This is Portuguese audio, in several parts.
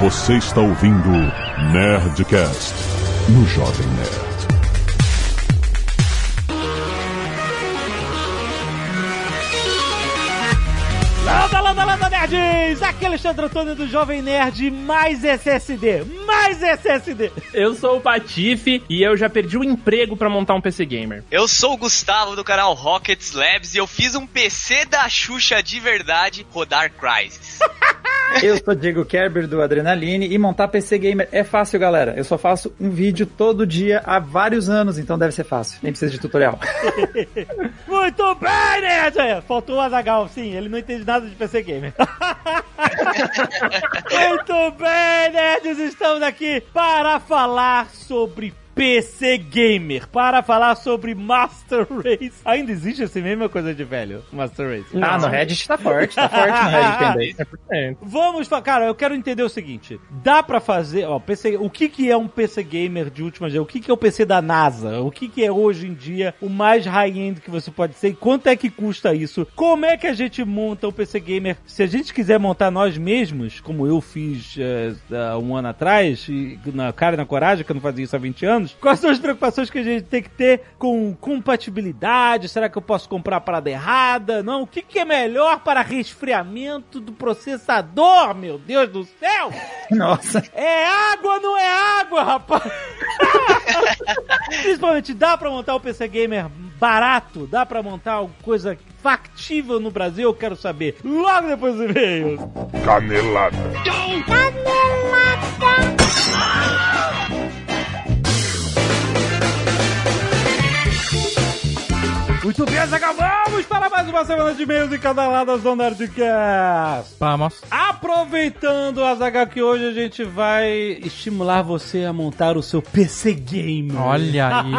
Você está ouvindo Nerdcast no Jovem Nerd. Landa, landa, landa, nerds! Aqui é Alexandre Antônio do Jovem Nerd, mais SSD, mais SSD! Eu sou o Patife e eu já perdi o emprego pra montar um PC Gamer. Eu sou o Gustavo do canal Rockets Labs e eu fiz um PC da Xuxa de verdade rodar Crysis. Eu sou Diego Kerber do Adrenaline e montar PC Gamer é fácil, galera. Eu só faço um vídeo todo dia há vários anos, então deve ser fácil. Nem precisa de tutorial. Muito bem, nerd! É, Faltou o Azagal, sim, ele não entende nada de PC Gamer. Muito bem, nerds! Estamos aqui para falar sobre PC Gamer, para falar sobre Master Race. Ainda existe essa mesma coisa de velho, Master Race? Ah, no Reddit tá forte, tá forte no Reddit também. Vamos, fa- cara, eu quero entender o seguinte: dá pra fazer, ó, PC, o que que é um PC gamer de última geração? O que que é o PC da NASA? O que que é hoje em dia o mais high-end que você pode ser? E quanto é que custa isso? Como é que a gente monta o PC gamer? Se a gente quiser montar nós mesmos, como eu fiz eh, há um ano atrás, e na cara e na coragem, que eu não fazia isso há 20 anos, quais são as preocupações que a gente tem que ter com compatibilidade? Será que eu posso comprar a parada errada? Não, o que que é melhor para resfriamento do processador, meu Deus do céu? Nossa. É água ou não é água, rapaz? Principalmente, dá pra montar o PC Gamer barato? Dá pra montar alguma coisa factível no Brasil? Eu quero saber. Logo depois do e-mail. Canelada. Muito bem, Zagal, vamos para mais uma semana de e-mails e cadaladas do Nerdcast. Vamos. Aproveitando, Azagal, que hoje a gente vai estimular você a montar o seu PC Gamer. Olha aí.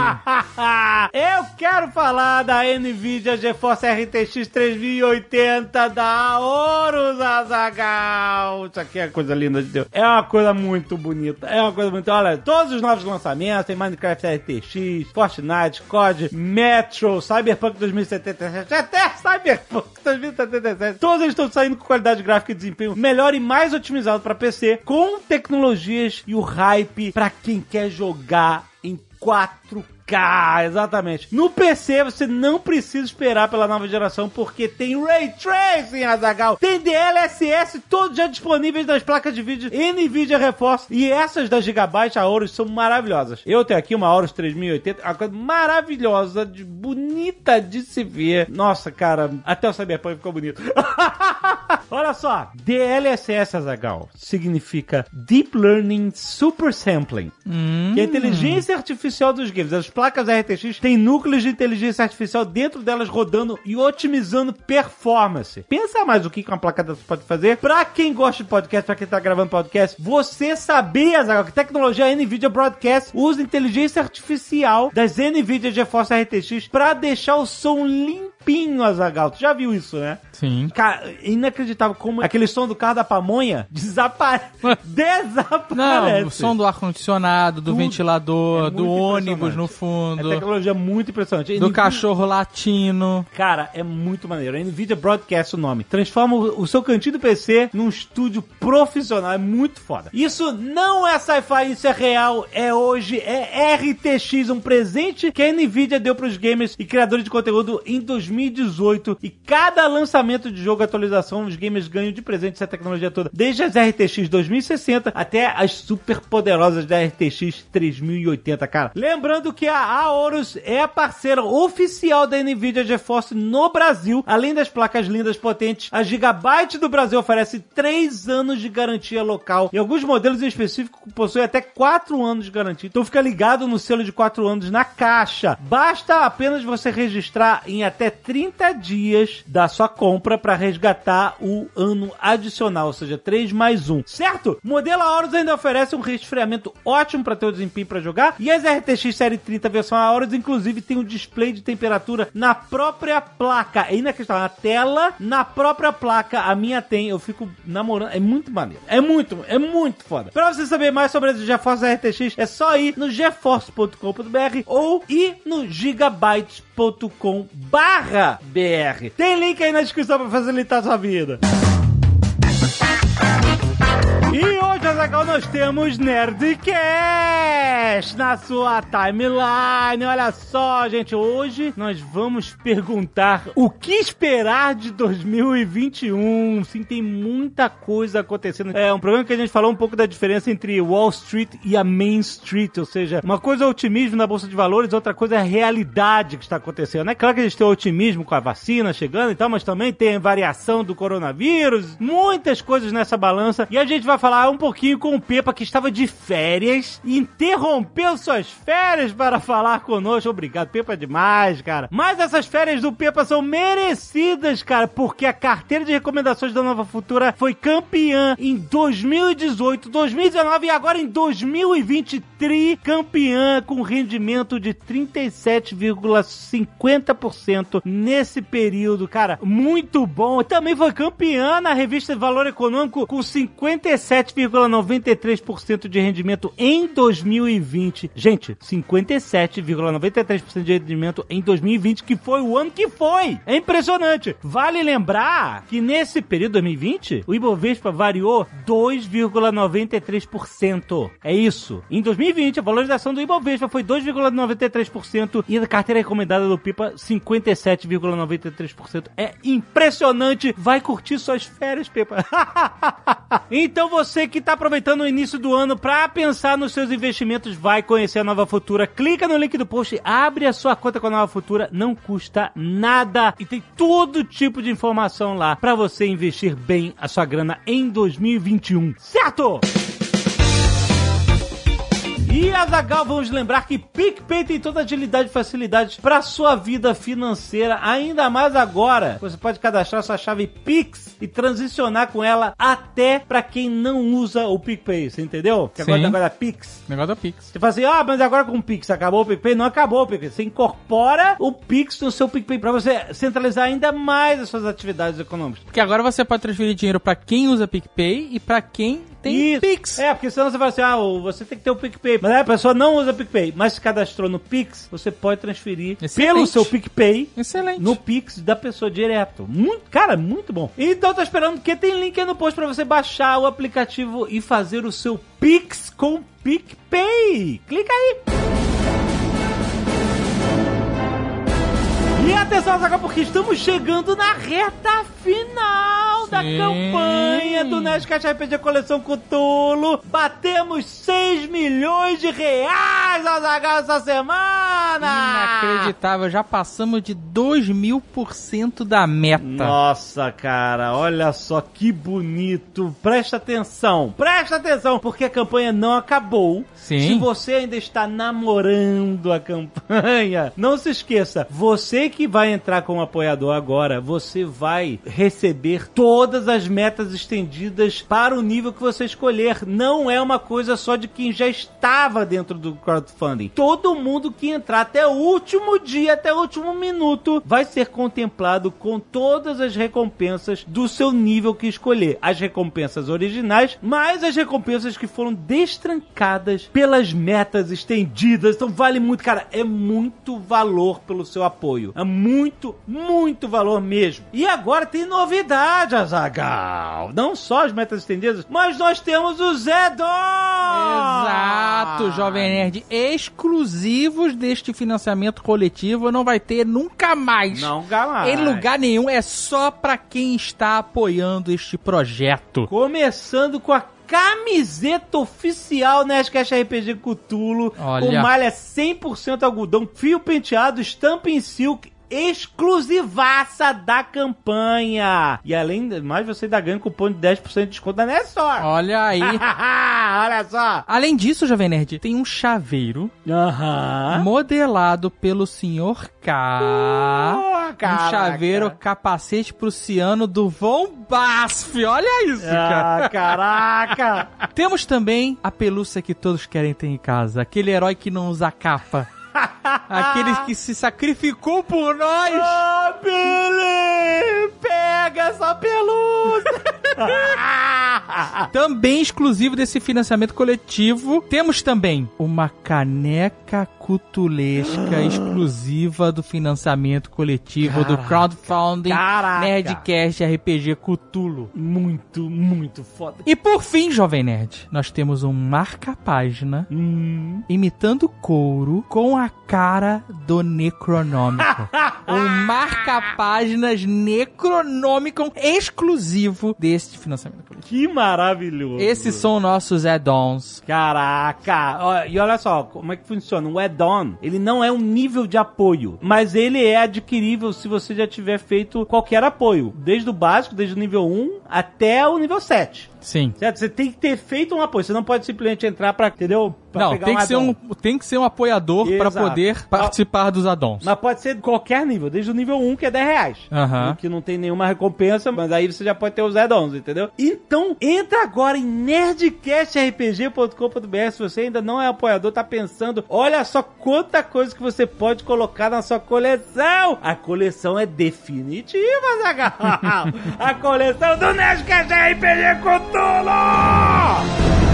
Eu quero falar da NVIDIA GeForce RTX 3080 da Horus Azagal. Isso aqui é coisa linda de Deus. É uma coisa muito bonita. É uma coisa muito... Olha, todos os novos lançamentos, tem Minecraft RTX, Fortnite, COD, Metro, Cyberpunk 2077, até Cyberpunk 2077. Todos eles estão saindo com qualidade gráfica e desempenho melhor e mais otimizado para PC, com tecnologias e o hype para quem quer jogar em 4K, exatamente. No PC você não precisa esperar pela nova geração porque tem Ray Tracing, Azagal, tem DLSS todos já disponíveis nas placas de vídeo NVIDIA Reforce e essas da Gigabyte a Aorus são maravilhosas. Eu tenho aqui uma Aorus 3080, uma coisa maravilhosa, de, bonita de se ver. Nossa, cara, até o Cyberpunk ficou bonito. Olha só, DLSS, Azagal, significa Deep Learning Super Sampling que é a inteligência artificial dos games. As placas RTX têm núcleos de inteligência artificial dentro delas rodando e otimizando performance. Pensa mais o que uma placa dessa pode fazer. Pra quem gosta de podcast, pra quem tá gravando podcast, você sabia, Zagal, que tecnologia NVIDIA Broadcast usa inteligência artificial das NVIDIA GeForce RTX pra deixar o som limpinho, Azagal. Tu já viu isso, né? Sim. Cara, inacreditável como aquele som do carro da pamonha desapare... desaparece. Não, o som do ar-condicionado, do Tudo. ventilador, É do ônibus no É fundo, tecnologia muito impressionante. do NVIDIA- cachorro latino. Cara, é muito maneiro. A NVIDIA Broadcast o nome. Transforma o seu cantinho do PC num estúdio profissional. É muito foda. Isso não é sci-fi, isso é real. É hoje, é RTX, um presente que a NVIDIA deu pros gamers e criadores de conteúdo em 2018. E cada lançamento de jogo, atualização, os gamers ganham de presente essa tecnologia toda. Desde as RTX 2060 até as super poderosas da RTX 3080, cara. Lembrando que a Aorus é a parceira oficial da NVIDIA GeForce no Brasil. Além das placas lindas potentes, a Gigabyte do Brasil oferece 3 anos de garantia local. E alguns modelos em específico possuem até 4 anos de garantia. Então fica ligado no selo de 4 anos na caixa. Basta apenas você registrar em até 30 dias da sua compra para resgatar o ano adicional, ou seja, 3 mais 1. Certo? Modelo Aorus ainda oferece um resfriamento ótimo para ter o desempenho para jogar. E as RTX Série 30 versão Aorus, inclusive, tem um display de temperatura na própria placa. Inacreditável. Na tela, na própria placa. A minha tem. Eu fico namorando. É muito maneiro. É muito, é muito foda. Pra você saber mais sobre a GeForce RTX, é só ir no geforce.com.br ou ir no gigabytes.com barra BR. Tem link aí na descrição pra facilitar a sua vida. E hoje, Azaghal, nós temos Nerdcast na sua timeline. Olha só, gente, hoje nós vamos perguntar o que esperar de 2021. Sim, tem muita coisa acontecendo. É um programa que a gente falou um pouco da diferença entre Wall Street e a Main Street, ou seja, uma coisa é otimismo na bolsa de valores, outra coisa é a realidade que está acontecendo. É claro que a gente tem otimismo com a vacina chegando e tal, mas também tem variação do coronavírus, muitas coisas nessa balança. E a gente vai falar um pouquinho com o Pepa que estava de férias e interrompeu suas férias para falar conosco. Obrigado, Pepa é demais, cara. Mas essas férias do Pepa são merecidas, cara, porque a carteira de recomendações da Nova Futura foi campeã em 2018, 2019 e agora em 2020, tricampeã com rendimento de 37,50% nesse período, cara. Muito bom. Também foi campeã na revista Valor Econômico com 57,93% de rendimento em 2020. Gente, 57,93% de rendimento em 2020, que foi o ano que foi. É impressionante. Vale lembrar que nesse período 2020, o Ibovespa variou 2,93%. É isso. Em 2020, a valorização do Ibovespa foi 2,93% e a carteira recomendada do Pipa 57,93%. É impressionante. Vai curtir suas férias, Pipa. então você que está aproveitando o início do ano para pensar nos seus investimentos, vai conhecer a Nova Futura. Clica no link do post, abre a sua conta com a Nova Futura, não custa nada e tem todo tipo de informação lá para você investir bem a sua grana em 2021. Certo? E Azagal, vamos lembrar que PicPay tem toda a agilidade e facilidade para sua vida financeira, ainda mais agora. Você pode cadastrar sua chave Pix e transicionar com ela até para quem não usa o PicPay, você entendeu? Que agora Sim. agora é Pix. Negócio da Pix. Você fala assim, ah, mas agora com o Pix acabou o PicPay? Não acabou o PicPay. Você incorpora o Pix no seu PicPay para você centralizar ainda mais as suas atividades econômicas. Porque agora você pode transferir dinheiro pra quem usa PicPay e pra quem tem Isso. Pix. É, porque senão você fala assim, ah, você tem que ter o PicPay. Mas aí a pessoa não usa PicPay, mas se cadastrou no Pix, você pode transferir Excelente. pelo seu PicPay Excelente. no Pix da pessoa direto. Muito, cara, muito bom. Então tô esperando porque tem link aí no post pra você baixar o aplicativo e fazer o seu Pix com PicPay. Clica aí. E atenção, Zaga, porque estamos chegando na reta final da campanha do Nerdcast RPG Coleção Cutulo. Batemos 6 milhões de reais, Azaghal, essa semana! Inacreditável, já passamos de 2 mil por cento da meta. Nossa, cara, olha só que bonito. Presta atenção, presta atenção, porque a campanha não acabou. Sim. Se você ainda está namorando a campanha, não se esqueça, você que vai entrar como apoiador agora, você vai receber todas as metas estendidas para o nível que você escolher. Não é uma coisa só de quem já estava dentro do crowdfunding. Todo mundo que entrar até o último dia, até o último minuto, vai ser contemplado com todas as recompensas do seu nível que escolher. As recompensas originais, mais as recompensas que foram destrancadas pelas metas estendidas. Então vale muito, cara, é muito valor pelo seu apoio. É muito, muito valor mesmo. E agora tem novidade, Azagal. Não só as metas estendidas, mas nós temos o Zedon! Exato, Jovem Nerd. Exclusivos deste financiamento coletivo não vai ter nunca mais. Não, jamais. Em lugar nenhum, é só pra quem está apoiando este projeto. Começando com a camiseta oficial Nerdcast RPG Cutulo, Olha. com malha 100% algodão, fio penteado, estampa em silk, exclusivaça da campanha. E além de mais, você ainda ganha um cupom de 10% de desconto da Nessor. Olha aí. Olha só. Além disso, Jovem Nerd, tem um chaveiro Aham. modelado pelo Sr. K. Oh, um chaveiro capacete prussiano do Von Basf. Olha isso, cara. Ah, caraca. Temos também a pelúcia que todos querem ter em casa. Aquele herói que não usa capa. Aquele que se sacrificou por nós. Oh, Billy! Pega essa pelúcia! Também exclusivo desse financiamento coletivo, temos também uma caneca cutulesca exclusiva do financiamento coletivo do crowdfunding Caraca. Nerdcast RPG Cutulo. Muito, muito foda. E por fim, Jovem Nerd, nós temos um marca-página Hum. imitando couro com a cara do Necronômico. um marca-páginas Necronômico exclusivo desse financiamento coletivo. Que maravilhoso. Esses são nossos add-ons. Caraca! E olha só, como é que funciona? O add-on, ele não é um nível de apoio, mas ele é adquirível se você já tiver feito qualquer apoio. Desde o básico, desde o nível 1 até o nível 7. Sim. Certo? Você tem que ter feito um apoio. Você não pode simplesmente entrar pra, entendeu? Pra Não, pegar tem que, ser um, tem que ser um apoiador para poder participar dos addons. Mas pode ser de qualquer nível, desde o nível 1, que é 10 reais. Aham. Que não tem nenhuma recompensa, mas aí você já pode ter os add-ons, entendeu? Então, entra agora em nerdcastrpg.com.br. Se você ainda não é apoiador, tá pensando, olha só quanta coisa que você pode colocar na sua coleção. A coleção é definitiva, Zagal. A coleção do Nerdcast RPG 的啦。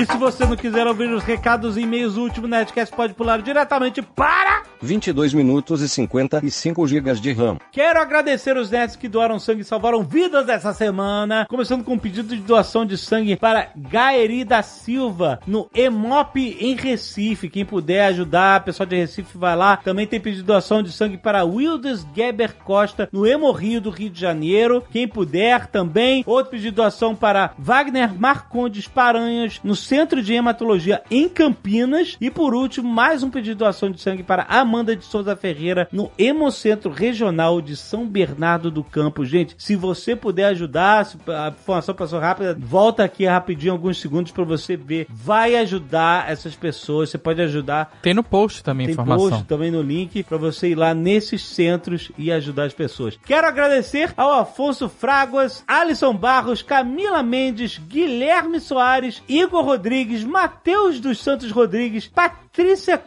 E se você não quiser ouvir os recados e e-mails do último Nerdcast, pode pular diretamente para... 22 minutos e 55 gigas de RAM. Quero agradecer os nerds que doaram sangue e salvaram vidas essa semana. Começando com um pedido de doação de sangue para Gaeri da Silva, no Emop em Recife. Quem puder ajudar, pessoal de Recife vai lá. Também tem pedido de doação de sangue para Wildes Geber Costa, no Hemorrio do Rio de Janeiro. Quem puder também. Outro pedido de doação para Wagner Marcondes Paranhas, no Centro de Hematologia em Campinas. E por último, mais um pedido de doação de sangue para Amanda de Souza Ferreira, no Hemocentro Regional de São Bernardo do Campo. Gente, se você puder ajudar, se a informação passou rápida, volta aqui rapidinho, alguns segundos para você ver. Vai ajudar essas pessoas, você pode ajudar. Tem no post também Tem informação. post também no link para você ir lá nesses centros e ajudar as pessoas. Quero agradecer ao Afonso Fraguas, Alisson Barros, Camila Mendes, Guilherme Soares, Igor Rodrigues, Matheus dos Santos Rodrigues, Patrícia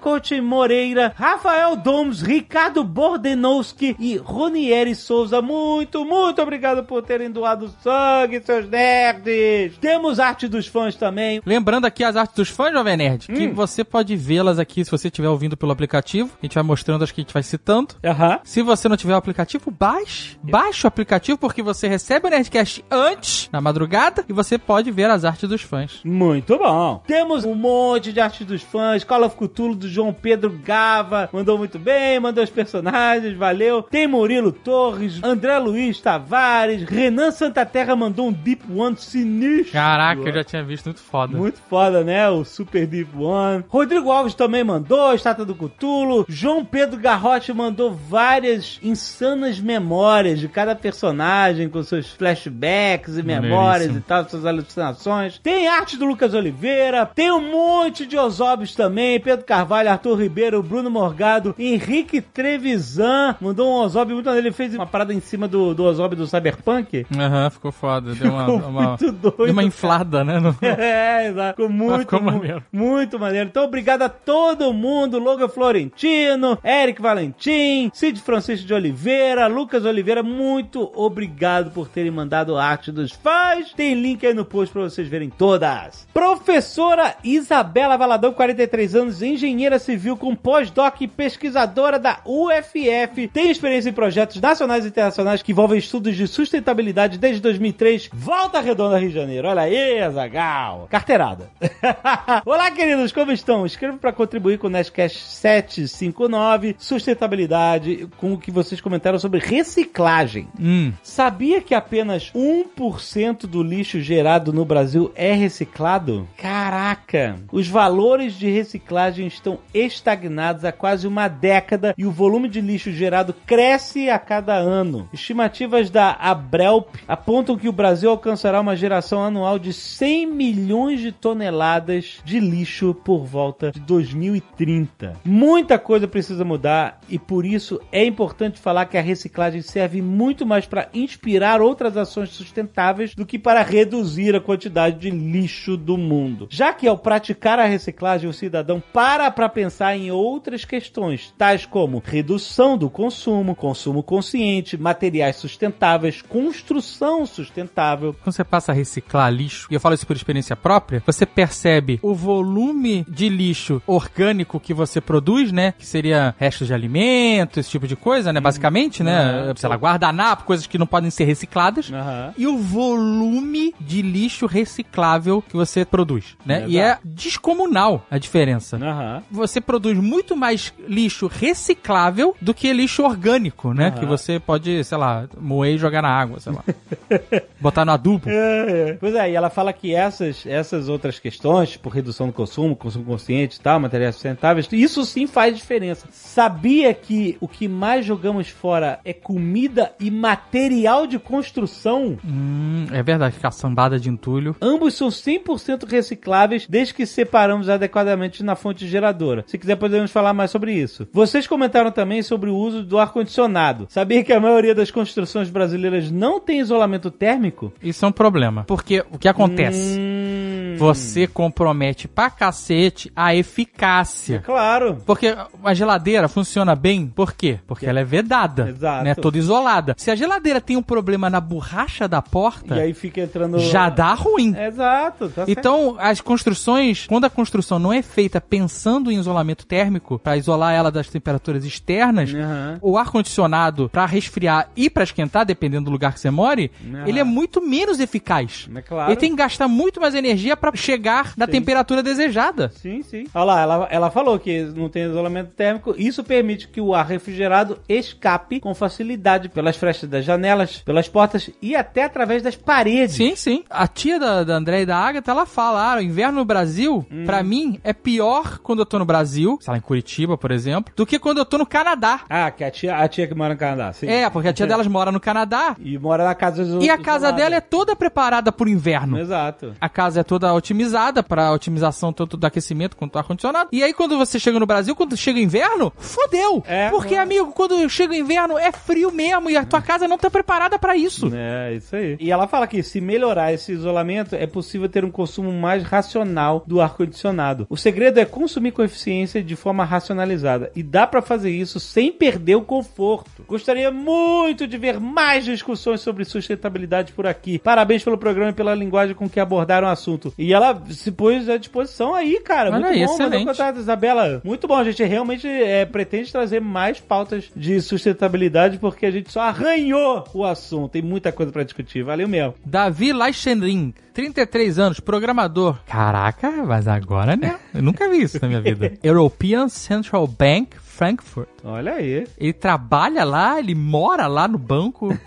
Coach Moreira, Rafael Domes, Ricardo Bordenowski e Ronieri Souza. Muito, muito obrigado por terem doado sangue, seus nerds. Temos arte dos fãs também. Lembrando aqui as artes dos fãs, Jovem Nerd, que Hum. você pode vê-las aqui se você estiver ouvindo pelo aplicativo. A gente vai mostrando, acho que a gente vai citando. Aham. Se você não tiver o aplicativo, baixe. Baixe o aplicativo porque você recebe o Nerdcast antes, na madrugada, e você pode ver as artes dos fãs. Muito bom. Temos um monte de arte dos fãs. Call of Cthulhu do João Pedro Gava. Mandou muito bem, mandou os personagens, valeu. Tem Murilo Torres, André Luiz Tavares, Renan Santaterra mandou um Deep One sinistro. Caraca, eu já tinha visto muito foda. Muito foda, né? O Super Deep One. Rodrigo Alves também mandou, Estátua do Cthulhu. João Pedro Garrote mandou várias insanas memórias de cada personagem, com seus flashbacks e memórias e tal, suas alucinações. Tem arte do Lucas Oliveira, tem um monte de Osóbios também, Pedro Carvalho, Arthur Ribeiro, Bruno Morgado, Henrique Trevisan, mandou um Osóbio muito ele fez uma parada em cima do, do Osóbio do Cyberpunk. Aham, ficou foda. Deu uma, Ficou uma, muito doido, deu uma inflada, né? no- É, exato. Ficou muito, ficou maneiro. muito maneiro. Então, obrigado a todo mundo. Logan Florentino, Eric Valentim, Cid Francisco de Oliveira, Lucas Oliveira, muito obrigado por terem mandado arte dos fãs. Tem link aí no post pra vocês verem todas. Professora Isabela Valadão, 43 anos, engenheira civil com pós-doc e pesquisadora da UFF. Tem experiência em projetos nacionais e internacionais que envolvem estudos de sustentabilidade desde 2003. Volta Redonda, Rio de Janeiro. Olha aí, Azagal. Carteirada. Olá, queridos, como estão? Escreva para contribuir com o Nerdcast 759, sustentabilidade, com o que vocês comentaram sobre reciclagem. Hum, Sabia que apenas 1% do lixo gerado no Brasil é reciclado? Caraca! Os valores de reciclagem estão estagnados há quase uma década e o volume de lixo gerado cresce a cada ano. Estimativas da Abrelp apontam que o Brasil alcançará uma geração anual de 100 milhões de toneladas de lixo por volta de 2030. Muita coisa precisa mudar e por isso é importante falar que a reciclagem serve muito mais para inspirar outras ações sustentáveis do que para reduzir a quantidade de lixo do mundo. Já que ao praticar a reciclagem o cidadão para para pensar em outras questões, tais como redução do consumo, consumo consciente, materiais sustentáveis, construção sustentável. Quando você passa a reciclar lixo, e eu falo isso por experiência própria, você percebe o volume de lixo orgânico que você produz, né? Que seria restos de alimento, esse tipo de coisa, né? Basicamente, né? Uhum. Sei lá, guardanapo, coisas que não podem ser recicladas. Aham. E o volume de lixo reciclável que você produz, né? É e é descomunal a diferença. Aham. Você produz muito mais lixo reciclável do que lixo orgânico, né? Aham. Que você pode, sei lá, moer e jogar na água, sei lá. Botar no adubo. É, é. Pois é, e ela fala que essas, essas outras questões, tipo redução do consumo, consumo consciente e tal, materiais sustentáveis, isso sim faz diferença. Sabia que o que mais jogamos fora é comida e material de construção? Hum, é verdade, caçambada de entulho. Ambos são 100% recicláveis desde que separamos adequadamente na fonte geradora. Se quiser, podemos falar mais sobre isso. Vocês comentaram também sobre o uso do ar-condicionado. Sabia que a maioria das construções brasileiras não tem isolamento térmico? Isso é um problema. Porque o que acontece? Hum, Você compromete pra cacete a eficácia. Claro. Porque a geladeira funciona bem, por quê? Porque ela é vedada, Exato. né? Toda isolada. Se a geladeira tem um problema na borracha da porta, E aí fica entrando. já dá ruim. Exato, tá. Então, as construções, quando a construção não é feita pensando em isolamento térmico, pra isolar ela das temperaturas externas, Aham. o ar-condicionado, pra resfriar e pra esquentar, dependendo do lugar que você more, Aham. ele é muito menos eficaz. É claro. Ele tem que gastar muito mais energia pra chegar na Sim. temperatura desejada. Sim, sim. Olha lá, ela, ela falou que não tem isolamento térmico. Isso permite que o ar refrigerado escape com facilidade pelas frestas das janelas, pelas portas e até através das paredes. Sim, sim. A tia da, da André e da Agatha, ela fala, ah, o inverno no Brasil, Hum. pra mim, é pior quando eu tô no Brasil, sei lá, em Curitiba, por exemplo, do que quando eu tô no Canadá. Ah, que a tia, a tia que mora no Canadá, sim. É, porque a tia delas mora no Canadá E mora na casa dos e a casa dela é toda preparada pro inverno. Exato. A casa é toda otimizada para otimização tanto do aquecimento quanto do ar-condicionado. E aí, quando você chega no Brasil, quando chega inverno, fodeu! É. Porque, amigo, quando chega inverno é frio mesmo e a tua casa não tá preparada pra isso. É, isso aí. E ela fala que se melhorar esse isolamento, é possível ter um consumo mais racional do ar-condicionado. O segredo é consumir com eficiência de forma racionalizada. E dá pra fazer isso sem perder o conforto. Gostaria muito de ver mais discussões sobre sustentabilidade por aqui. Parabéns pelo programa e pela linguagem com que abordaram o assunto. E ela se pôs à disposição aí, cara. Olha muito aí, bom, excelente. contato, Isabela. Muito bom, a gente realmente é, pretende trazer mais pautas de sustentabilidade porque a gente só arranhou o assunto. Tem muita coisa pra discutir. Valeu mesmo. Davi Leichenring, 33 anos, programador. Caraca, mas agora, né? Eu nunca vi isso na minha vida. European Central Bank, Frankfurt. Olha aí. Ele trabalha lá, ele mora lá no banco.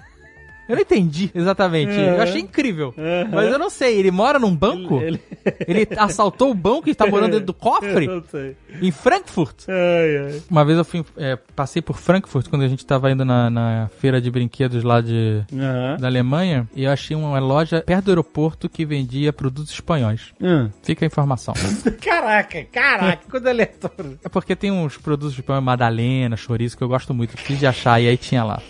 Eu não entendi exatamente. Eu achei incrível. Mas eu não sei, ele mora num banco? Ele- Ele assaltou o banco e tá morando dentro do cofre? Eu não sei. Em Frankfurt? Ai, ai. Uma vez eu fui, é, passei por Frankfurt quando a gente tava indo na, na feira de brinquedos lá de, Aham. da Alemanha e eu achei uma loja perto do aeroporto que vendia produtos espanhóis. Hum. Fica a informação. Caraca, caraca, coisa aleatória. É porque tem uns produtos espanhóis, madalena, chouriço, que eu gosto muito. Fiz de achar e aí tinha lá.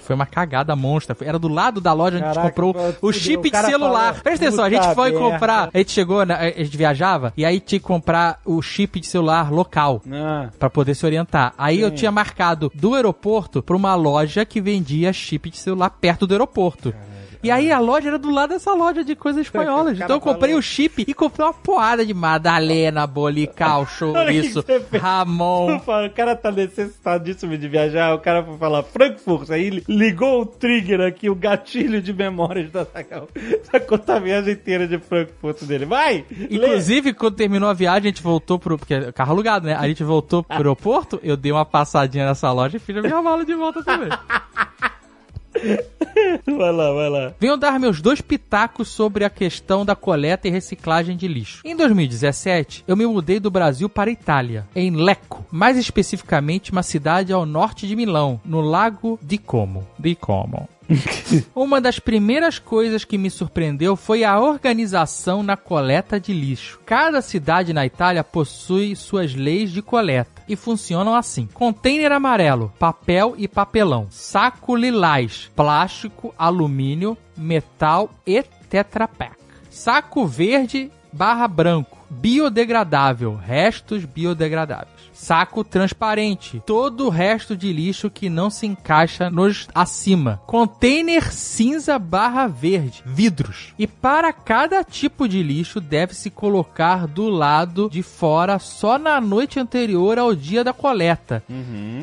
Foi uma cagada monstra. Era do lado da loja onde a gente Caraca, comprou o chip de celular. falou, Presta atenção, a gente "Puta foi merda." comprar. A gente chegou, né, a gente viajava, e aí tinha que comprar o chip de celular local. Ah, Pra poder se orientar. Aí eu tinha marcado do aeroporto pra uma loja que vendia chip de celular perto do aeroporto. E aí a loja era do lado dessa loja de coisas espanholas. Então eu comprei falou. o chip e comprei uma porrada de madalena, bolical, Olha chouriço, o que você fez. ramon. o cara tá necessitadíssimo de viajar, o cara foi falar Frankfurt, aí ele ligou o trigger aqui, o gatilho de memórias da Zagal. Sacou a viagem inteira de Frankfurt dele. Vai! Inclusive, quando terminou a viagem, a gente voltou pro. Porque é carro alugado, né? A gente voltou pro aeroporto, eu dei uma passadinha nessa loja e fiz a minha mala de volta também. Vai lá, vai lá. Venho dar meus dois pitacos sobre a questão da coleta e reciclagem de lixo. Em 2017, eu me mudei do Brasil para a Itália, em Lecco, mais especificamente uma cidade ao norte de Milão, no Lago di Como. Di Como. Uma das primeiras coisas que me surpreendeu foi a organização na coleta de lixo. Cada cidade na Itália possui suas leis de coleta e funcionam assim: container amarelo, papel e papelão, saco lilás, plástico, alumínio, metal e Tetra Pak. Saco verde barra branco, biodegradável, restos biodegradáveis. Saco transparente, todo o resto de lixo que não se encaixa nos acima. Container cinza barra verde, vidros. E para cada tipo de lixo deve-se colocar do lado de fora só na noite anterior ao dia da coleta.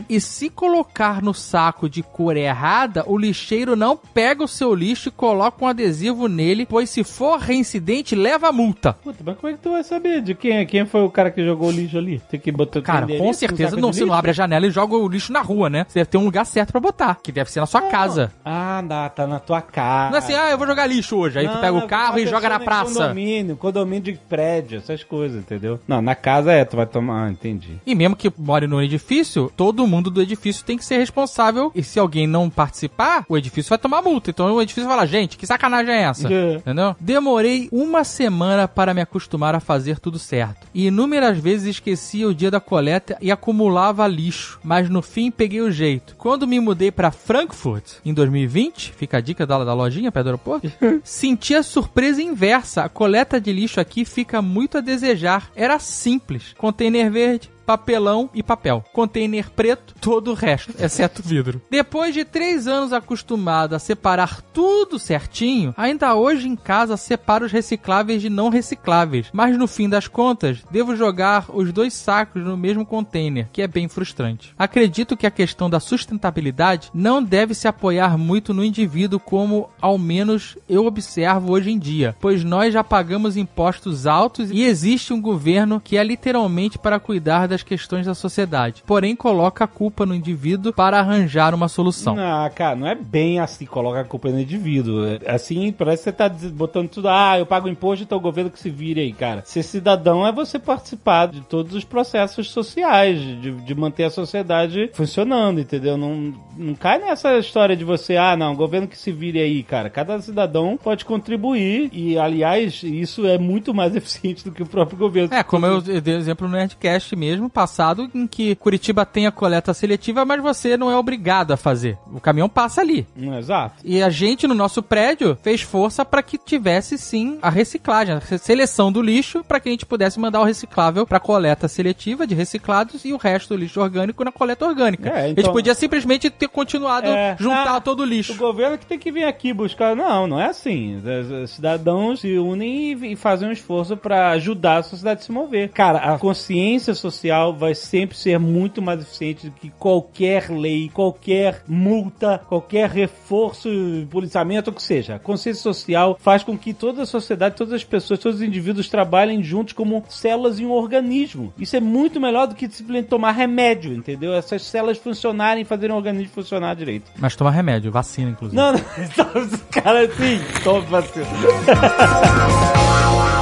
E se colocar no saco de cor errada, o lixeiro não pega o seu lixo e coloca um adesivo nele, pois se for reincidente, leva a multa. Puta, mas como é que tu vai saber de quem é? Quem foi o cara que jogou o lixo ali? Tem que botar teu Cara, com certeza não, você não lixo? abre a janela e joga o lixo na rua, né? Você deve ter um lugar certo pra botar, que deve ser na sua casa. Ah, dá, tá na tua casa. Não é assim, ah, eu vou jogar lixo hoje. Aí tu Não, pega não, o carro e joga na praça. Condomínio, condomínio de prédio, essas coisas, entendeu? Não, na casa é, tu vai tomar, ah, entendi. E mesmo que more no edifício, todo mundo do edifício tem que ser responsável. E se alguém não participar, o edifício vai tomar multa. Então o edifício vai falar, gente, que sacanagem é essa? É. Entendeu? Demorei uma semana para me acostumar a fazer tudo certo. E inúmeras vezes esquecia o dia da coleta e acumulava lixo. Mas no fim peguei o jeito. Quando me mudei para Frankfurt, em 2020, fica a dica da, da lojinha perto do aeroporto, senti a surpresa inversa. A coleta de lixo aqui fica muito a desejar. Era simples. Container verde, papelão e papel. Container preto, todo o resto, exceto vidro. Depois de três anos acostumado a separar tudo certinho, ainda hoje em casa separo os recicláveis de não recicláveis. Mas no fim das contas, devo jogar os dois sacos no mesmo container, que é bem frustrante. Acredito que a questão da sustentabilidade não deve se apoiar muito no indivíduo como ao menos eu observo hoje em dia, pois nós já pagamos impostos altos e existe um governo que é literalmente para cuidar das questões da sociedade, porém coloca a culpa no indivíduo para arranjar uma solução. Não, cara, não é bem assim, coloca a culpa no indivíduo. É Assim, parece que você tá botando tudo, ah, eu pago imposto, então o governo que se vire aí, cara. Ser cidadão é você participar de todos os processos sociais, de, de manter a sociedade funcionando, entendeu? Não, não cai nessa história de você, ah, não, o governo que se vire aí, cara. Cada cidadão pode contribuir e, aliás, isso é muito mais eficiente do que o próprio governo. É, como eu dei exemplo no Nerdcast mesmo, passado, em que Curitiba tem a coleta seletiva, mas você não é obrigado a fazer. O caminhão passa ali. Exato. E a gente, no nosso prédio, fez força para que tivesse sim a reciclagem, a seleção do lixo, para que a gente pudesse mandar o reciclável para coleta seletiva de reciclados e o resto do lixo orgânico na coleta orgânica. É, A então- gente podia simplesmente ter continuado É. juntar Ah, todo o O lixo. governo que tem que vir aqui buscar. Não, não é assim. Os cidadãos se unem e, e fazem um esforço pra ajudar a sociedade a se mover. Cara, a consciência social vai sempre ser muito mais eficiente do que qualquer lei, qualquer multa, qualquer reforço, policiamento, o que seja. A consciência social faz com que toda a sociedade, todas as pessoas, todos os indivíduos trabalhem juntos como células em um organismo. Isso é muito melhor do que simplesmente tomar remédio, entendeu? Essas células funcionarem, fazerem o organismo funcionar direito. Mas toma remédio, vacina, inclusive. Não, não, os caras assim, toma vacina.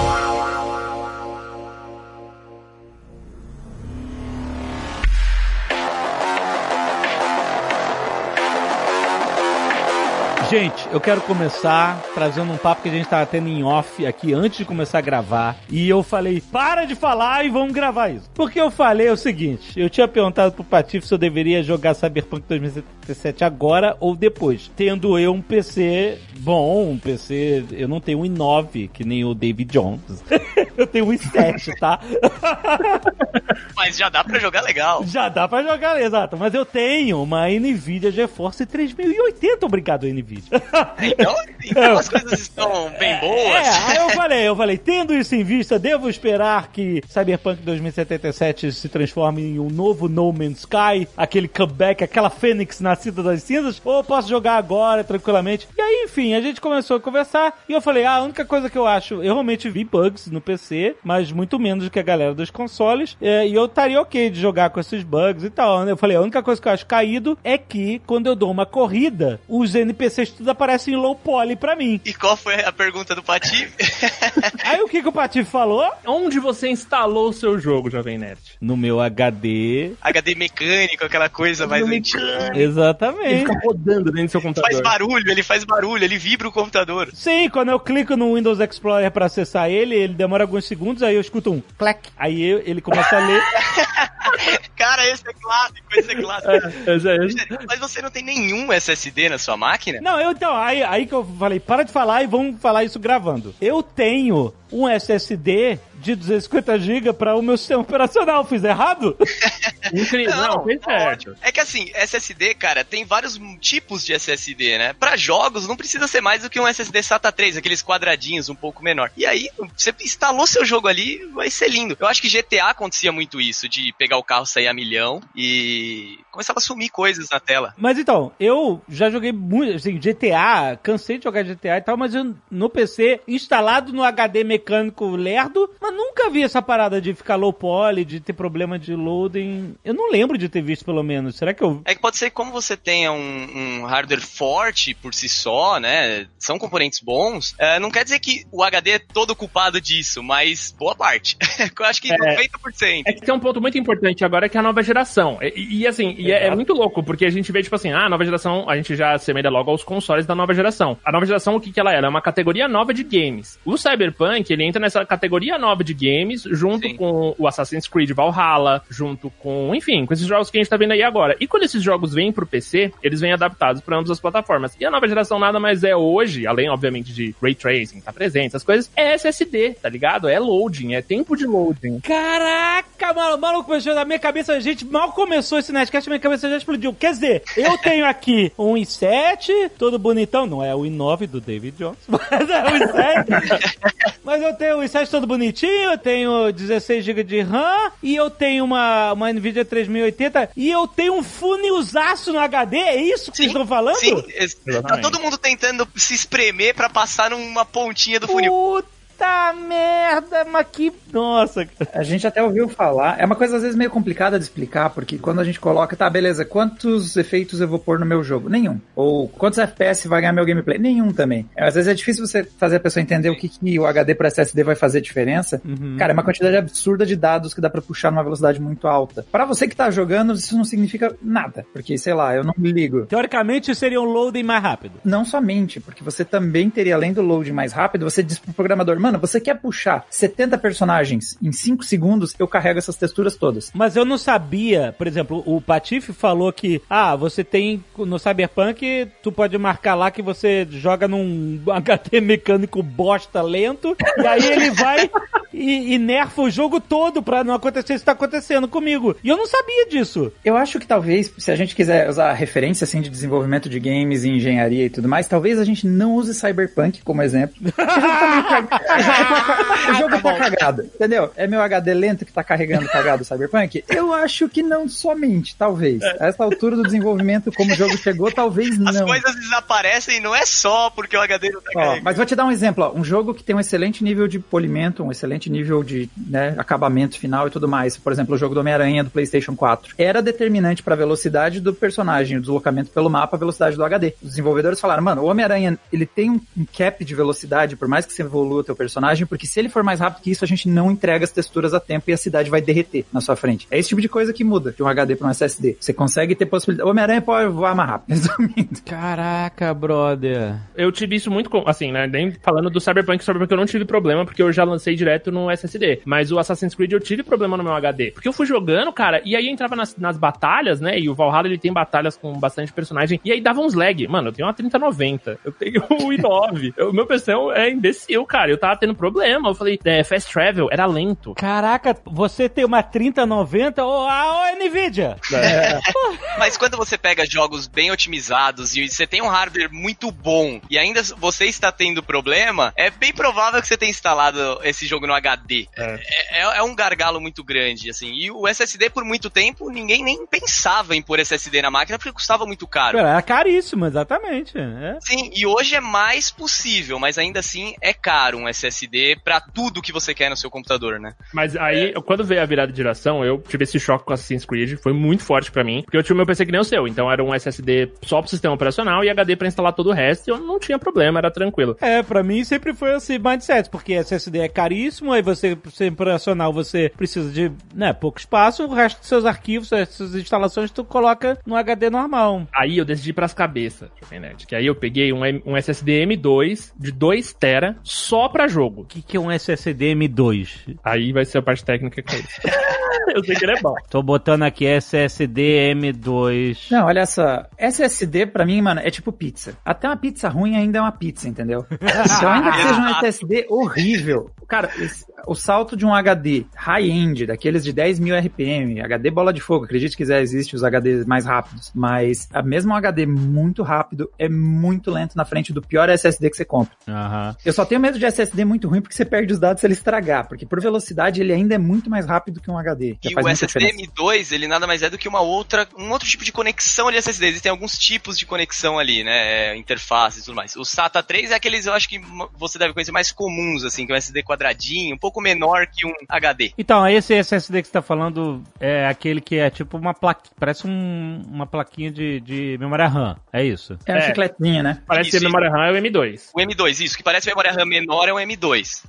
Gente, eu quero começar trazendo um papo que a gente tava tendo em off aqui antes de começar a gravar. E eu falei, para de falar e vamos gravar isso. Porque eu falei o seguinte: eu tinha perguntado pro Patife se eu deveria jogar Cyberpunk 2077 agora ou depois. Tendo eu um PC bom, um PC. Eu não tenho um i9, que nem o David Jones. eu tenho um i7, tá? Mas já dá pra jogar legal. Já dá pra jogar, exato. Mas eu tenho uma NVIDIA GeForce 3080, obrigado, NVIDIA. Então, então as coisas estão bem boas. É, aí eu falei, eu falei, tendo isso em vista, devo esperar que Cyberpunk 2077 se transforme em um novo No Man's Sky, aquele comeback, aquela fênix nascida das cinzas, ou eu posso jogar agora, tranquilamente. E aí, enfim, a gente começou a conversar, e eu falei, ah, a única coisa que eu acho, eu realmente vi bugs no PC, mas muito menos do que a galera dos consoles, é, e eu estaria ok de jogar com esses bugs e tal, né? Eu falei, a única coisa que eu acho caído é que, quando eu dou uma corrida, os NPCs tudo aparecem em low poly pra mim. E qual foi a pergunta do Pati? Aí o que, que o Patife falou? Onde você instalou o seu jogo, Jovem Nerd? No meu HD. HD mecânico, aquela coisa mais antiga. Ele Exatamente. fica rodando dentro do seu Faz computador. barulho, ele faz barulho, ele vibra o computador. Sim, quando eu clico no Windows Explorer pra acessar ele, ele demora alguns segundos, aí eu escuto um clack. Aí eu- ele começa a ler. Cara, esse é clássico, esse é clássico. Esse é esse. Mas você não tem nenhum SSD na sua máquina? Não, eu então, aí, aí que eu falei, para de falar e vamos falar isso gravando. Eu tenho um SSD de 250 GB para o meu sistema operacional. Fiz errado? Incrível. Não, fez certo. ótimo. É que assim, SSD, cara, tem vários tipos de SSD, né? Pra jogos não precisa ser mais do que um SSD SATA 3, aqueles quadradinhos um pouco menor. E aí, você instalou seu jogo ali, vai ser lindo. Eu acho que GTA acontecia muito isso, de pegar o carro, sair a milhão e começava a sumir coisas na tela. Mas então, eu já joguei muito, assim, GTA, cansei de jogar GTA e tal, mas eu, no PC, instalado no HD mecânico lerdo, nunca vi essa parada de ficar low poly, de ter problema de loading. Eu não lembro de ter visto, pelo menos. Será que eu... É que pode ser que como você tenha um, um hardware forte por si só, né? São componentes bons. é, não quer dizer que o HD é todo culpado disso, mas boa parte. Eu acho que 90%. É que tem um ponto muito importante agora que é a nova geração. E, e, assim, e é, é muito louco, porque a gente vê, tipo assim, ah, a nova geração, a gente já assemelha logo aos consoles da nova geração. A nova geração, o que, que ela é? Ela é uma categoria nova de games. O Cyberpunk, ele entra nessa categoria nova de games, junto Sim. com o Assassin's Creed Valhalla, junto com, enfim, com esses jogos que a gente tá vendo aí agora. E quando esses jogos vêm pro PC, eles vêm adaptados para ambas as plataformas. E a nova geração nada mais é hoje, além, obviamente, de Ray Tracing, tá presente, essas coisas, é SSD, tá ligado? É loading, é tempo de loading. Caraca, mano, maluco, começou na minha cabeça, a gente mal começou esse Nerdcast, minha cabeça já explodiu. Quer dizer, eu tenho aqui um i7, todo bonitão, não é o i9 do David Jones, mas é o i7. mas eu tenho o i7 todo bonitinho, eu tenho 16 GB de RAM, e eu tenho uma, uma NVIDIA 3080, e eu tenho um funilzaço no HD, é isso que vocês estão falando? Sim, tá Exatamente. todo mundo tentando se espremer pra passar numa pontinha do funil. Puta merda, mas que... Nossa, A gente até ouviu falar. É uma coisa às vezes meio complicada de explicar, porque quando a gente coloca, tá, beleza, quantos efeitos eu vou pôr no meu jogo? Nenhum. Ou quantos FPS vai ganhar meu gameplay? Nenhum também. É, Às vezes é difícil você fazer a pessoa entender o que, que o HD para SSD vai fazer diferença. Cara, é uma quantidade absurda de dados que dá pra puxar numa velocidade muito alta. Pra você que tá jogando, isso não significa nada, porque sei lá, eu não me ligo. teoricamente seria um loading mais rápido. Não somente, porque você também teria, além do load mais rápido, você diz pro programador, mano, você quer puxar 70 personagens em 5 segundos, eu carrego essas texturas todas. Mas eu não sabia, por exemplo, o Patife falou que, ah, você tem no Cyberpunk, tu pode marcar lá que você joga num HD mecânico bosta lento, e aí ele vai e, e nerfa o jogo todo pra não acontecer isso que tá acontecendo comigo. E eu não sabia disso. Eu acho que talvez, se a gente quiser usar referência assim de desenvolvimento de games e engenharia e tudo mais, talvez a gente não use Cyberpunk como exemplo. Porque tá meio o jogo tá cagado, entendeu? É meu HD lento que tá carregando cagado o Cyberpunk? Eu acho que não somente, talvez. A essa altura do desenvolvimento, como o jogo chegou, talvez As não. coisas desaparecem não é só porque o HD não tá Ó, carregando. mas vou te dar um exemplo, ó. um jogo que tem um excelente nível de polimento, um excelente nível de né, acabamento final e tudo mais. Por exemplo, o jogo do Homem-Aranha do PlayStation 4. Era determinante para a velocidade do personagem, o deslocamento pelo mapa, a velocidade do HD. Os desenvolvedores falaram, mano, o Homem-Aranha, ele tem um, um cap de velocidade, por mais que você evolua o teu personagem, porque se ele for mais rápido que isso, a gente não entrega as texturas a tempo e a cidade vai derreter na sua frente. É esse tipo de coisa que muda de um HD para um SSD. Você consegue ter possibilidade. O Homem-Aranha pode voar mais rápido, resumindo. Caraca, brother. Eu tive isso muito, com, assim, né? Nem falando do Cyberpunk, Cyberpunk eu não tive problema, porque eu já lancei direto no SSD. Mas o Assassin's Creed eu tive problema no meu HD. Porque eu fui jogando, cara, e aí entrava nas, nas batalhas, né? E o Valhalla ele tem batalhas com bastante personagem. E aí dava uns lag. Mano, eu tenho uma 3090. Eu tenho um i9. Eu- O meu PC é imbecil, cara. Eu tava tendo problema. Eu falei, é, fast travel era lento. Caraca, você tem uma 3090 ou a Nvidia? Mas quando você pega jogos bem otimizados e você tem um hardware muito bom e ainda você está tendo problema, é bem provável que você tenha instalado esse jogo no HD. É, é- é um gargalo muito grande, assim. E o SSD, por muito tempo, ninguém nem pensava em pôr SSD na máquina porque custava muito caro. É caríssimo, exatamente. É. Sim, e hoje é mais possível, mas ainda assim é caro um SSD pra tudo que você quer no seu computador, né? Mas aí, quando veio a virada de geração, eu tive esse choque com Assassin's Creed. Foi muito forte pra mim. Porque eu tinha o meu PC que nem o seu. Então era um SSD só pro sistema operacional e HD pra instalar todo o resto. E eu não tinha problema, era tranquilo. É, pra mim sempre foi assim, mindset, porque SSD é caríssimo, aí você, pra ser operacional, você precisa de, né, pouco espaço, o resto dos seus arquivos, as suas instalações, tu coloca no HD normal. Aí eu decidi pras cabeças, Jovem Nerd, que aí eu peguei um, um SSD M2 de 2 tera só pra jogo. O que, que é um SSD M2? Aí vai ser a parte técnica com isso. Eu sei que ele é bom. Tô botando aqui SSD M2. Não, olha só. SSD pra mim, mano, é tipo pizza. Até uma pizza ruim ainda é uma pizza, entendeu? Se ainda que seja um SSD horrível. Cara, esse- o salto de um HD high-end, daqueles de 10 mil RPM, HD bola de fogo, acredite que quiser, existe os HDs mais rápidos, mas a mesma um HD muito rápido é muito lento na frente do pior SSD que você compra. Aham. Eu só tenho medo de SSD muito ruim porque você perde os dados se ele estragar, porque por velocidade ele ainda é muito mais rápido que um HD. Já E o SSD diferença. M2, ele nada mais é do que uma outra, um outro tipo de conexão de SSD. Existem alguns tipos de conexão ali, né? É, Interface e tudo mais. O SATA 3 é aqueles, eu acho que você deve conhecer mais comuns, assim, que é um SSD quadradinho, um pouco menor que um HD. Então, esse SSD que você tá falando é aquele que é tipo uma plaquinha, parece um- uma plaquinha de, de memória RAM, é isso? É uma É. chicletinha, né? Parece Isso, ser memória RAM é o M2. O M2, isso, que parece memória RAM menor é um M2.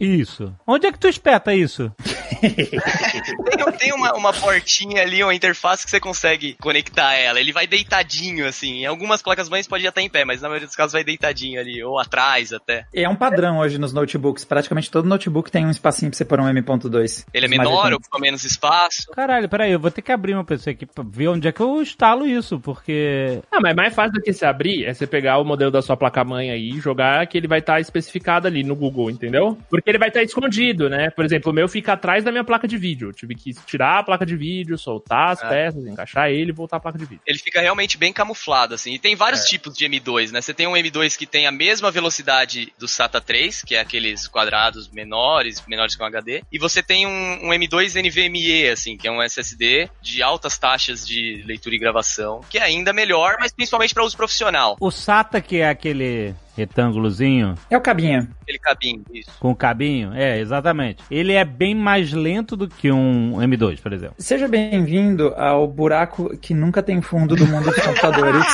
Isso. Onde é que tu espeta isso? Tem, tem uma, uma portinha ali, uma interface que você consegue conectar ela. Ele vai deitadinho, assim. Em algumas placas mães pode já estar em pé, mas na maioria dos casos vai deitadinho ali, ou atrás até. É um padrão hoje nos notebooks. Praticamente todo notebook tem um espacinho pra você pôr um M.2. Ele é menor, ocupa menos espaço. Caralho, peraí, eu vou ter que abrir meu PC aqui pra ver onde é que eu instalo isso, porque. Ah, mas mais fácil do que você abrir é você pegar o modelo da sua placa-mãe aí e jogar que ele vai estar especificado ali no Google, entendeu? Porque ele vai estar escondido, né? Por exemplo, o meu fica atrás da minha placa de vídeo. Eu tive que tirar a placa de vídeo, soltar as Ah. peças, encaixar ele e voltar a placa de vídeo. Ele fica realmente bem camuflado, assim. E tem vários É. tipos de M2, né? Você tem um M2 que tem a mesma velocidade do SATA 3, que é aqueles quadrados menores, menores que um HD. E você tem um, um M2 NVMe, assim, que é um SSD de altas taxas de leitura e gravação, que é ainda melhor, mas principalmente para uso profissional. O SATA, que é aquele retângulozinho É o cabinho. Aquele cabinho, isso. com cabinho, é, exatamente. Ele é bem mais lento do que um M2, por exemplo. Seja bem-vindo ao buraco que nunca tem fundo do mundo dos computadores,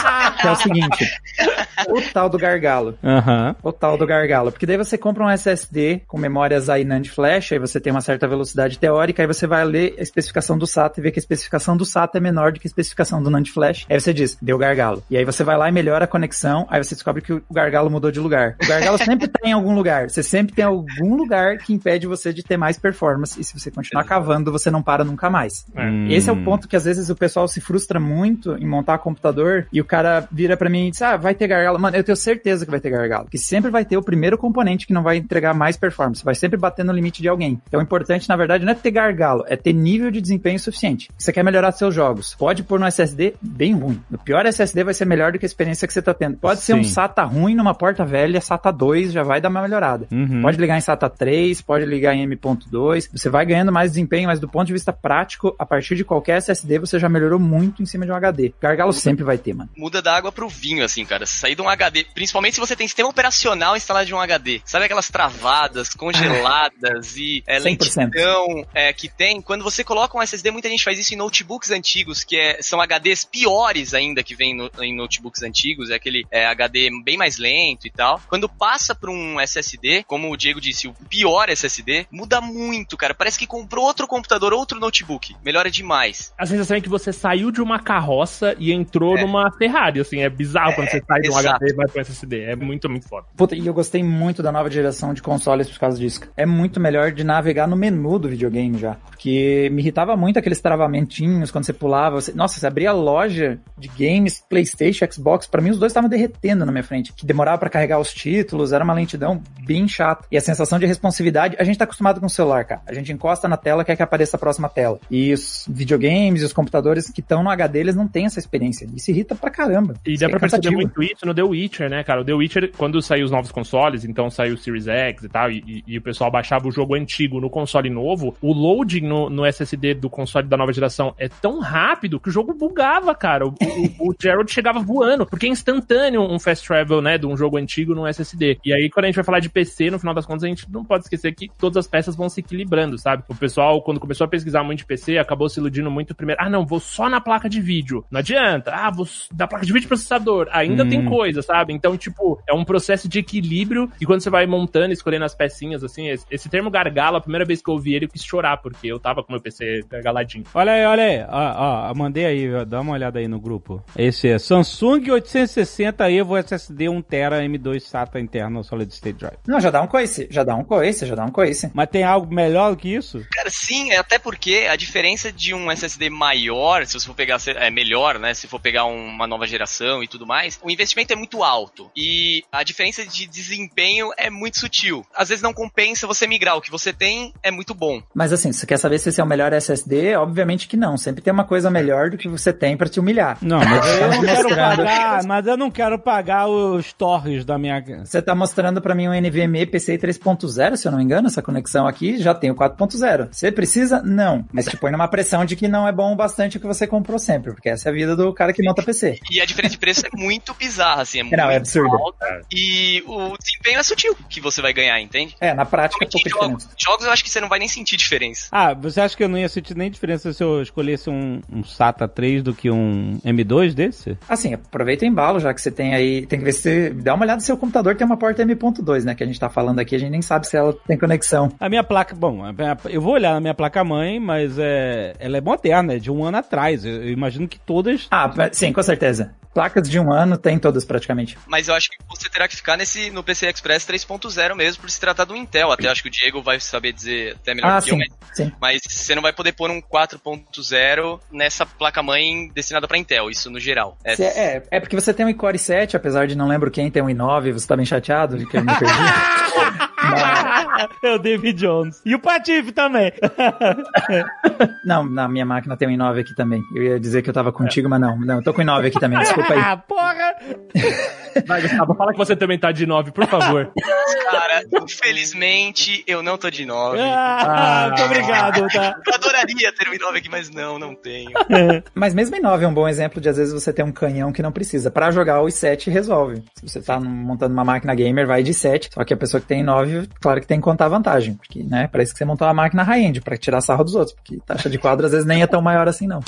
que é o seguinte. O tal do gargalo. Aham. O tal do gargalo. Porque daí você compra um SSD com memórias aí NAND flash, aí você tem uma certa velocidade teórica, aí você vai ler a especificação do SATA e ver que a especificação do SATA é menor do que a especificação do NAND flash. Aí você diz, deu gargalo. E aí você vai lá e melhora a conexão, aí você descobre que o gargalo mudou de lugar. O gargalo sempre tá em algum lugar. Você sempre tem algum lugar que impede você de ter mais performance. E se você continuar cavando, você não para nunca mais. Hum. Esse é o ponto que às vezes o pessoal se frustra muito em montar computador e o cara vira pra mim e diz: Ah, vai ter gargalo. Mano, eu tenho certeza que vai ter gargalo. Que sempre vai ter o primeiro componente que não vai entregar mais performance. Vai sempre bater no limite de alguém. Então o importante, na verdade, não é ter gargalo, é ter nível de desempenho suficiente. Você quer melhorar seus jogos. Pode pôr no SSD bem ruim. No pior SSD vai ser melhor do que a experiência que você tá tendo. Pode ser um Sim. SATA ruim numa porta velha, SATA 2 já vai dar uma melhorada. Uhum. Pode ligar em SATA 3, pode ligar em M.2, você vai ganhando mais desempenho, mas do ponto de vista prático, a partir de qualquer SSD você já melhorou muito em cima de um HD. Gargalo sempre vai ter, mano. Muda da água pro vinho, assim, cara. Sair de um HD, principalmente se você tem sistema operacional instalado de um HD. Sabe aquelas travadas, congeladas e é, 100%. lentidão é, que tem? Quando você coloca um SSD, muita gente faz isso em notebooks antigos, que é- são HDs piores ainda que vem no- em notebooks antigos. É aquele é, HD bem mais lento e tal. Quando passa pra um SSD, como o Diego disse, o pior SSD, muda muito, cara. Parece que comprou outro computador, outro notebook. Melhora demais. A sensação é que você saiu de uma carroça e entrou É. numa Ferrari, assim. É bizarro quando você sai de um exato. HD e vai pro SSD. É muito, muito foda. Puta, e eu gostei muito da nova geração de consoles por causa disso. É muito melhor de navegar no menu do videogame já. Porque me irritava muito aqueles travamentinhos quando você pulava. Você- nossa, você abria a loja de games, Playstation, Xbox. Pra mim os dois estavam derretendo na minha frente. Que demorava pra carregar os títulos, era uma lentidão bem chata. E a sensação de responsividade, a gente tá acostumado com o celular, cara. A gente encosta na tela, quer que apareça a próxima tela. E os videogames e os computadores que estão no HD, eles não têm essa experiência. Isso irrita pra caramba. E Isso dá é pra perceber cansativo. muito isso no The Witcher, né, cara? O The Witcher, quando saiu os novos consoles, então saiu o Series X e tal, e, e- e o pessoal baixava o jogo antigo no console novo, o loading no, no SSD do console da nova geração é tão rápido que o jogo bugava, cara. O, o, o Gerald chegava voando, porque é instantâneo um fast travel, né, de um jogo antigo no SSD. E aí, quando a gente vai falar de PC, no final das contas, a gente não pode esquecer que todas as peças vão se equilibrando, sabe? O pessoal, quando começou a pesquisar muito de PC, acabou se iludindo muito primeiro. Ah, não, vou só na placa de vídeo. Não adianta. Ah, vou da placa de vídeo processador. Ainda Hum. tem coisa, sabe? Então, tipo, é um processo de equilíbrio e quando você vai montando, escolhendo as pecinhas, assim, esse, esse termo gargalo, a primeira vez que eu ouvi ele, eu quis chorar, porque eu tava com meu PC gargaladinho. Olha aí, olha aí. Ó, ó, mandei aí, ó, dá uma olhada aí no grupo. Esse é Samsung 860 Evo SSD 1TB placa M2 SATA interna Solid State Drive. Não, já dá um coice, já dá um coice, já dá um coice. Mas tem algo melhor do que isso? Cara, sim, até porque a diferença de um SSD maior, se você for pegar, é melhor, né? Se for pegar uma nova geração e tudo mais, o investimento é muito alto. E a diferença de desempenho é muito sutil. Às vezes não compensa você migrar. O que você tem é muito bom. Mas assim, você quer saber se esse é o melhor SSD? Obviamente que não. Sempre tem uma coisa melhor do que você tem para te humilhar. Não, mas eu não quero pagar, mas eu não quero pagar os torres da minha. Você tá mostrando para mim um NVMe PCI 3.0, se eu não me engano, essa conexão aqui, já tem o 4.0. Você precisa? Não. Mas te põe numa pressão de que não é bom o bastante o que você comprou sempre, porque essa é a vida do cara que monta PC. E a diferença de preço é muito bizarra, assim, é não, muito é absurdo. alta. E o desempenho é sutil que você vai ganhar, entende? É, na prática é pouca jogos, diferença. jogos eu acho que você não vai nem sentir diferença. Ah, você acha que eu não ia sentir nem diferença se eu escolhesse um, um SATA 3 do que um M2 desse? Assim, aproveita o embalo, já que você tem aí. Tem que ver se. Dá uma olhada se seu computador tem uma porta M.2, né? Que a gente tá falando aqui, a gente nem sabe se ela tem conexão. A minha placa, bom, eu vou olhar na minha placa-mãe, mas é, ela é moderna, é de um ano atrás. Eu, eu imagino que todas. Ah, sim, com certeza. Placas de um ano tem todas praticamente. Mas eu acho que você terá que ficar nesse no PC Express 3.0 mesmo, por se tratar do Intel. Até acho que o Diego vai saber dizer até melhor Ah, que eu, sim, mas, sim. mas você não vai poder pôr um 4.0 nessa placa-mãe destinada para Intel, isso no geral. É, Cê- É, é porque você tem um i-Core 7, apesar de não lembro quem tem um i9, você tá bem chateado de que eu me perdi. é o David Jones. E o Patife também. não, na minha máquina tem um i9 aqui também. Eu ia dizer que eu tava contigo, mas não. Não, eu tô com o i9 aqui também, desculpa aí. ah, porra! Vai, Gustavo, fala que você também tá de 9, por favor. Cara, infelizmente eu não tô de 9. Ah, muito obrigado, tá? Eu adoraria ter um i9 aqui, mas não, não tenho. Mas mesmo i9 é um bom exemplo de às vezes você ter um canhão que não precisa. Pra jogar o i7 resolve. Se você tá montando uma máquina gamer, vai de i7. Só que a pessoa que tem i9, claro que tem que contar a vantagem. Porque, né, pra isso que você montou uma máquina high-end, pra tirar sarro dos outros. Porque taxa de quadro às vezes nem é tão maior assim, não.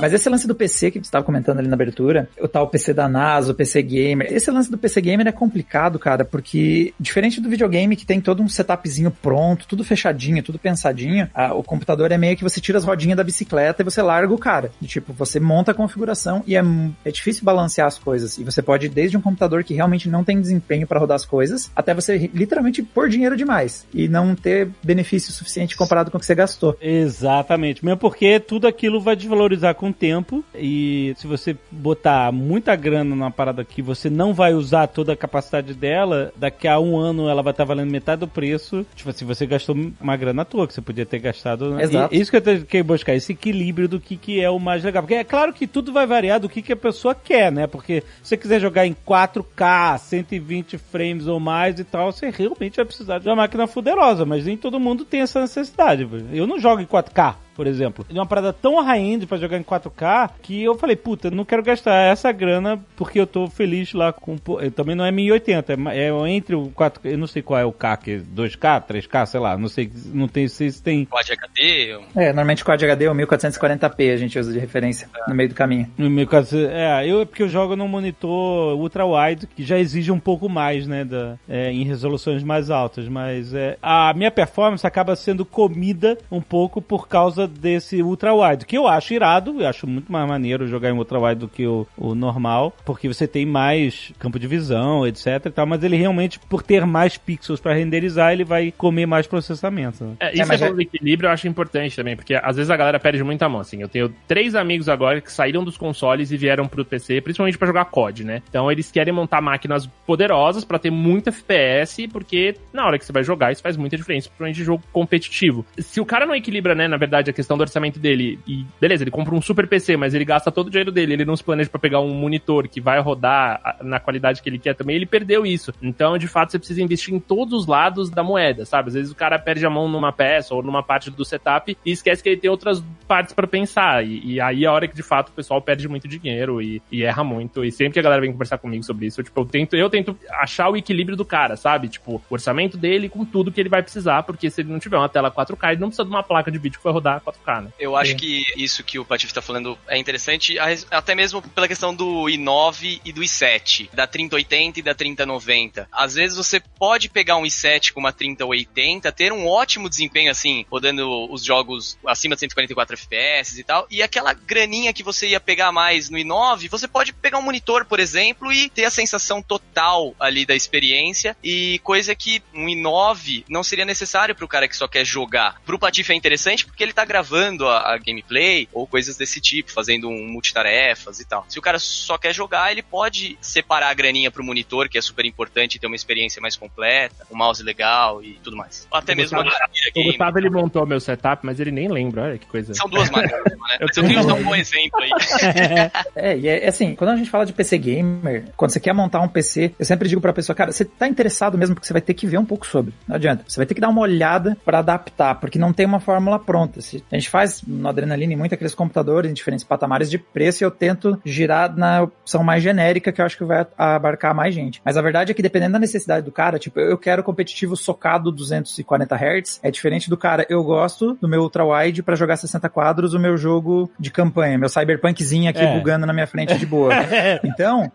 Mas esse lance do PC que você estava comentando ali na abertura, o tal PC da NASA, o PC Gamer, esse lance do PC Gamer é complicado, cara, porque diferente do videogame que tem todo um setupzinho pronto, tudo fechadinho, tudo pensadinho, a- o computador é meio que você tira as rodinhas da bicicleta e você larga o cara. E, tipo, você monta a configuração e é, é difícil balancear as coisas. E você pode desde um computador que realmente não tem desempenho para rodar as coisas, até você literalmente pôr dinheiro demais e não ter benefício suficiente comparado com o que você gastou. Exatamente. Mesmo porque tudo aquilo vai desvalorizar com o tempo. E se você botar muita grana numa parada que você não vai usar toda a capacidade dela, daqui a um ano ela vai estar valendo metade do preço. Tipo assim, você gastou uma grana à toa, que você podia ter gastado. né? Exato. E, isso que eu tenho que buscar, esse equilíbrio do que, que é o mais legal. Porque é claro que tudo vai variar do que, que a pessoa quer, né? Porque se você quiser jogar em 4K, 120 frames ou mais e tal, você realmente vai precisar de uma máquina poderosa, mas nem todo mundo tem essa necessidade. Eu não jogo em 4K. Por exemplo, de uma parada tão high-end pra jogar em 4K que eu falei, puta, não quero gastar essa grana porque eu tô feliz lá com. Também não é 1080, é, é entre o 4K, eu não sei qual é o K, que é 2K, 3K, sei lá, não sei, não tem, sei se tem Quad HD, eu- É, normalmente o Quad HD é o 1440p a gente usa de referência no meio do caminho. No meu caso, é, eu é porque eu jogo num monitor ultra wide que já exige um pouco mais, né, da, é, em resoluções mais altas, mas é, a minha performance acaba sendo comida um pouco por causa desse ultra wide, que eu acho irado, eu acho muito mais maneiro jogar em ultra wide do que o, o normal, porque você tem mais campo de visão, etc e tal, mas ele realmente por ter mais pixels para renderizar, ele vai comer mais processamento. né? É, isso é, mas é- de equilíbrio, eu acho importante também, porque às vezes a galera perde muita mão, assim. Eu tenho três amigos agora que saíram dos consoles e vieram pro PC, principalmente pra jogar COD, né? Então eles querem montar máquinas poderosas pra ter muito FPS, porque na hora que você vai jogar isso faz muita diferença, principalmente em jogo competitivo. Se o cara não equilibra, né, na verdade, questão do orçamento dele, e beleza, ele compra um super PC, mas ele gasta todo o dinheiro dele, ele não se planeja pra pegar um monitor que vai rodar na qualidade que ele quer também, ele perdeu isso. Então, de fato, você precisa investir em todos os lados da moeda, sabe? Às vezes o cara perde a mão numa peça ou numa parte do setup e esquece que ele tem outras partes pra pensar. E, e aí é a hora que de fato o pessoal perde muito dinheiro e, e erra muito. E sempre que a galera vem conversar comigo sobre isso, eu, tipo, eu tento, eu tento achar o equilíbrio do cara, sabe? Tipo, o orçamento dele com tudo que ele vai precisar, porque se ele não tiver uma tela 4K, ele não precisa de uma placa de vídeo que vai rodar jogar 4K, né? Eu acho que isso que o Patife tá falando é interessante, até mesmo pela questão do i9 e do i7, da 3080 e da 3090. Às vezes você pode pegar um i7 com uma 3080, ter um ótimo desempenho assim, rodando os jogos acima de 144 FPS e tal, e aquela graninha que você ia pegar mais no i9, você pode pegar um monitor, por exemplo, e ter a sensação total ali da experiência, e coisa que um i9 não seria necessário pro cara que só quer jogar. Pro Patife é interessante porque ele tá gravando a, a gameplay ou coisas desse tipo, fazendo um multitarefas e tal. Se o cara só quer jogar, ele pode separar a graninha pro monitor, que é super importante, e ter uma experiência mais completa, um mouse legal e tudo mais. Ou até O mesmo uma Gustavo- O game. Gustavo, ele montou meu setup, mas ele nem lembra, olha que coisa. São duas maneiras, né? Eu Mas eu tenho um bom exemplo aí. É, e é assim, quando a gente fala de PC gamer, quando você quer montar um PC, eu sempre digo pra pessoa, cara, você tá interessado mesmo porque você vai ter que ver um pouco sobre. Não adianta. Você vai ter que dar uma olhada pra adaptar, porque não tem uma fórmula pronta. Se- A gente faz no Adrenaline muito aqueles computadores em diferentes patamares de preço e eu tento girar na opção mais genérica que eu acho que vai abarcar mais gente. Mas a verdade é que dependendo da necessidade do cara, tipo, eu quero competitivo socado 240 Hz, é diferente do cara, eu gosto do meu ultra wide pra jogar 60 quadros o meu jogo de campanha, meu cyberpunkzinho aqui É. bugando na minha frente de boa. Então,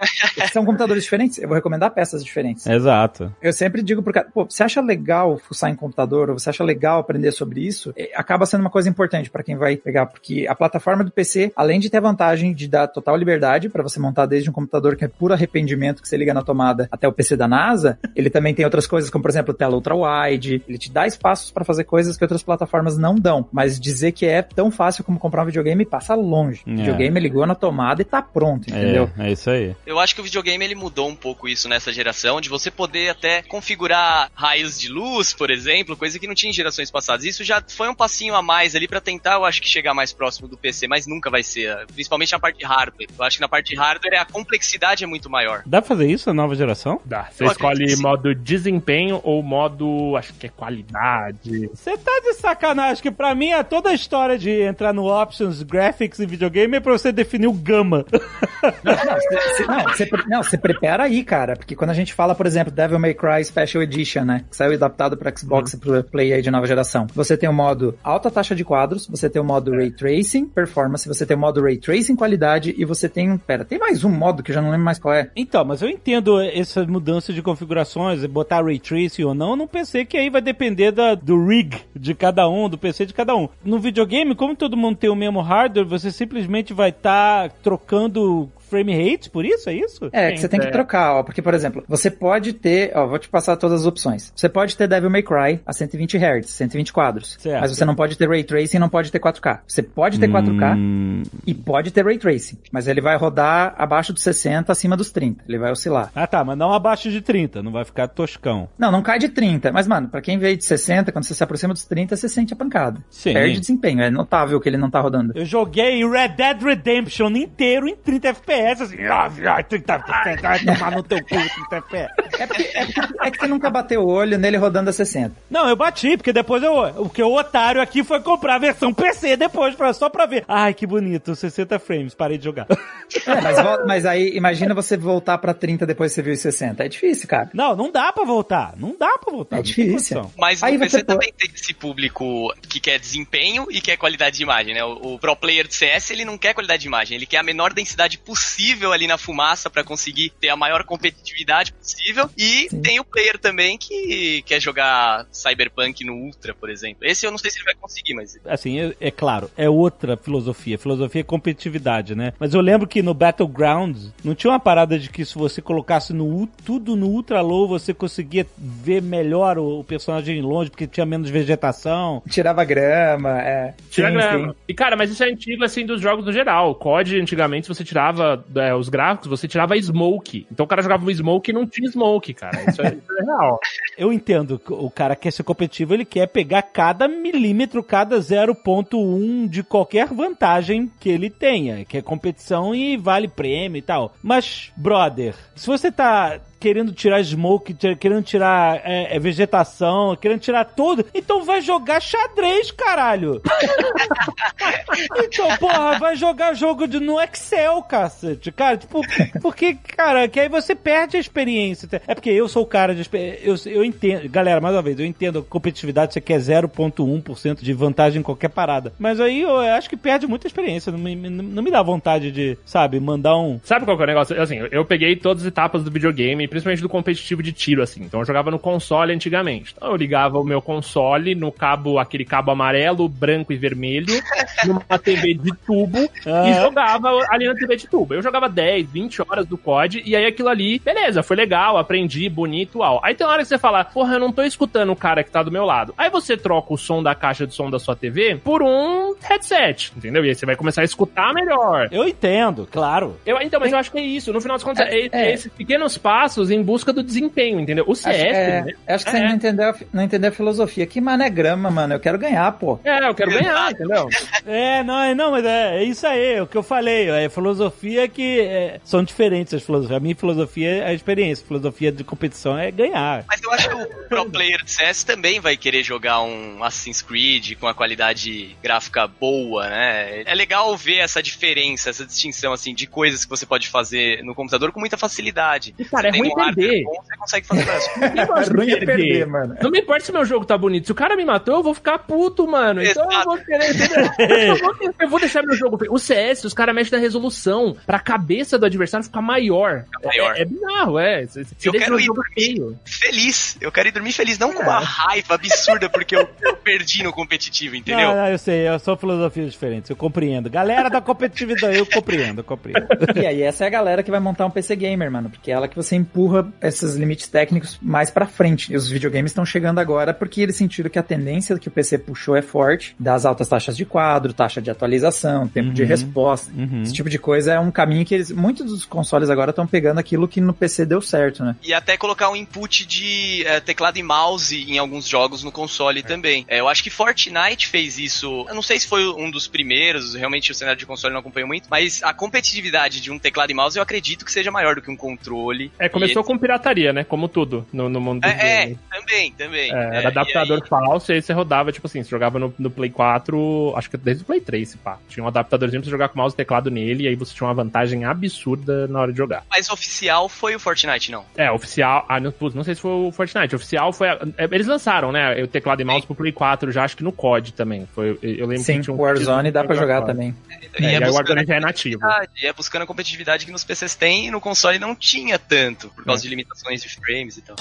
são computadores diferentes, eu vou recomendar peças diferentes. Exato. Eu sempre digo pro cara, pô, você acha legal fuçar em computador, ou você acha legal aprender sobre isso, eh, acaba sendo uma coisa importante pra quem vai pegar, porque a plataforma do PC, além de ter a vantagem de dar total liberdade pra você montar desde um computador que é puro arrependimento que você liga na tomada até o PC da NASA, ele também tem outras coisas, como por exemplo, tela ultra wide, ele te dá espaços pra fazer coisas que outras plataformas não dão, mas dizer que é tão fácil como comprar um videogame passa longe. O É. videogame ligou na tomada e tá pronto, entendeu? É, é isso aí. Eu acho que o videogame ele mudou um pouco isso nessa geração, de você poder até configurar raios de luz, por exemplo, coisa que não tinha em gerações passadas. Isso já foi um passinho a mais ali pra tentar, eu acho que chegar mais próximo do PC, mas nunca vai ser, principalmente na parte de hardware. Eu acho que na parte de hardware a complexidade é muito maior. Dá pra fazer isso na nova geração? Dá. Você Eu escolhe modo desempenho ou modo, acho que é qualidade. Você tá de sacanagem, que pra mim é toda a história de entrar no Options Graphics em videogame é pra você definir o gama. Não, você- não, você, prepara aí, cara. Porque quando a gente fala, por exemplo, Devil May Cry Special Edition, né? Que saiu adaptado para Xbox e pro Play aí de nova geração. Você tem o modo alta taxa de quadros, você tem o modo Ray Tracing, Performance, você tem o modo Ray Tracing qualidade e você tem. Pera, tem mais um modo que eu já não lembro mais qual é. Então, mas eu entendo essa mudança de configurações, botar Ray Tracing ou não, num PC que aí vai depender da, do rig de cada um, do PC de cada um. No videogame, como todo mundo tem o mesmo hardware, você simplesmente vai estar trocando frame rates por isso, é isso? É, que você tem que é. trocar, ó. Porque, por exemplo, você pode ter, ó, vou te passar todas as opções. Você pode ter Devil May Cry a 120 Hz, 120 quadros. Certo. Mas você não pode ter Ray Tracing e não pode ter 4K. Você pode ter 4K Hum, e pode ter Ray Tracing. Mas ele vai rodar abaixo dos 60, acima dos 30. Ele vai oscilar. Ah tá, mas não abaixo de 30, não vai ficar toscão. Não, não cai de 30. Mas, mano, pra quem veio de 60, quando você se aproxima dos 30, você sente a pancada. Sim. Perde desempenho. É notável que ele não tá rodando. Eu joguei Red Dead Redemption inteiro em 30 FPS, assim, ah, ah, 30 FPS, vai tomar no teu cu 30 FPS. É, porque, é, porque- é que você nunca bateu o olho nele rodando a 60. Não, eu bati, porque depois eu. O que o otário aqui foi comprar a versão PC depois, pra, só pra ver. Ai, que bonito, 60 frames, parei de jogar. É, mas, mas aí, imagina você voltar pra 30 depois que você viu os 60. É difícil, cara. Não, não dá pra voltar. Não dá pra voltar. É difícil. Mas Aí PC você pô- também tem esse público que quer desempenho e quer qualidade de imagem, né? O, o pro player de CS, ele não quer qualidade de imagem, ele quer a menor densidade possível ali na fumaça pra conseguir ter a maior competitividade possível. E Sim. tem o player também que quer jogar Cyberpunk no Ultra, por exemplo. Esse eu não sei se ele vai conseguir, mas Assim, é, é claro, é outra filosofia. Filosofia é competitividade, né? Mas eu lembro que no Battlegrounds não tinha uma parada de que se você colocasse no, u- tudo no ultra low, você conseguia ver melhor o, o personagem longe, porque tinha menos vegetação. Tirava grama, é. Tira Sim, grama. sim. E, cara, mas isso é antigo, assim, dos jogos no geral. O COD, antigamente, se você tirava é, os gráficos, você tirava smoke. Então o cara jogava um smoke e não tinha smoke, cara. Isso é, isso é real. Eu entendo o cara quer ser competitivo, ele quer pegar cada milímetro, cada 0.1 de qualquer vantagem que ele tenha, que é competição e vale prêmio e tal. Mas, brother, se você tá querendo tirar smoke, querendo tirar é, é, vegetação, querendo tirar tudo. Então vai jogar xadrez, caralho. então, porra, vai jogar jogo de, no Excel, cacete. Cara, tipo, porque, cara, que aí você perde a experiência. É porque eu sou o cara de eu, eu entendo, galera, mais uma vez, eu entendo a competitividade, você quer 0.1% de vantagem em qualquer parada. Mas aí eu acho que perde muita experiência. Não me, não me dá vontade de, sabe, mandar um. Sabe qual que é o negócio? Assim, eu peguei todas as etapas do videogame, principalmente do competitivo de tiro, assim. Então eu jogava no console antigamente. Então eu ligava o meu console no cabo, aquele cabo amarelo, branco e vermelho, numa TV de tubo ah. e jogava ali na TV de tubo. Eu jogava 10, 20 horas do COD e aí aquilo ali, beleza, foi legal, aprendi, bonito, uau. Aí tem uma hora que você fala, porra, eu não tô escutando o cara que tá do meu lado. Aí você troca o som da caixa de som da sua TV por um headset, entendeu? E aí você vai começar a escutar melhor. Eu entendo, claro. Eu, então, mas eu acho que é isso. No final das contas, é, é, é. esses pequenos passos em busca do desempenho, entendeu? O CS. Acho, é, né? acho que você não é. entendeu, não entendeu a filosofia. Que mané grama, mano. Eu quero ganhar, pô. É, eu quero ganhar, entendeu? É, não, não, mas é, é isso aí, o que eu falei. É filosofia que é, são diferentes as filosofias. A minha filosofia é a experiência. A filosofia de competição é ganhar. Mas eu acho que o pro player de CS também vai querer jogar um Assassin's Creed com a qualidade gráfica boa, né? É legal ver essa diferença, essa distinção, assim, de coisas que você pode fazer no computador com muita facilidade. E, cara, é ruim perder. Bom, você consegue fazer isso. é perder. perder, mano. Não me importa se meu jogo tá bonito. Se o cara me matou, eu vou ficar puto, mano. Então Exato. eu vou querer. eu, vou, eu vou deixar meu jogo. O CS, os caras mexem na resolução pra cabeça do adversário ficar maior. Ficar maior. É, é bizarro, é. Você eu quero ir dormir feliz. Eu quero ir dormir feliz, não é. com uma raiva absurda porque eu, eu, perdi no competitivo, entendeu? Não, não, eu sei, eu sou filosofias diferentes, eu compreendo. Galera da competitividade, eu compreendo, eu compreendo. E aí, essa é a galera que vai montar um PC gamer, mano, porque é ela que você empurra esses limites técnicos mais pra frente. E os videogames estão chegando agora porque eles sentiram que a tendência que o PC puxou é forte, das altas taxas de quadro, taxa de atualização, tempo uhum, de resposta. Uhum. Esse tipo de coisa é um caminho que eles, muitos dos consoles agora estão pegando aquilo que no PC deu certo, né? E até colocar um input de é, teclado e mouse em alguns jogos no console é. também. É, eu acho que Fortnite fez isso. Eu não sei se foi um dos primeiros, realmente o cenário de console não acompanho muito, mas a competitividade de um teclado e mouse eu acredito que seja maior do que um controle. É, começou com pirataria, né? Como tudo no, no mundo é, é, também, também. É, era adaptador aí... falso e aí você rodava, tipo assim, você jogava no, no Play 4, acho que desde o Play 3, pá. Tinha um adaptadorzinho pra você jogar com mouse e teclado nele, e aí você tinha uma vantagem absurda na hora de jogar. Mas oficial foi o Fortnite, não? É, oficial. Ah, não, não sei se foi o Fortnite. Oficial foi. A, é, eles lançaram, né? O teclado e mouse Sim. pro Play 4, já acho que no COD também. Foi, eu lembro Sim, que tinha um Warzone dá pra jogar também. É, é, e, é, e o Warzone já é nativo. E é buscando a competitividade que nos PCs tem e no console não tinha tanto, por causa é. de limitações de frames e tal.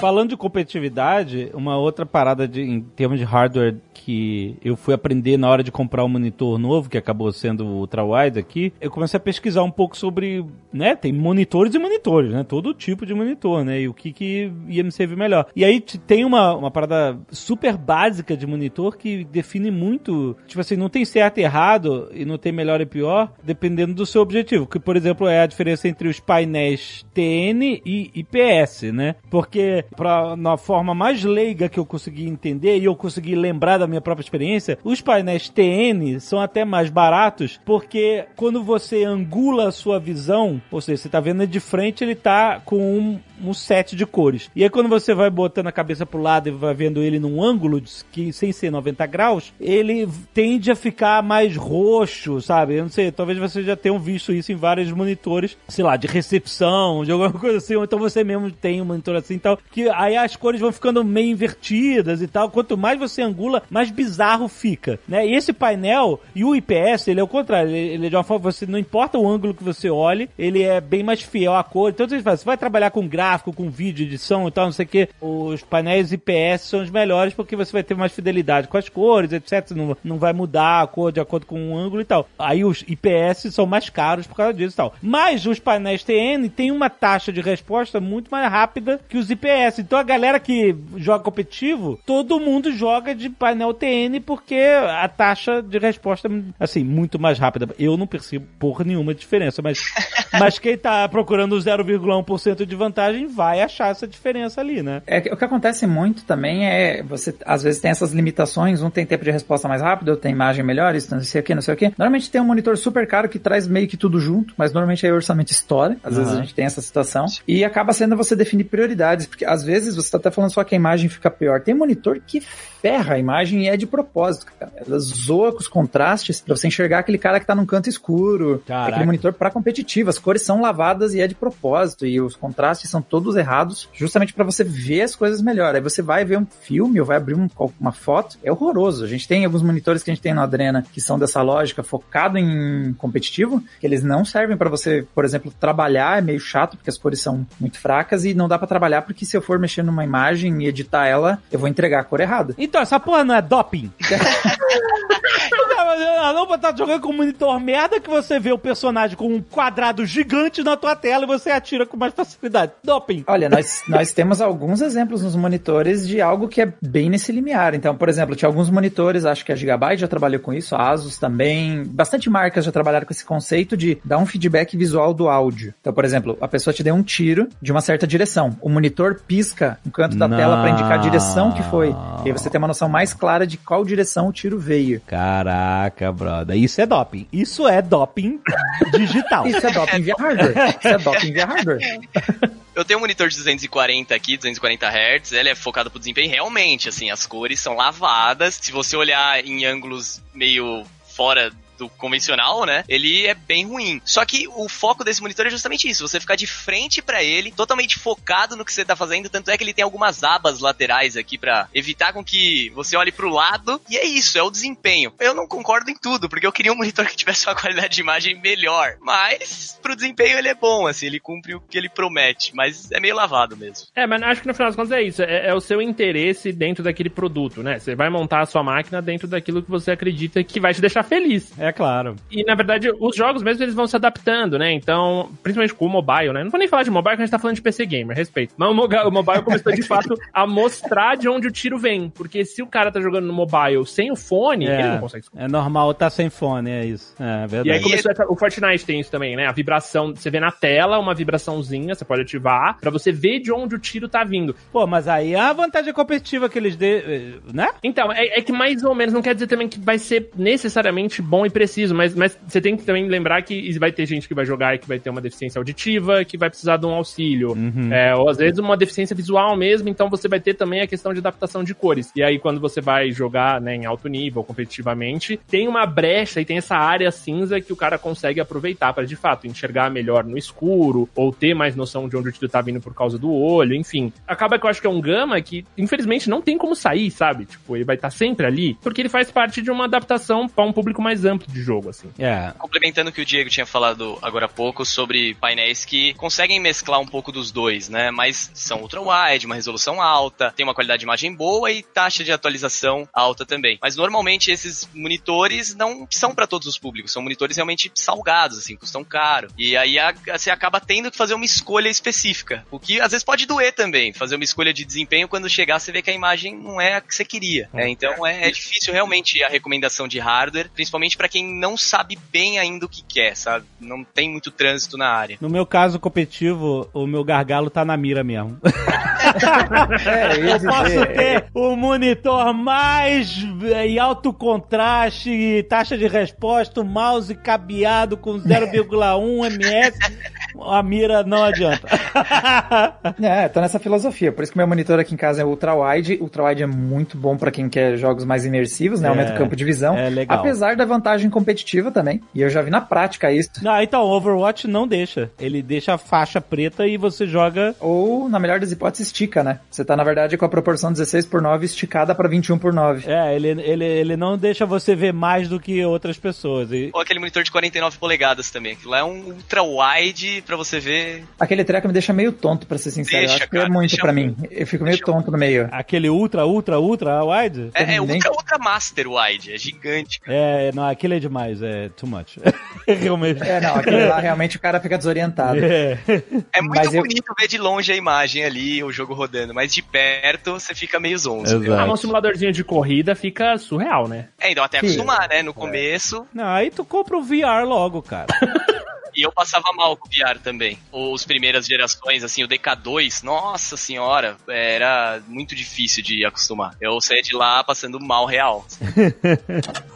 Falando de competitividade, uma outra parada de, em termos de hardware que eu fui aprender na hora de comprar um monitor novo, que acabou sendo o ultra-wide aqui, eu comecei a pesquisar um pouco sobre, né, tem monitores e monitores, né, todo tipo de monitor, né, e o que que ia me servir melhor. E aí tem uma, uma parada super básica de monitor que define muito, tipo assim, não tem certo e errado e não tem melhor e pior, dependendo do seu objetivo, que por exemplo é a diferença entre os painéis TN e IPS, né, porque pra, na forma mais leiga que eu consegui entender e eu consegui lembrar da minha própria experiência, os painéis TN são até mais baratos porque quando você angula a sua visão, ou seja, você tá vendo de frente, ele tá com um, um set de cores. E aí quando você vai botando a cabeça pro lado e vai vendo ele num ângulo que sem ser 90 graus, ele tende a ficar mais roxo, sabe? Eu não sei, talvez você já tenha visto isso em vários monitores, sei lá, de recepção, de alguma coisa assim, ou então você mesmo tem um monitor assim e tal, que aí as cores vão ficando meio invertidas e tal. Quanto mais você angula, mais bizarro fica, né? E esse painel e o IPS, ele é o contrário, ele, é de uma forma você não importa o ângulo que você olhe, ele é bem mais fiel à cor. Então você vai, você vai trabalhar com gráfico, com vídeo, edição e tal, não sei o que. Os painéis IPS são os melhores porque você vai ter mais fidelidade com as cores, etc. Não, não vai mudar a cor de acordo com o ângulo e tal. Aí os IPS são mais caros por causa disso e tal. Mas os painéis TN têm uma taxa de resposta muito mais rápida que os IPS. Então a galera que joga competitivo, todo mundo joga de painel TN porque a taxa de resposta é, assim, muito mais rápida. Eu não percebo porra nenhuma diferença, mas, mas quem tá procurando 0,1% de vantagem vai achar essa diferença ali, né? É, o que acontece muito também é você às vezes tem essas limitações, um tem tempo de resposta mais rápido, outro tem imagem melhor, isso não sei o que, não sei o que. Normalmente tem um monitor super caro que traz meio que tudo junto, mas normalmente aí o orçamento estoura. Às uhum. vezes a gente tem essa situação. E acaba sendo você definir prioridades, porque às vezes você tá até falando só que a imagem fica pior. Tem monitor que ferra a imagem e é de propósito, cara. Ela zoa com os contrastes pra você enxergar aquele cara que tá num canto escuro. Caraca. Aquele monitor para competitivo. As cores são lavadas e é de propósito. E os contrastes são todos errados, justamente para você ver as coisas melhor. Aí você vai ver um filme ou vai abrir um, uma foto, é horroroso. A gente tem alguns monitores que a gente tem no Adrena que são dessa lógica focado em competitivo, que eles não servem para você, por exemplo, trabalhar, é meio chato porque as cores são muito fracas e não dá para trabalhar porque se eu for mexer numa imagem e editar ela, eu vou entregar a cor errada. Então, essa porra não é doping? não pra estar jogando com um monitor merda que você vê o personagem com um quadrado gigante na tua tela e você atira com mais facilidade. Doping. Olha, nós, nós temos alguns exemplos nos monitores de algo que é bem nesse limiar. Então, por exemplo, tinha alguns monitores, acho que a Gigabyte já trabalhou com isso, a Asus também, bastante marcas já trabalharam com esse conceito de dar um feedback visual do áudio. Então, por exemplo, a pessoa te deu um tiro de uma certa direção. O monitor pisca no canto da não. tela para indicar a direção que foi. E aí você tem uma noção mais clara de qual direção o tiro veio. Caraca, brother. Isso é doping. Isso é doping digital. Isso é doping via hardware. Isso é doping via hardware. Eu tenho um monitor de 240 aqui, 240 Hz, ele é focado pro desempenho realmente, assim, as cores são lavadas. Se você olhar em ângulos meio fora do convencional, né? Ele é bem ruim. Só que o foco desse monitor é justamente isso: você ficar de frente para ele, totalmente focado no que você tá fazendo. Tanto é que ele tem algumas abas laterais aqui para evitar com que você olhe pro lado. E é isso, é o desempenho. Eu não concordo em tudo, porque eu queria um monitor que tivesse uma qualidade de imagem melhor. Mas pro desempenho ele é bom, assim, ele cumpre o que ele promete. Mas é meio lavado mesmo. É, mas acho que no final das contas é isso: é, é o seu interesse dentro daquele produto, né? Você vai montar a sua máquina dentro daquilo que você acredita que vai te deixar feliz. É claro. E na verdade, os jogos mesmo eles vão se adaptando, né? Então, principalmente com o mobile, né? Não vou nem falar de mobile, que a gente tá falando de PC gamer, respeito. Mas o, o mobile começou de fato a mostrar de onde o tiro vem. Porque se o cara tá jogando no mobile sem o fone, é, ele não consegue É normal tá sem fone, é isso. É verdade. E aí começou essa, o Fortnite tem isso também, né? A vibração, você vê na tela uma vibraçãozinha, você pode ativar, para você ver de onde o tiro tá vindo. Pô, mas aí é a vantagem competitiva que eles dê, eh, né? Então, é, é que mais ou menos, não quer dizer também que vai ser necessariamente bom e preciso, mas, mas você tem que também lembrar que vai ter gente que vai jogar e que vai ter uma deficiência auditiva, que vai precisar de um auxílio. Uhum. É, ou às vezes uma deficiência visual mesmo, então você vai ter também a questão de adaptação de cores. E aí, quando você vai jogar né, em alto nível, competitivamente, tem uma brecha e tem essa área cinza que o cara consegue aproveitar para de fato enxergar melhor no escuro, ou ter mais noção de onde o tiro tá vindo por causa do olho, enfim. Acaba que eu acho que é um gama que, infelizmente, não tem como sair, sabe? Tipo, ele vai estar tá sempre ali, porque ele faz parte de uma adaptação para um público mais amplo de jogo, assim. É. Complementando o que o Diego tinha falado agora há pouco sobre painéis que conseguem mesclar um pouco dos dois, né? Mas são ultra-wide, uma resolução alta, tem uma qualidade de imagem boa e taxa de atualização alta também. Mas normalmente esses monitores não são para todos os públicos, são monitores realmente salgados, assim, custam caro. E aí você acaba tendo que fazer uma escolha específica, o que às vezes pode doer também, fazer uma escolha de desempenho quando chegar você vê que a imagem não é a que você queria. Né? Então é, é difícil realmente a recomendação de hardware, principalmente para quem não sabe bem ainda o que quer, sabe? Não tem muito trânsito na área. No meu caso competitivo, o meu gargalo tá na mira mesmo. é, eu, eu posso ter o monitor mais é, em alto contraste, taxa de resposta, o mouse cabeado com 0,1 ms a mira não adianta. é, tô nessa filosofia. Por isso que meu monitor aqui em casa é ultra wide. Ultra wide é muito bom para quem quer jogos mais imersivos, né? Aumenta é, o campo de visão. É legal. Apesar da vantagem competitiva também. E eu já vi na prática isso. Não, então, Overwatch não deixa. Ele deixa a faixa preta e você joga. Ou, na melhor das hipóteses, estica, né? Você tá, na verdade, com a proporção 16 por 9 esticada para 21 por 9. É, ele, ele, ele não deixa você ver mais do que outras pessoas. E... Ou aquele monitor de 49 polegadas também. Aquilo é um ultra pra você ver. Aquele treco me deixa meio tonto, pra ser sincero. Deixa, eu acho que é cara, muito deixa pra mim. Eu fico meio Deixa tonto no meio. Aquele ultra, ultra, ultra wide? É, é ultra, ultra master wide, é gigante. É, não, aquele é demais, é too much. Realmente. É, não, aquele lá realmente o cara fica desorientado. É. É muito Mas eu- bonito ver de longe a imagem ali, o jogo rodando, mas de perto você fica meio zonzo. Ah, um simuladorzinho de corrida fica surreal, né? É, então até acostumar, né? No começo. Não, aí tu compra o VR logo, cara. E eu passava mal com o VR também. Os primeiras gerações, assim, o DK2, nossa senhora, era muito difícil de acostumar. Eu saía de lá passando mal real.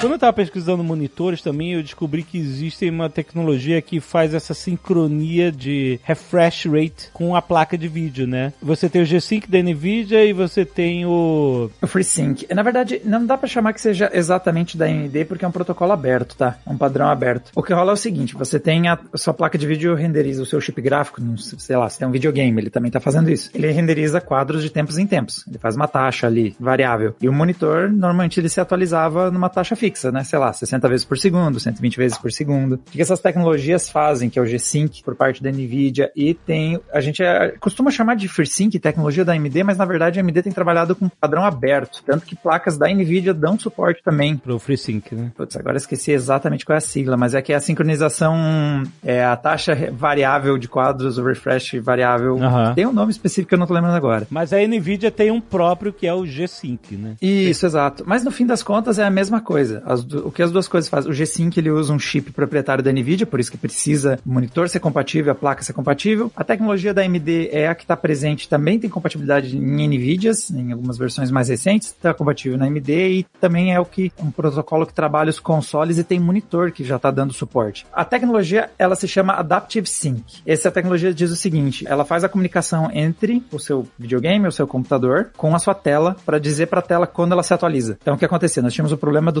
Quando eu tava pesquisando monitores também, eu descobri que existe uma tecnologia que faz essa sincronia de refresh rate com a placa de vídeo, né? Você tem o G-Sync da Nvidia e você tem o... O FreeSync. Na verdade, não dá pra chamar que seja exatamente da AMD porque é um protocolo aberto, tá? É um padrão aberto. O que rola é o seguinte, você tem a, sua placa de vídeo renderiza o seu chip gráfico, sei lá, se tem um videogame, ele também tá fazendo isso. Ele renderiza quadros de tempos em tempos. Ele faz uma taxa ali, variável. E o monitor, normalmente ele se atualizava numa taxa fixa, né? Sei lá, 60 vezes por segundo, 120 vezes por segundo. O que essas tecnologias fazem, que é o G-Sync por parte da NVIDIA e tem, a gente é, costuma chamar de FreeSync, tecnologia da AMD, mas na verdade a AMD tem trabalhado com padrão aberto, tanto que placas da NVIDIA dão suporte também. pro FreeSync, né? Putz, agora esqueci exatamente qual é a sigla, mas é que é a sincronização, é a taxa variável de quadros, o refresh variável. Aham. Tem um nome específico que eu não tô lembrando agora. Mas a Nvidia tem um próprio que é o G-Sync, né? Isso, exato. Mas no fim das contas é a mesma coisa. O que as duas coisas fazem? O G-Sync ele usa um chip proprietário da NVIDIA, por isso que precisa o monitor ser compatível, a placa ser compatível. A tecnologia da AMD é a que está presente, também tem compatibilidade em NVIDIAs, em algumas versões mais recentes, está compatível na AMD e também é o que um protocolo que trabalha os consoles e tem monitor que já está dando suporte. A tecnologia, ela se chama Adaptive Sync. Essa tecnologia diz o seguinte, ela faz a comunicação entre o seu videogame, o seu computador, com a sua tela, para dizer para a tela quando ela se atualiza. Então, o que acontecia? Nós tínhamos o problema do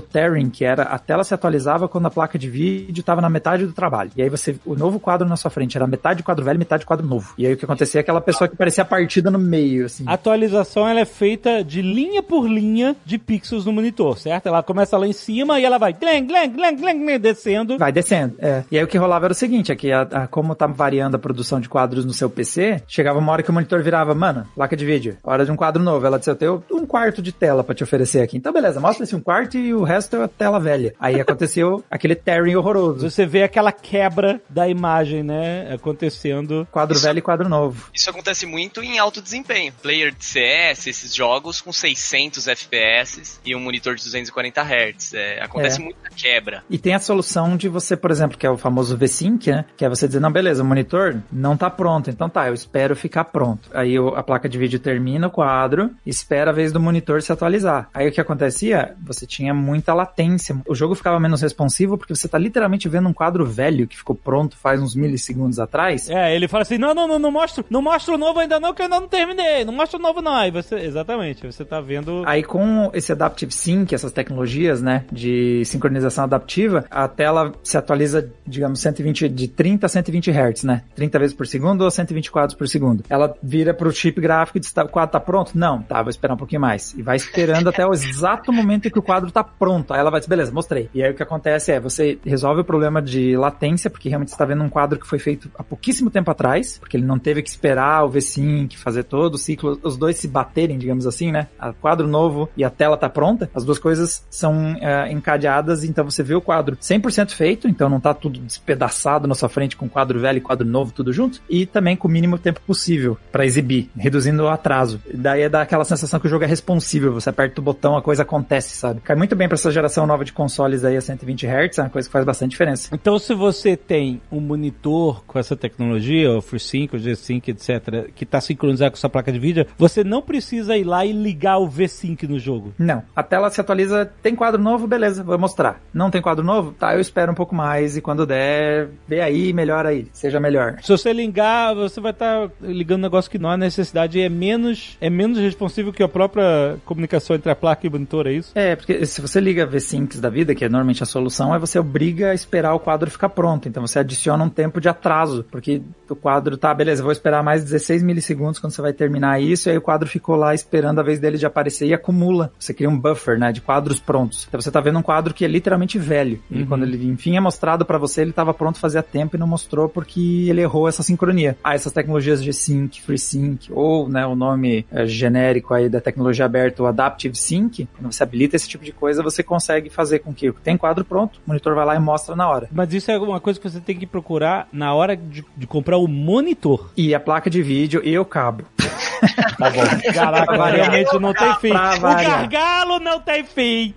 que era a tela se atualizava quando a placa de vídeo estava na metade do trabalho. E aí você, o novo quadro na sua frente era metade quadro velho, metade quadro novo. E aí o que acontecia é aquela pessoa que parecia partida no meio, assim. A atualização ela é feita de linha por linha de pixels no monitor, certo? Ela começa lá em cima e ela vai glen, glen, glen, glen, descendo. Vai descendo, é. E aí o que rolava era o seguinte, é que a, a- como tá variando a produção de quadros no seu PC, chegava uma hora que o monitor virava, mano, placa de vídeo, hora de um quadro novo. Ela disse, eu tenho um quarto de tela pra te oferecer aqui. Então beleza, mostra esse um quarto e o resto a tela velha. Aí aconteceu aquele tearing horroroso. Você vê aquela quebra da imagem, né? Acontecendo. Quadro Isso- velho e quadro novo. Isso acontece muito em alto desempenho. Player de CS, esses jogos com 600 FPS e um monitor de 240 Hz. É, acontece É. muita quebra. E tem a solução de você, por exemplo, que é o famoso V-Sync, né? Que é você dizer, não, beleza, o monitor não tá pronto. Então tá, eu espero ficar pronto. Aí o- a placa de vídeo termina o quadro, espera a vez do monitor se atualizar. Aí o que acontecia? Você tinha muita latência. O jogo ficava menos responsivo porque você tá literalmente vendo um quadro velho que ficou pronto faz uns milissegundos atrás. É, ele fala assim: não, não, não, não mostro, não mostro o novo ainda não, que eu ainda não terminei. Não mostra o novo, não. Aí você, exatamente, você tá vendo. Aí com esse Adaptive Sync, essas tecnologias, né, de sincronização adaptiva, a tela se atualiza, digamos, 120 de 30 a 120 Hz, né? 30 vezes por segundo ou 120 quadros por segundo. Ela vira pro chip gráfico e diz, tá, o quadro tá pronto? Não, tá, vou esperar um pouquinho mais. E vai esperando até o exato momento em que o quadro tá pronto. Aí ela vai dizer, beleza, mostrei. E aí o que acontece é, você resolve o problema de latência, porque realmente você tá vendo um quadro que foi feito há pouquíssimo tempo atrás, porque ele não teve que esperar o V-Sync, fazer todo o ciclo, os dois se baterem, digamos assim, né? A quadro novo e a tela tá pronta, as duas coisas são é, encadeadas, então você vê o quadro 100% feito, então não tá tudo despedaçado na sua frente com quadro velho e quadro novo tudo junto, e também com o mínimo tempo possível para exibir, reduzindo o atraso. Daí é dar aquela sensação que o jogo é responsível, você aperta o botão, a coisa acontece, sabe? Cai muito bem para essa geração nova de consoles aí a 120 Hz, é uma coisa que faz bastante diferença. Então, se você tem um monitor com essa tecnologia, o FreeSync, o G-Sync, etc., que está sincronizado com sua placa de vídeo, você não precisa ir lá e ligar o V-Sync no jogo. Não. A tela se atualiza, tem quadro novo, beleza, vou mostrar. Não tem quadro novo? Tá, eu espero um pouco mais e quando der, vê aí, melhora aí, seja melhor. Se você ligar, você vai estar ligando um negócio que não há necessidade e é menos, é menos responsivo que o próprio pra comunicação entre a placa e o monitor, é isso? É, porque se você liga V-Syncs da vida, que é normalmente a solução, é você obriga a esperar o quadro ficar pronto. Então você adiciona um tempo de atraso, porque o quadro tá, beleza, vou esperar mais 16 milissegundos quando você vai terminar isso, e aí o quadro ficou lá esperando a vez dele de aparecer e acumula. Você cria um buffer, né, de quadros prontos. Então você tá vendo um quadro que é literalmente velho. E quando ele enfim é mostrado pra você, ele tava pronto fazia tempo e não mostrou porque ele errou essa sincronia. Ah, essas tecnologias G-Sync, FreeSync, ou né, o nome é, genérico aí da tecnologia aberta, o Adaptive Sync, quando você habilita esse tipo de coisa, você consegue fazer com que tem quadro pronto, o monitor vai lá e mostra na hora. Mas isso é uma coisa que você tem que procurar na hora de, de comprar o monitor. E a placa de vídeo e o cabo. Tá bom. Caraca, realmente não tem fim. O variar. gargalo não tem fim.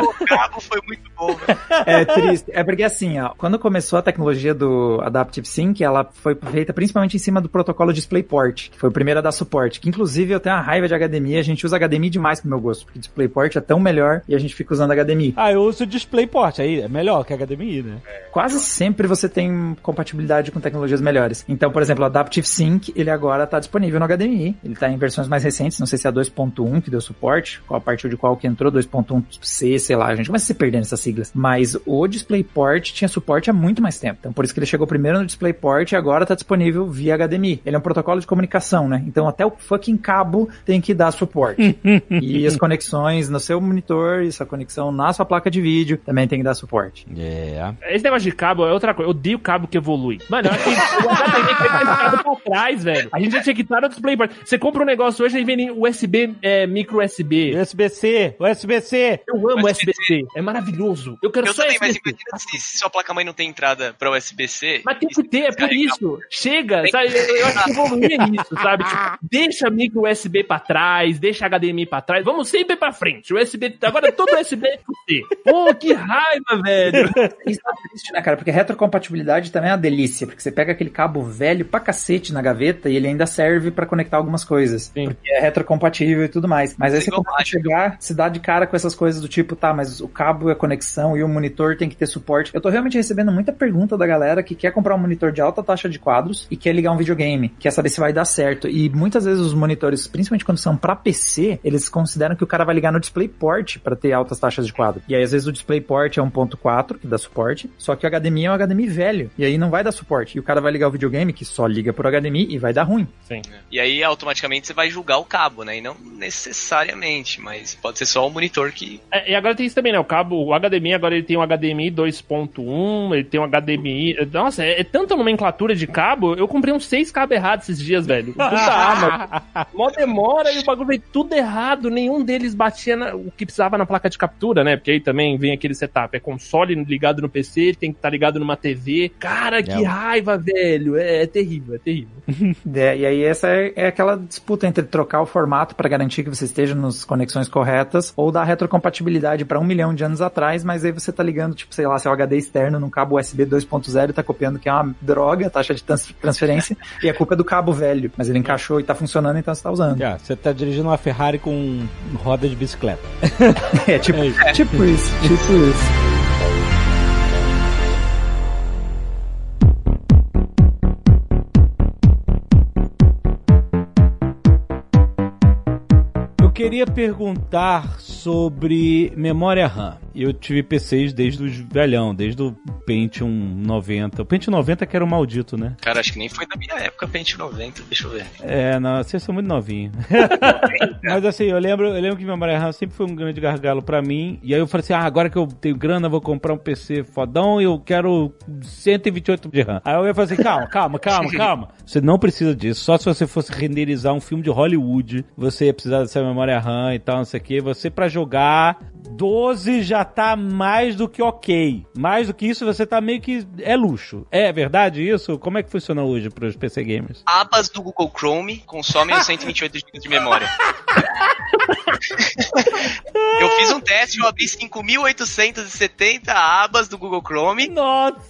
O cabo foi muito bom, velho. É triste. É porque assim, ó, quando começou a tecnologia do Adaptive Sync, ela foi feita principalmente em cima do protocolo DisplayPort, que foi o primeiro a dar suporte. Que inclusive eu tenho uma raiva de HDMI, a gente usa HDMI demais pro meu gosto, porque DisplayPort é tão melhor e a gente fica usando HDMI. Ah, eu uso DisplayPort, aí é melhor que HDMI, né? Quase sempre você tem compatibilidade com tecnologias melhores. Então, por exemplo, o Adaptive Sync, ele agora está disponível no HDMI. Ele está em versões mais recentes, não sei se é a 2.1 que deu suporte, qual a partir de qual que entrou, 2.1C, sei lá, a gente começa a se perder nessas siglas. Mas o DisplayPort tinha suporte há muito mais tempo. Então, por isso que ele chegou primeiro no DisplayPort e agora está disponível via HDMI. Ele é um protocolo de comunicação, né? Então, até o fucking cabo tem que dar suporte. e as conexões no seu monitor e sua conexão na sua placa de vídeo também tem que dar suporte. É. Esse negócio de cabo é outra coisa. Eu odeio cabo que evolui. Mano, eu acho que o HDMI cabo pra trás, velho. A gente já tinha que estar no DisplayPort. Você compra um negócio hoje e vem USB, é, micro USB. USB-C, USB-C. Eu amo USB-C. USB-C. É maravilhoso. Eu quero Eu só também, mas imagina se, se sua placa-mãe não tem entrada pra USB-C. Mas tem que ter, é por isso. Chega, sabe? Eu, eu acho que evoluir é isso, sabe? Tipo, deixa micro USB pra trás, deixa HDMI pra trás. Vamos sempre pra frente. USB, agora todo USB é C. Pô, que raiva, velho. Isso é triste, né, cara? Porque retrocompatibilidade também é uma delícia, porque você pega aquele cabo velho pra cacete na gaveta e ele ainda serve pra conectar algumas coisas. Sim. Porque é retrocompatível e tudo mais. Mas aí você Igual começa a chegar, se dá de cara com essas coisas do tipo, tá, mas o cabo e a conexão e o monitor tem que ter suporte. Eu tô realmente recebendo muita pergunta da galera que quer comprar um monitor de alta taxa de quadros e quer ligar um videogame, quer saber se vai dar certo. E muitas vezes os monitores, principalmente quando são pra PC, eles consideram que o cara vai ligar no DisplayPort pra ter altas taxas de quadro. E aí às vezes o DisplayPort é 1.4, que dá suporte, só que o HDMI é um HDMI velho, e aí não vai dar suporte. E o cara vai ligar o videogame, que só liga por HDMI, e vai dar ruim. E aí automaticamente você vai julgar o cabo, né? E não necessariamente, mas pode ser só o monitor que. É, e agora tem isso também, né? O cabo, o HDMI, agora ele tem um HDMI 2.1, ele tem um HDMI. Nossa, é, é tanta nomenclatura de cabo. Eu comprei uns seis cabos errados esses dias, velho. Puta arma. Mó demora e o bagulho veio tudo errado. Nenhum deles batia na- o que precisava na placa de captura, né? Porque aí também vem aquele setup. É console ligado no PC, tem que estar ligado numa TV. Cara, que raiva, velho. É, é terrível, é terrível. É, e aí essa é, é aquela disputa entre trocar o formato para garantir que você esteja nas conexões corretas ou dar retrocompatibilidade para um milhão de anos atrás, mas aí você tá ligando, tipo, sei lá, seu HD externo num cabo USB 2.0 e tá copiando que é uma droga a taxa de trans- transferência e a culpa é do cabo velho, mas ele encaixou e tá funcionando, então você tá usando. Você tá dirigindo uma Ferrari com roda de bicicleta. É tipo, É tipo isso, tipo isso. Queria perguntar sobre memória RAM. Eu tive PCs desde os velhão, desde o Pentium 90. O Pentium 90 que era o maldito, né? Cara, acho que nem foi da minha época, Pente 90, deixa eu ver. É, não, vocês são muito novinhos. Mas assim, eu lembro, eu lembro que memória RAM sempre foi um grande gargalo pra mim. E aí eu falei assim: ah, agora que eu tenho grana, vou comprar um PC fodão e eu quero 128 de RAM. Aí eu falei assim: calma, calma, calma, calma. Você não precisa disso. Só se você fosse renderizar um filme de Hollywood, você ia precisar dessa memória RAM e tal, não sei o que. Você pra jogar 12 já tá mais do que ok. Mais do que isso, você tá meio que. É luxo. É verdade isso? Como é que funciona hoje pros PC gamers? Abas do Google Chrome consomem os 128 GB de memória. eu fiz um teste, eu abri 5.870 abas do Google Chrome Nossa,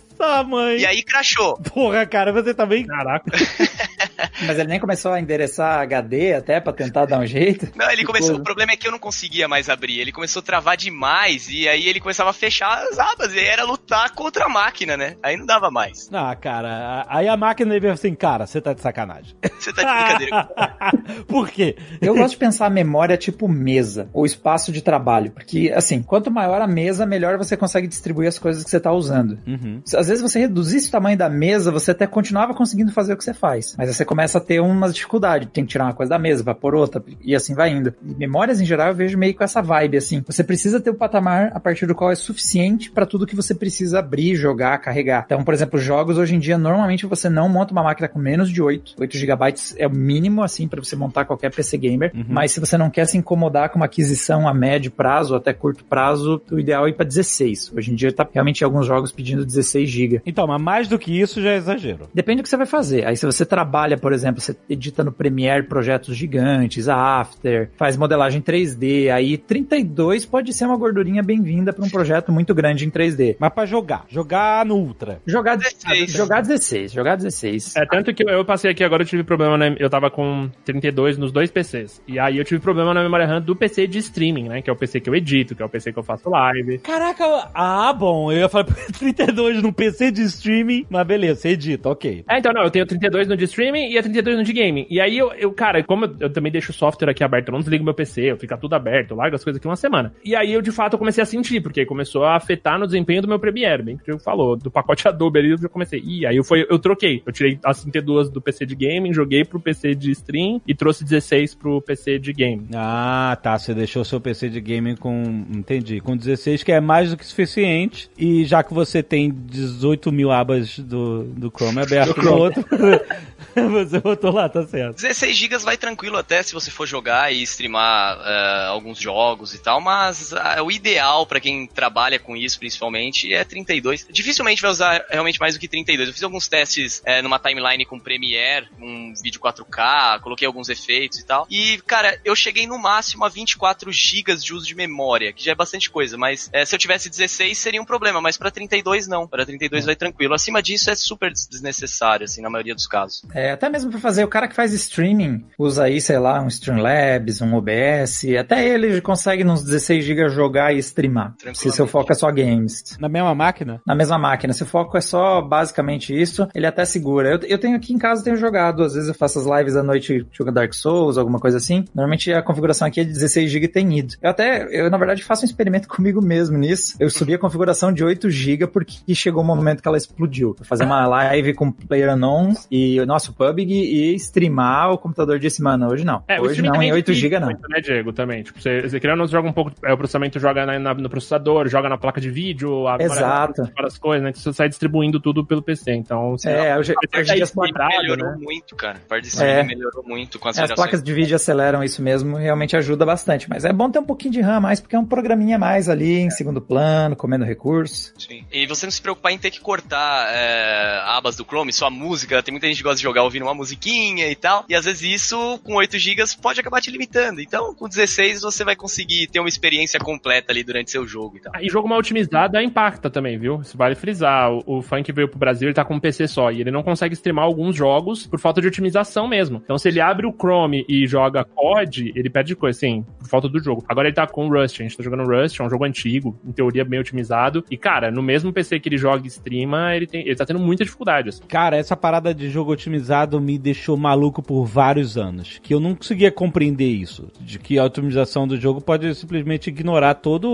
mãe! e aí crashou. Porra, cara, você também. Caraca. Mas ele nem começou a endereçar HD até pra tentar dar um jeito? Não, ele Que começou. coisa. O problema é que eu não conseguia mais abrir. Ele começou a travar demais. E aí ele começava a fechar as abas. E aí era lutar contra a máquina, né? Aí não dava mais. Ah, cara, aí a máquina deve assim, cara, você tá de sacanagem. Você tá de brincadeira. Por quê? Eu gosto de pensar a memória tipo mesa, ou espaço de trabalho, porque, assim, quanto maior a mesa, melhor você consegue distribuir as coisas que você tá usando. Uhum. Às vezes você reduzisse o tamanho da mesa, você até continuava conseguindo fazer o que você faz. Mas aí você começa a ter uma dificuldade. Tem que tirar uma coisa da mesa, vai pôr outra, e assim vai indo. E memórias, em geral, eu vejo meio com essa vibe, assim. Você precisa ter o patamar a partir do qual é suficiente para tudo que você precisa abrir, jogar, carregar. Então, por exemplo, jogos hoje em dia, normalmente você não monta uma máquina com menos de 8. 8 GB é o mínimo, assim, para você montar qualquer PC gamer. Mas se você não quer se incomodar com uma aquisição a médio prazo ou até curto prazo, o ideal é ir para 16. Hoje em dia tá realmente alguns jogos pedindo 16 GB. Então, mas mais do que isso já é exagero. Depende do que você vai fazer. Aí se você trabalha, por exemplo, você edita no Premiere projetos gigantes, a After, faz modelagem 3D, aí 32 pode ser uma gordurinha bem-vinda para um projeto muito grande em 3D. Mas pra jogar, jogar no Ultra. Jogar 16. jogar 16, jogar 16. É, tanto que eu, eu passei aqui agora, eu tive problema, né? Eu tava com 32 nos dois PCs. E aí eu tive problema na memória RAM do PC de streaming, né? Que é o PC que eu edito, que é o PC que eu faço live. Caraca, ah, bom, eu ia falar 32 no PC de streaming, mas beleza, você edita, ok. É, então, não, eu tenho 32 no de streaming e a 32 no de gaming. E aí eu, eu cara, como eu, eu também deixo o software aqui aberto, eu não desligo meu PC, eu fica tudo aberto, eu largo as coisas aqui uma semana. E aí eu, de fato, eu comecei a sentir, porque começou a afetar no desempenho do meu Premiere, bem que o Diego falou, do pacote Adobe ali, eu já comecei. E aí eu, foi, eu troquei, eu tirei as 32 do PC de gaming, joguei pro PC de stream e trouxe 16 pro PC de game. Ah, tá, você deixou seu PC de gaming com, entendi, com 16, que é mais do que suficiente, e já que você tem 18 mil abas do, do Chrome aberto no outro, você botou lá, tá certo. 16 GB vai tranquilo até se você for jogar e streamar eh, alguns jogos e tal, mas ah, o ideal pra quem trabalha com isso, principalmente, é 32. Dificilmente vai usar realmente mais do que 32. Eu fiz alguns testes eh, numa timeline com Premiere, um vídeo 4K, coloquei alguns efeitos e tal. E, cara, eu cheguei no máximo a 24 GB de uso de memória, que já é bastante coisa, mas eh, se eu tivesse 16 seria um problema, mas pra 32 não. 32 vai tranquilo. Acima disso é super des- desnecessário, assim, na maioria dos casos. É, até mesmo para fazer, o cara que faz streaming usa aí, sei lá, um Streamlabs, um OBS, até ele consegue nos 16 GB jogar e streamar. Se seu foco é só games. Na mesma máquina? Na mesma máquina. Se o foco é só basicamente isso, ele até segura. Eu, eu tenho aqui em casa, tenho jogado, às vezes eu faço as lives à noite jogando Dark Souls, alguma coisa assim. Normalmente a configuração aqui é de 16 GB tem ido. Eu até, eu na verdade faço um experimento comigo mesmo nisso. Eu subi a configuração de 8 GB porque chegou um momento que ela explodiu. Fazer uma live com Player Unknown e o nosso PUBG e streamar, o computador disse, mano, hoje não. É, hoje não, em 8 dificulta GB não. muito, né, Diego, também. Tipo, você, você criando, joga um pouco, é, o processamento joga na- na- no processador, joga na placa de vídeo, a memória Exato. Várias coisas, né, que você sai distribuindo tudo pelo PC, então... você- É, hoje, Vai hoje em ter dia as que placas, equilibrado, melhorou né? muito, cara. A parte de É. melhorou muito com as as gerações. placas de vídeo aceleram isso mesmo, realmente ajuda bastante. Mas é bom ter um pouquinho de RAM a mais, porque é um programinha a mais ali, em segundo plano, comendo recurso. Sim. E você não se preocupar em ter que cortar é, abas do Chrome, só música. Tem muita gente que gosta de jogar ouvindo uma musiquinha e tal. E às vezes isso, com 8 GB, pode acabar te limitando. Então, com 16 você vai conseguir ter uma experiência completa ali durante seu jogo e tal. Ah, E jogo mal otimizado impacta também, viu? Isso vale frisar. O, o Funk veio pro Brasil, ele tá com um PC só. E ele não consegue streamar alguns jogos por falta de otimização mesmo. Então, se ele abre o Chrome e joga COD, ele perde coisa, assim, por falta do jogo. Agora ele tá com Rust. A gente tá jogando Rust, é um jogo antigo, em teoria bem otimizado. E, cara, no mesmo PC que ele joga streama, ele, tem, ele tá tendo muita dificuldade. Assim. Cara, essa parada de jogo otimizado me deixou maluco por vários anos. Que eu não conseguia compreender isso. De que a otimização do jogo pode simplesmente ignorar toda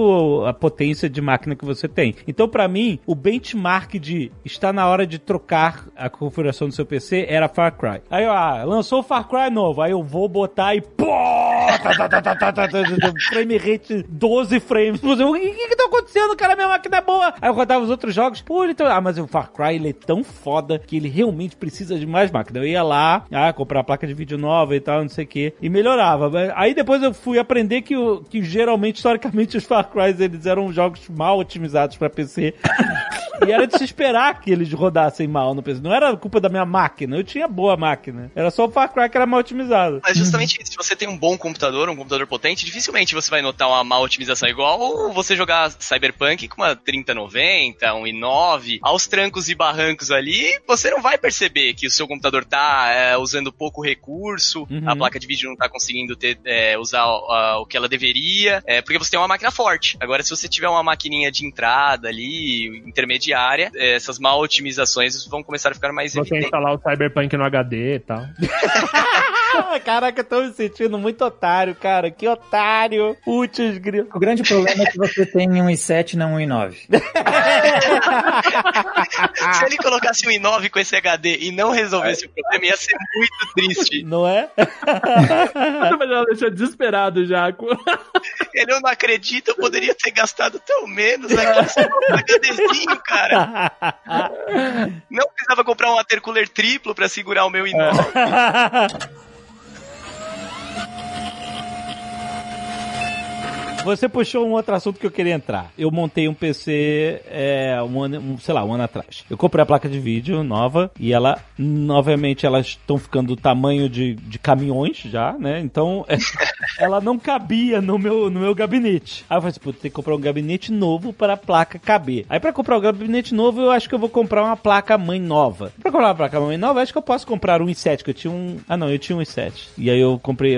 a potência de máquina que você tem. Então, pra mim, o benchmark de está na hora de trocar a configuração do seu PC era Far Cry. Aí, ó, ah, lançou o Far Cry novo. Aí eu vou botar e pô! Tá, tá, tá, frame rate 12 frames. O que que tá acontecendo, cara? Minha máquina é boa. Aí eu rodava os outros jogos. Pô, ele tá... Ah, mas o Far Cry, ele é tão foda que ele realmente precisa de mais máquina. Eu ia lá, ah, comprar placa de vídeo nova e tal, não sei o que. E melhorava. Aí depois eu fui aprender que, que geralmente, historicamente, os Far Cry, eles eram jogos mal otimizados pra PC. E era de se esperar que eles rodassem mal no PC. Não era culpa da minha máquina, eu tinha boa máquina. Era só o Far Cry que era mal otimizado. Mas justamente se você tem um bom computador, um computador potente, dificilmente você vai notar uma má otimização igual você jogar Cyberpunk com uma 3090, um i9, aos trancos e barrancos ali, você não vai perceber que o seu computador tá é, usando pouco recurso, Uhum. a placa de vídeo não tá conseguindo ter, é, usar a- o que ela deveria, é, porque você tem uma máquina forte. Agora, se você tiver uma maquininha de entrada ali, intermediária, é, essas mal otimizações vão começar a ficar mais Você evidentes. instalar o Cyberpunk no HD e tal. Caraca, eu tô me sentindo muito otário, cara. Que otário. Putz, grilo. O grande problema é que você tem um i7 e não um i9. Se ele colocasse um i9 com esse HD e não resolvesse o problema, ia ser muito triste. Não é? Mas ela deixou desesperado já. Ele eu não acredito, eu poderia ter gastado tão menos aqui só um HDzinho, cara. Não precisava comprar um water cooler triplo pra segurar o meu i9. Você puxou um outro assunto que eu queria entrar. Eu montei um PC, é, um ano, um, sei lá, um ano atrás. Eu comprei a placa de vídeo nova e ela, novamente, elas estão ficando do tamanho de, de caminhões já, né? Então, é, ela não cabia no meu, no meu gabinete. Aí eu falei assim, pô, tem que comprar um gabinete novo para a placa caber. Aí para comprar um gabinete novo, eu acho que eu vou comprar uma placa mãe nova. Para comprar uma placa mãe nova, eu acho que eu posso comprar um i7, que eu tinha um... Ah, não, eu tinha um i7. E aí eu comprei,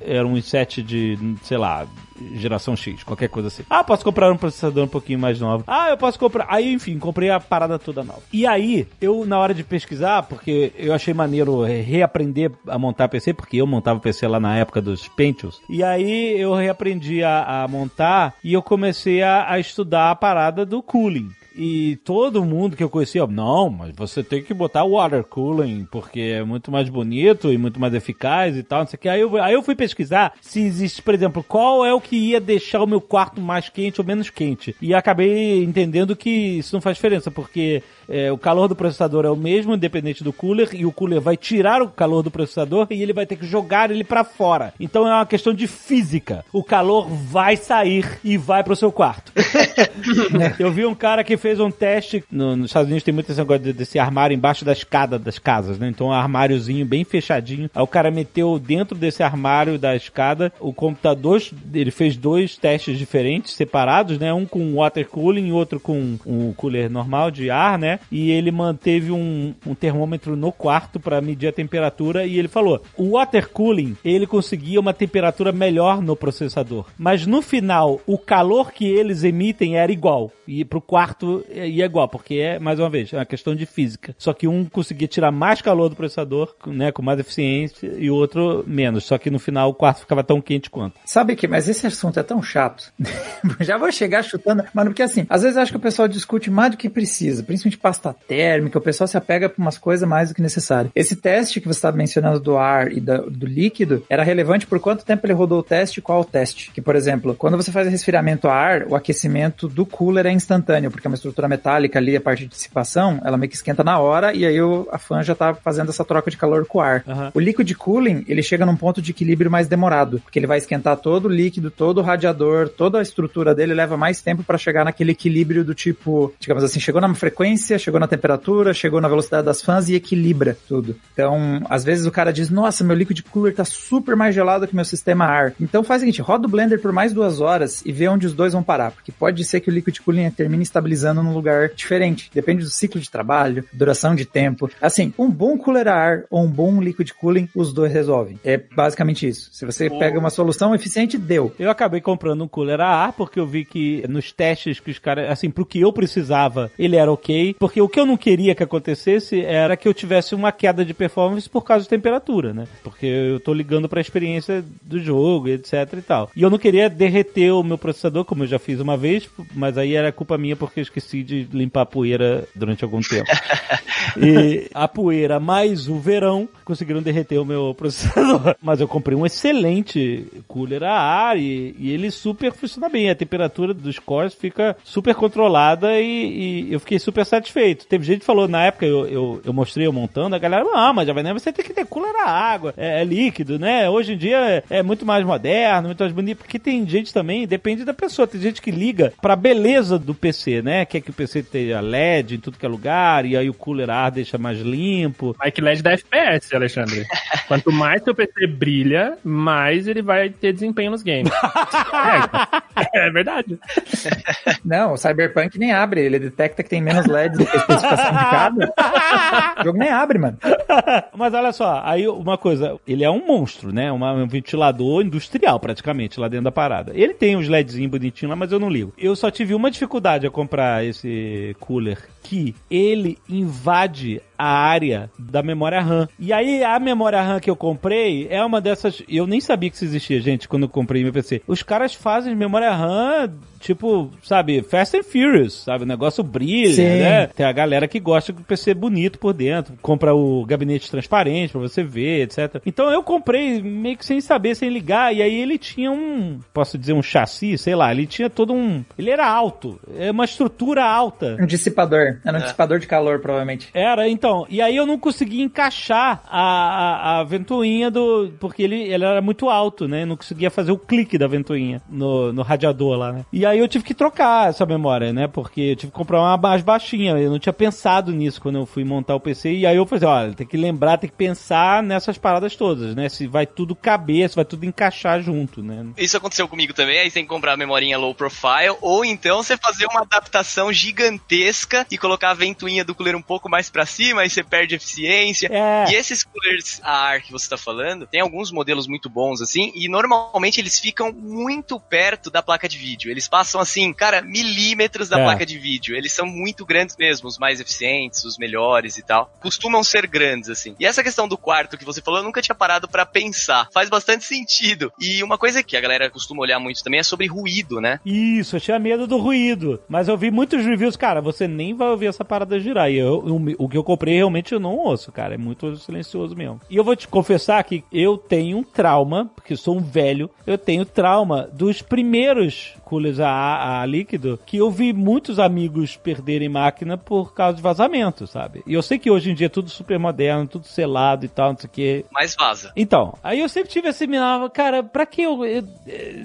era um i7 de, sei lá, geração X, qualquer coisa assim. Ah, posso comprar um processador um pouquinho mais novo. Ah, eu posso comprar. Aí, enfim, comprei a parada toda nova. E aí, eu, na hora de pesquisar, porque eu achei maneiro re- reaprender a montar PC, porque eu montava PC lá na época dos Pentiums. E aí, eu reaprendi a, a montar e eu comecei a, a estudar a parada do cooling. E todo mundo que eu conhecia, não, mas você tem que botar water cooling, porque é muito mais bonito e muito mais eficaz e tal, não sei o que. Aí eu, aí eu fui pesquisar se existe, por exemplo, qual é o que ia deixar o meu quarto mais quente ou menos quente. E acabei entendendo que isso não faz diferença, porque é, o calor do processador é o mesmo, independente do cooler, e o cooler vai tirar o calor do processador e ele vai ter que jogar ele pra fora. Então é uma questão de física. O calor vai sair e vai pro seu quarto. Eu vi um cara que fez um teste. no- nos Estados Unidos tem muito esse negócio de- desse armário embaixo da escada das casas, né? Então um armáriozinho bem fechadinho. Aí o cara meteu dentro desse armário da escada o computador. Ele fez dois testes diferentes, separados, né? Um com water cooling e outro com um cooler normal de ar, né? E ele manteve um, um termômetro no quarto para medir a temperatura. E ele falou: o water cooling ele conseguia uma temperatura melhor no processador. Mas no final, o calor que eles emitem era igual. E pro quarto ia igual, porque é, mais uma vez, é uma questão de física. Só que um conseguia tirar mais calor do processador, né, com mais eficiência, e o outro menos. Só que no final o quarto ficava tão quente quanto. Sabe que, mas esse assunto é tão chato. Já vou chegar chutando, mano, porque assim, às vezes acho que o pessoal discute mais do que precisa, principalmente pasta térmica, o pessoal se apega pra umas coisas mais do que necessário. Esse teste que você estava mencionando do ar e da- do líquido era relevante por quanto tempo ele rodou o teste e qual o teste. Que, por exemplo, quando você faz resfriamento a ar, o aquecimento do cooler é instantâneo, porque é uma estrutura metálica ali, a parte de dissipação, ela meio que esquenta na hora e aí o, a fan já tá fazendo essa troca de calor com o ar. Aham. O liquid cooling, ele chega num ponto de equilíbrio mais demorado, porque ele vai esquentar todo o líquido, todo o radiador, toda a estrutura dele leva mais tempo para chegar naquele equilíbrio do tipo, digamos assim, chegou na frequência, chegou na temperatura, chegou na velocidade das fãs e equilibra tudo. Então, às vezes o cara diz, nossa, meu liquid cooler tá super mais gelado que meu sistema ar. Então faz o seguinte, roda o blender por mais duas horas e vê onde os dois vão parar, porque pode ser que o liquid cooling termine estabilizando num lugar diferente, depende do ciclo de trabalho, duração de tempo. Assim, um bom cooler a ar ou um bom liquid cooling, os dois resolvem. É basicamente isso. Se você pega uma solução eficiente, deu. Eu acabei comprando um cooler a ar porque eu vi que nos testes que os caras, assim, pro que eu precisava, ele era ok. Porque o que eu não queria que acontecesse era que eu tivesse uma queda de performance por causa de temperatura, né? Porque eu tô ligando pra experiência do jogo, etc e tal. E eu não queria derreter o meu processador, como eu já fiz uma vez, mas aí era culpa minha porque eu esqueci de limpar a poeira durante algum tempo. E a poeira mais o verão conseguiram derreter o meu processador. Mas eu comprei um excelente cooler a ar e, e ele super funciona bem. A temperatura dos cores fica super controlada e, e eu fiquei super satisfeito. Teve gente que falou, na época eu, eu, eu mostrei eu montando, a galera, ah, mas Jovem Nerd, você tem que ter cooler a água, é, é líquido, né? Hoje em dia é, é muito mais moderno, muito mais bonito, porque tem gente também, depende da pessoa, tem gente que liga pra beleza do PC, né? quer que o PC tenha LED em tudo que é lugar, e aí o cooler ar deixa mais limpo. Aí que LED dá FPS, Alexandre. Quanto mais seu PC brilha, mais ele vai ter desempenho nos games. é, é verdade. Não, o Cyberpunk nem abre, ele detecta que tem menos LED indicada. O jogo nem abre, mano. Mas olha só, aí uma coisa, ele é um monstro, né? Um ventilador industrial, praticamente, lá dentro da parada. Ele tem os LEDzinhos bonitinhos lá, mas eu não ligo. Eu só tive uma dificuldade a comprar esse cooler, que ele invade a área da memória RAM. E aí, a memória RAM que eu comprei é uma dessas... Eu nem sabia que isso existia, gente, quando eu comprei meu PC. Os caras fazem memória RAM, tipo, sabe, Fast and Furious, sabe? O negócio brilha, Sim. né? Tem a galera que gosta do PC bonito por dentro, compra o gabinete transparente pra você ver, etc. Então eu comprei meio que sem saber, sem ligar, e aí ele tinha um, posso dizer, um chassi, sei lá, ele tinha todo um. Ele era alto, é uma estrutura alta. Um dissipador. Era um dissipador de calor, provavelmente. Era, então. E aí eu não conseguia encaixar a, a, a ventoinha do. Porque ele, ele era muito alto, né? Eu não conseguia fazer o clique da ventoinha no, no radiador lá, né? E aí eu tive que trocar essa memória, né? Porque eu tive que comprar uma mais baixinha. Eu não tinha pensado nisso quando eu fui montar o PC. E aí eu falei, olha, tem que lembrar, tem que pensar nessas paradas todas, né? Se vai tudo caber, se vai tudo encaixar junto, né? Isso aconteceu comigo também, aí você tem que comprar a memorinha low profile, ou então você fazer uma adaptação gigantesca e colocar a ventoinha do cooler um pouco mais pra cima, aí você perde eficiência. É. E esses coolers a ar que você tá falando, tem alguns modelos muito bons assim, e normalmente eles ficam muito perto da placa de vídeo. Eles passam assim, cara, milímetros da É. placa de vídeo. Eles são muito grandes mesmo, os mais eficientes, os melhores e tal. Costumam ser grandes assim. E essa questão do quarto que você falou, eu nunca tinha parado pra pensar. Faz bastante sentido. E uma coisa que a galera costuma olhar muito também é sobre ruído, né? Isso, eu tinha medo do ruído. Mas eu vi muitos reviews, cara, você nem vai ouvir essa parada girar. E eu, eu- o que eu comprei realmente eu não ouço, cara. É muito silencioso mesmo. E eu vou te confessar que eu tenho um trauma, porque eu sou um velho, eu tenho trauma dos primeiros coolers a, a líquido, que eu vi muitos amigos perderem máquina por causa de vazamento, sabe? E eu sei que hoje em dia é tudo super moderno, tudo selado e tal, não sei o que. Mas vaza. Então, aí eu sempre tive esse minava, cara, pra que eu, eu,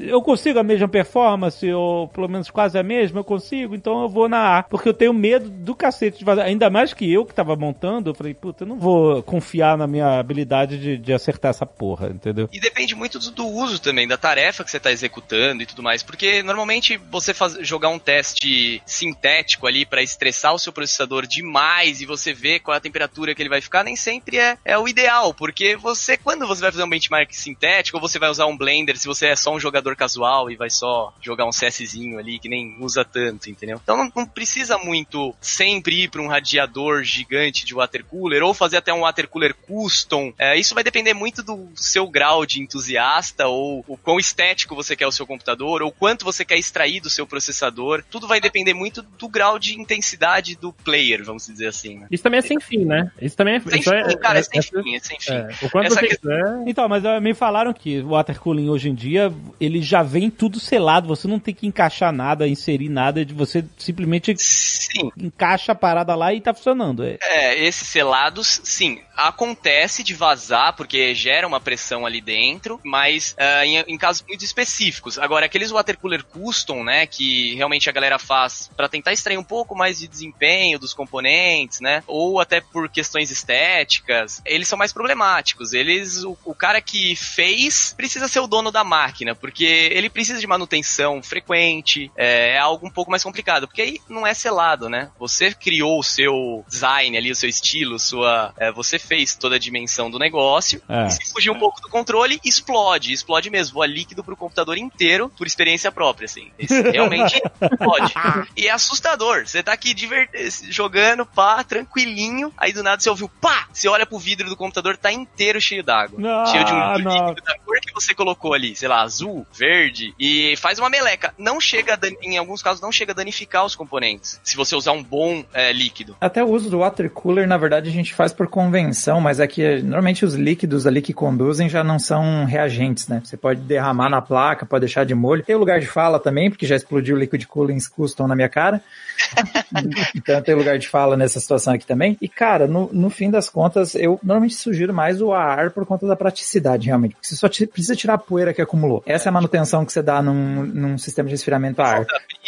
eu consigo a mesma performance, ou pelo menos quase a mesma, eu consigo, então eu vou na A, porque eu tenho medo do cacete de ainda mais que eu que tava montando, eu falei, puta, eu não vou confiar na minha habilidade de, de acertar essa porra, entendeu? E depende muito do, do uso também, da tarefa que você está executando e tudo mais. Porque normalmente você faz, jogar um teste sintético ali para estressar o seu processador demais e você ver qual é a temperatura que ele vai ficar, nem sempre é, é o ideal. Porque você, quando você vai fazer um benchmark sintético, ou você vai usar um Blender, se você é só um jogador casual e vai só jogar um CSzinho ali que nem usa tanto, entendeu? Então não, não precisa muito sempre ir para um radiador gigante de water cooler ou fazer até um water cooler custom. É, isso vai depender muito do seu grau de entusiasta ou o quão estético você quer o seu computador ou quanto você quer extrair do seu processador. Tudo vai depender muito do grau de intensidade do player, vamos dizer assim. Né? Isso também é sem fim, né? Isso também é. Sem isso é- fim, cara, é é- sem é- fim, é sem fim. é, o quanto Essa você questão- quiser. Então, mas me falaram que o water cooling hoje em dia, ele já vem tudo selado, você não tem que encaixar nada, inserir nada, de você simplesmente Sim, encaixa a parada lá e tá funcionando. É, É, esses selados, sim, acontece de vazar, porque gera uma pressão ali dentro, mas ah, em, em casos muito específicos. Agora, aqueles water cooler custom, né, que realmente a galera faz pra tentar extrair um pouco mais de desempenho dos componentes, né, ou até por questões estéticas, eles são mais problemáticos. Eles, o, o cara que fez precisa ser o dono da máquina, porque ele precisa de manutenção frequente, é, é algo um pouco mais complicado, porque aí não é selado, né? Você criou o seu design ali, o seu estilo, sua, é, você fez toda a dimensão do negócio, É. e se fugir um pouco do controle, explode, explode mesmo, voa líquido pro computador inteiro, por experiência própria, assim. Isso realmente explode. E é assustador, você tá aqui jogando, pá, tranquilinho, aí do nada você ouviu, pá, você olha pro vidro do computador, tá inteiro cheio d'água. Não, cheio de um líquido da cor que você colocou ali, sei lá, azul, verde, e faz uma meleca. Não chega, em alguns casos, não chega a danificar os componentes, se você usar um bom é, líquido. Até o uso do water cooler, na verdade, a gente faz por convenção, mas é que eh, normalmente os líquidos ali que conduzem já não são reagentes, né? Você pode derramar na placa, pode deixar de molho. Tem o lugar de fala também, porque já explodiu liquid cooling custom na minha cara. então tem lugar de fala nessa situação aqui também. E, cara, no, no fim das contas, eu normalmente sugiro mais o ar por conta da praticidade, realmente. Você só te- precisa precisa tirar a poeira que acumulou. Essa é a manutenção que você dá num, num sistema de resfriamento a ar.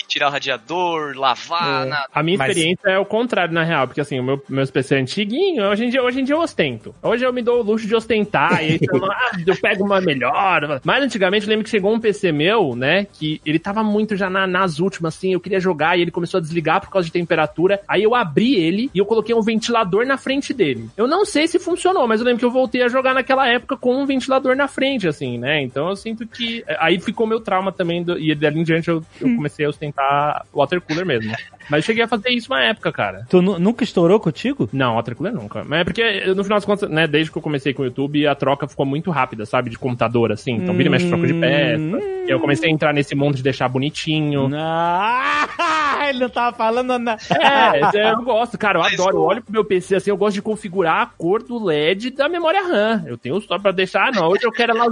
Tirar o radiador, lavar, É. nada. A minha Mas- experiência é o contrário, na real, porque assim, o meu, meus PC é antiguinho, hoje em, dia, hoje em dia eu ostento. Hoje eu me dou o luxo de ostentar, e aí eu, ah, eu pego uma melhor. Mas antigamente eu lembro que chegou um PC meu, né, que ele tava muito já na- nas últimas, assim, eu queria jogar e ele começou a desligar por causa de temperatura. Aí eu abri ele e eu coloquei um ventilador na frente dele. Eu não sei se funcionou, mas eu lembro que eu voltei a jogar naquela época com um ventilador na frente, assim, né? Então eu sinto que. Aí ficou meu trauma também, do- e dali em diante eu, eu comecei a ostentar water cooler mesmo. Mas eu cheguei a fazer isso uma época, cara. Tu nu- nunca estourou contigo? Não, water cooler nunca. Mas é porque, no final das contas, né, desde que eu comecei com o YouTube, a troca ficou muito rápida, sabe? De computador, assim. Então vira e mexe troca de peça. E eu comecei a entrar nesse mundo de deixar bonitinho. Ah, ele não tava falando nada. É, eu gosto, cara, eu Mas adoro. Eu olho pro meu PC assim, eu gosto de configurar a cor do LED da memória RAM. Eu tenho só pra deixar, ah, não, hoje eu quero ela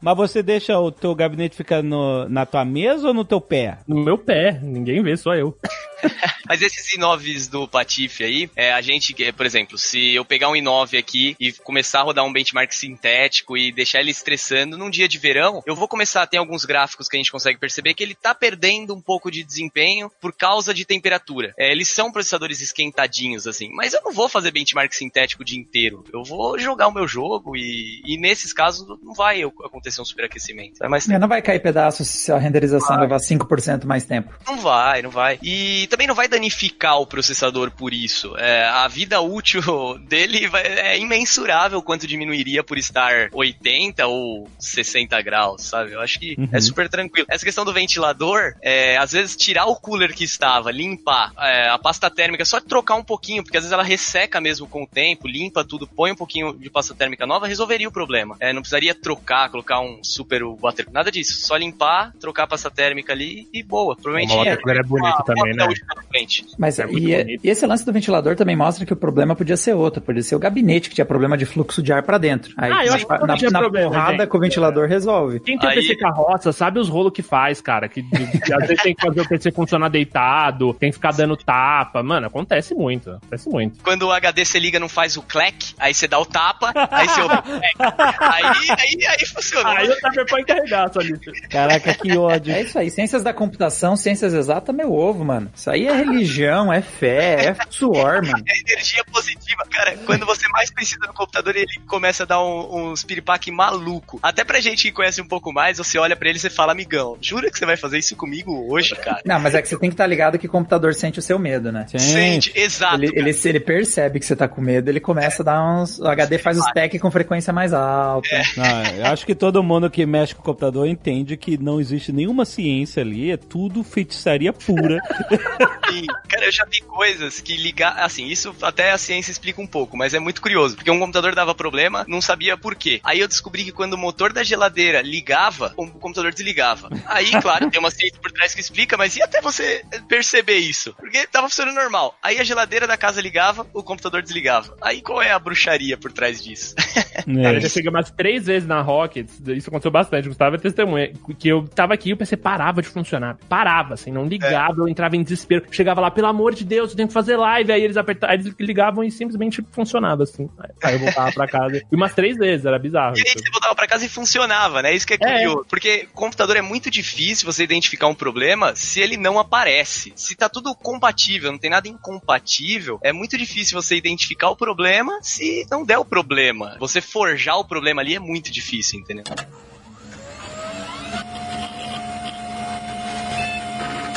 Mas você deixa o teu gabinete ficar no, na tua mesa ou no teu pé? No meu pé, ninguém vê, só eu. Mas esses i9s do Patife aí, é, a gente, por exemplo, se eu pegar um i9 aqui e começar a rodar um benchmark sintético e deixar ele estressando num dia de verão, eu vou começar a ter alguns gráficos que a gente consegue perceber que ele tá perdendo um pouco de desempenho por causa de temperatura. É, eles são processadores esquentadinhos, assim, mas eu não vou fazer benchmark sintético o dia inteiro. Eu vou jogar o meu jogo e, e nesses casos não vai acontecer um superaquecimento. Vai mais É, Não vai cair pedaço se a renderização levar 5% mais tempo. Não vai, não vai. E também não vai danificar o processador por isso. É, a vida útil dele vai- é imensurável quanto diminuiria por estar 80 ou 60 graus, sabe? Eu acho que Uhum. é super tranquilo. Essa questão do ventilador, é, às vezes tirar o cooler que estava, limpar é, a pasta térmica, só trocar um pouquinho, porque às vezes ela resseca mesmo com o tempo, limpa tudo, põe um pouquinho de pasta térmica nova, resolveria o problema. É, não precisaria trocar, colocar um super water, nada disso. Só limpar, trocar a pasta térmica ali e boa. Provavelmente Uma water cooler é bonito também, né? Frente. Mas É muito e, bonito. e esse lance do ventilador também mostra que o problema podia ser outro, podia ser o gabinete que tinha problema de fluxo de ar pra dentro. Aí Ah, eu acho que na, tinha na problema, porrada gente. com o ventilador resolve. Quem tem Aí- PC carroça sabe os rolos que faz, cara. Que, de- de- às vezes tem que fazer o PC funcionar deitado, tem que ficar dando tapa. Mano, acontece muito. Acontece muito. Quando o HD você liga não faz o clack, aí você dá o tapa, aí você ouve o clack. Aí, aí, aí funciona. Aí o Cyberpunk carregar sua lista. Caraca, que ódio. É isso aí, ciências da computação, ciências exatas, meu ovo, mano. Isso aí é religião, é fé, é suor, mano. É energia positiva, cara. Quando você mais precisa do computador, ele começa a dar um, uns piripaque maluco. Até pra gente que conhece um pouco mais, você olha pra ele e você fala, amigão, jura que você vai fazer isso comigo hoje, cara? Não, mas é que você tem que estar ligado que o computador sente o seu medo, né? Sente, exato. Ele, ele, se ele percebe que você tá com medo, ele começa a dar uns. O HD faz os tech com frequência mais alta. Não, eu acho que todo mundo que mexe com o computador entende que não existe nenhuma ciência ali, é tudo feitiçaria pura. Sim. Cara, eu já vi coisas que ligar. Assim, isso até a ciência explica um pouco, mas é muito curioso. Porque um computador dava problema, não sabia por quê. Aí eu descobri que quando o motor da geladeira ligava, o computador desligava. Aí, claro, tem uma ciência por trás que explica, mas e até você perceber isso? Porque tava funcionando normal. Aí a geladeira da casa ligava, o computador desligava. Aí qual é a bruxaria por trás disso? Cara, eu É. já cheguei umas três vezes na Rockets, isso aconteceu bastante, Gustavo é testemunha, que eu tava aqui e o PC parava de funcionar. Parava, assim, não ligava, eu entrava em desespero. Chegava lá, pelo amor de Deus, eu tenho que fazer live. Aí eles apertavam, eles ligavam e simplesmente funcionava, assim. Aí eu voltava pra casa. E umas três vezes, era bizarro. E aí você voltava pra casa e funcionava, né? Isso que é É. curioso. Porque computador é muito difícil você identificar um problema se ele não aparece. Se tá tudo compatível, não tem nada incompatível, é muito difícil você identificar o problema se não der o problema. Você forjar o problema ali é muito difícil, entendeu?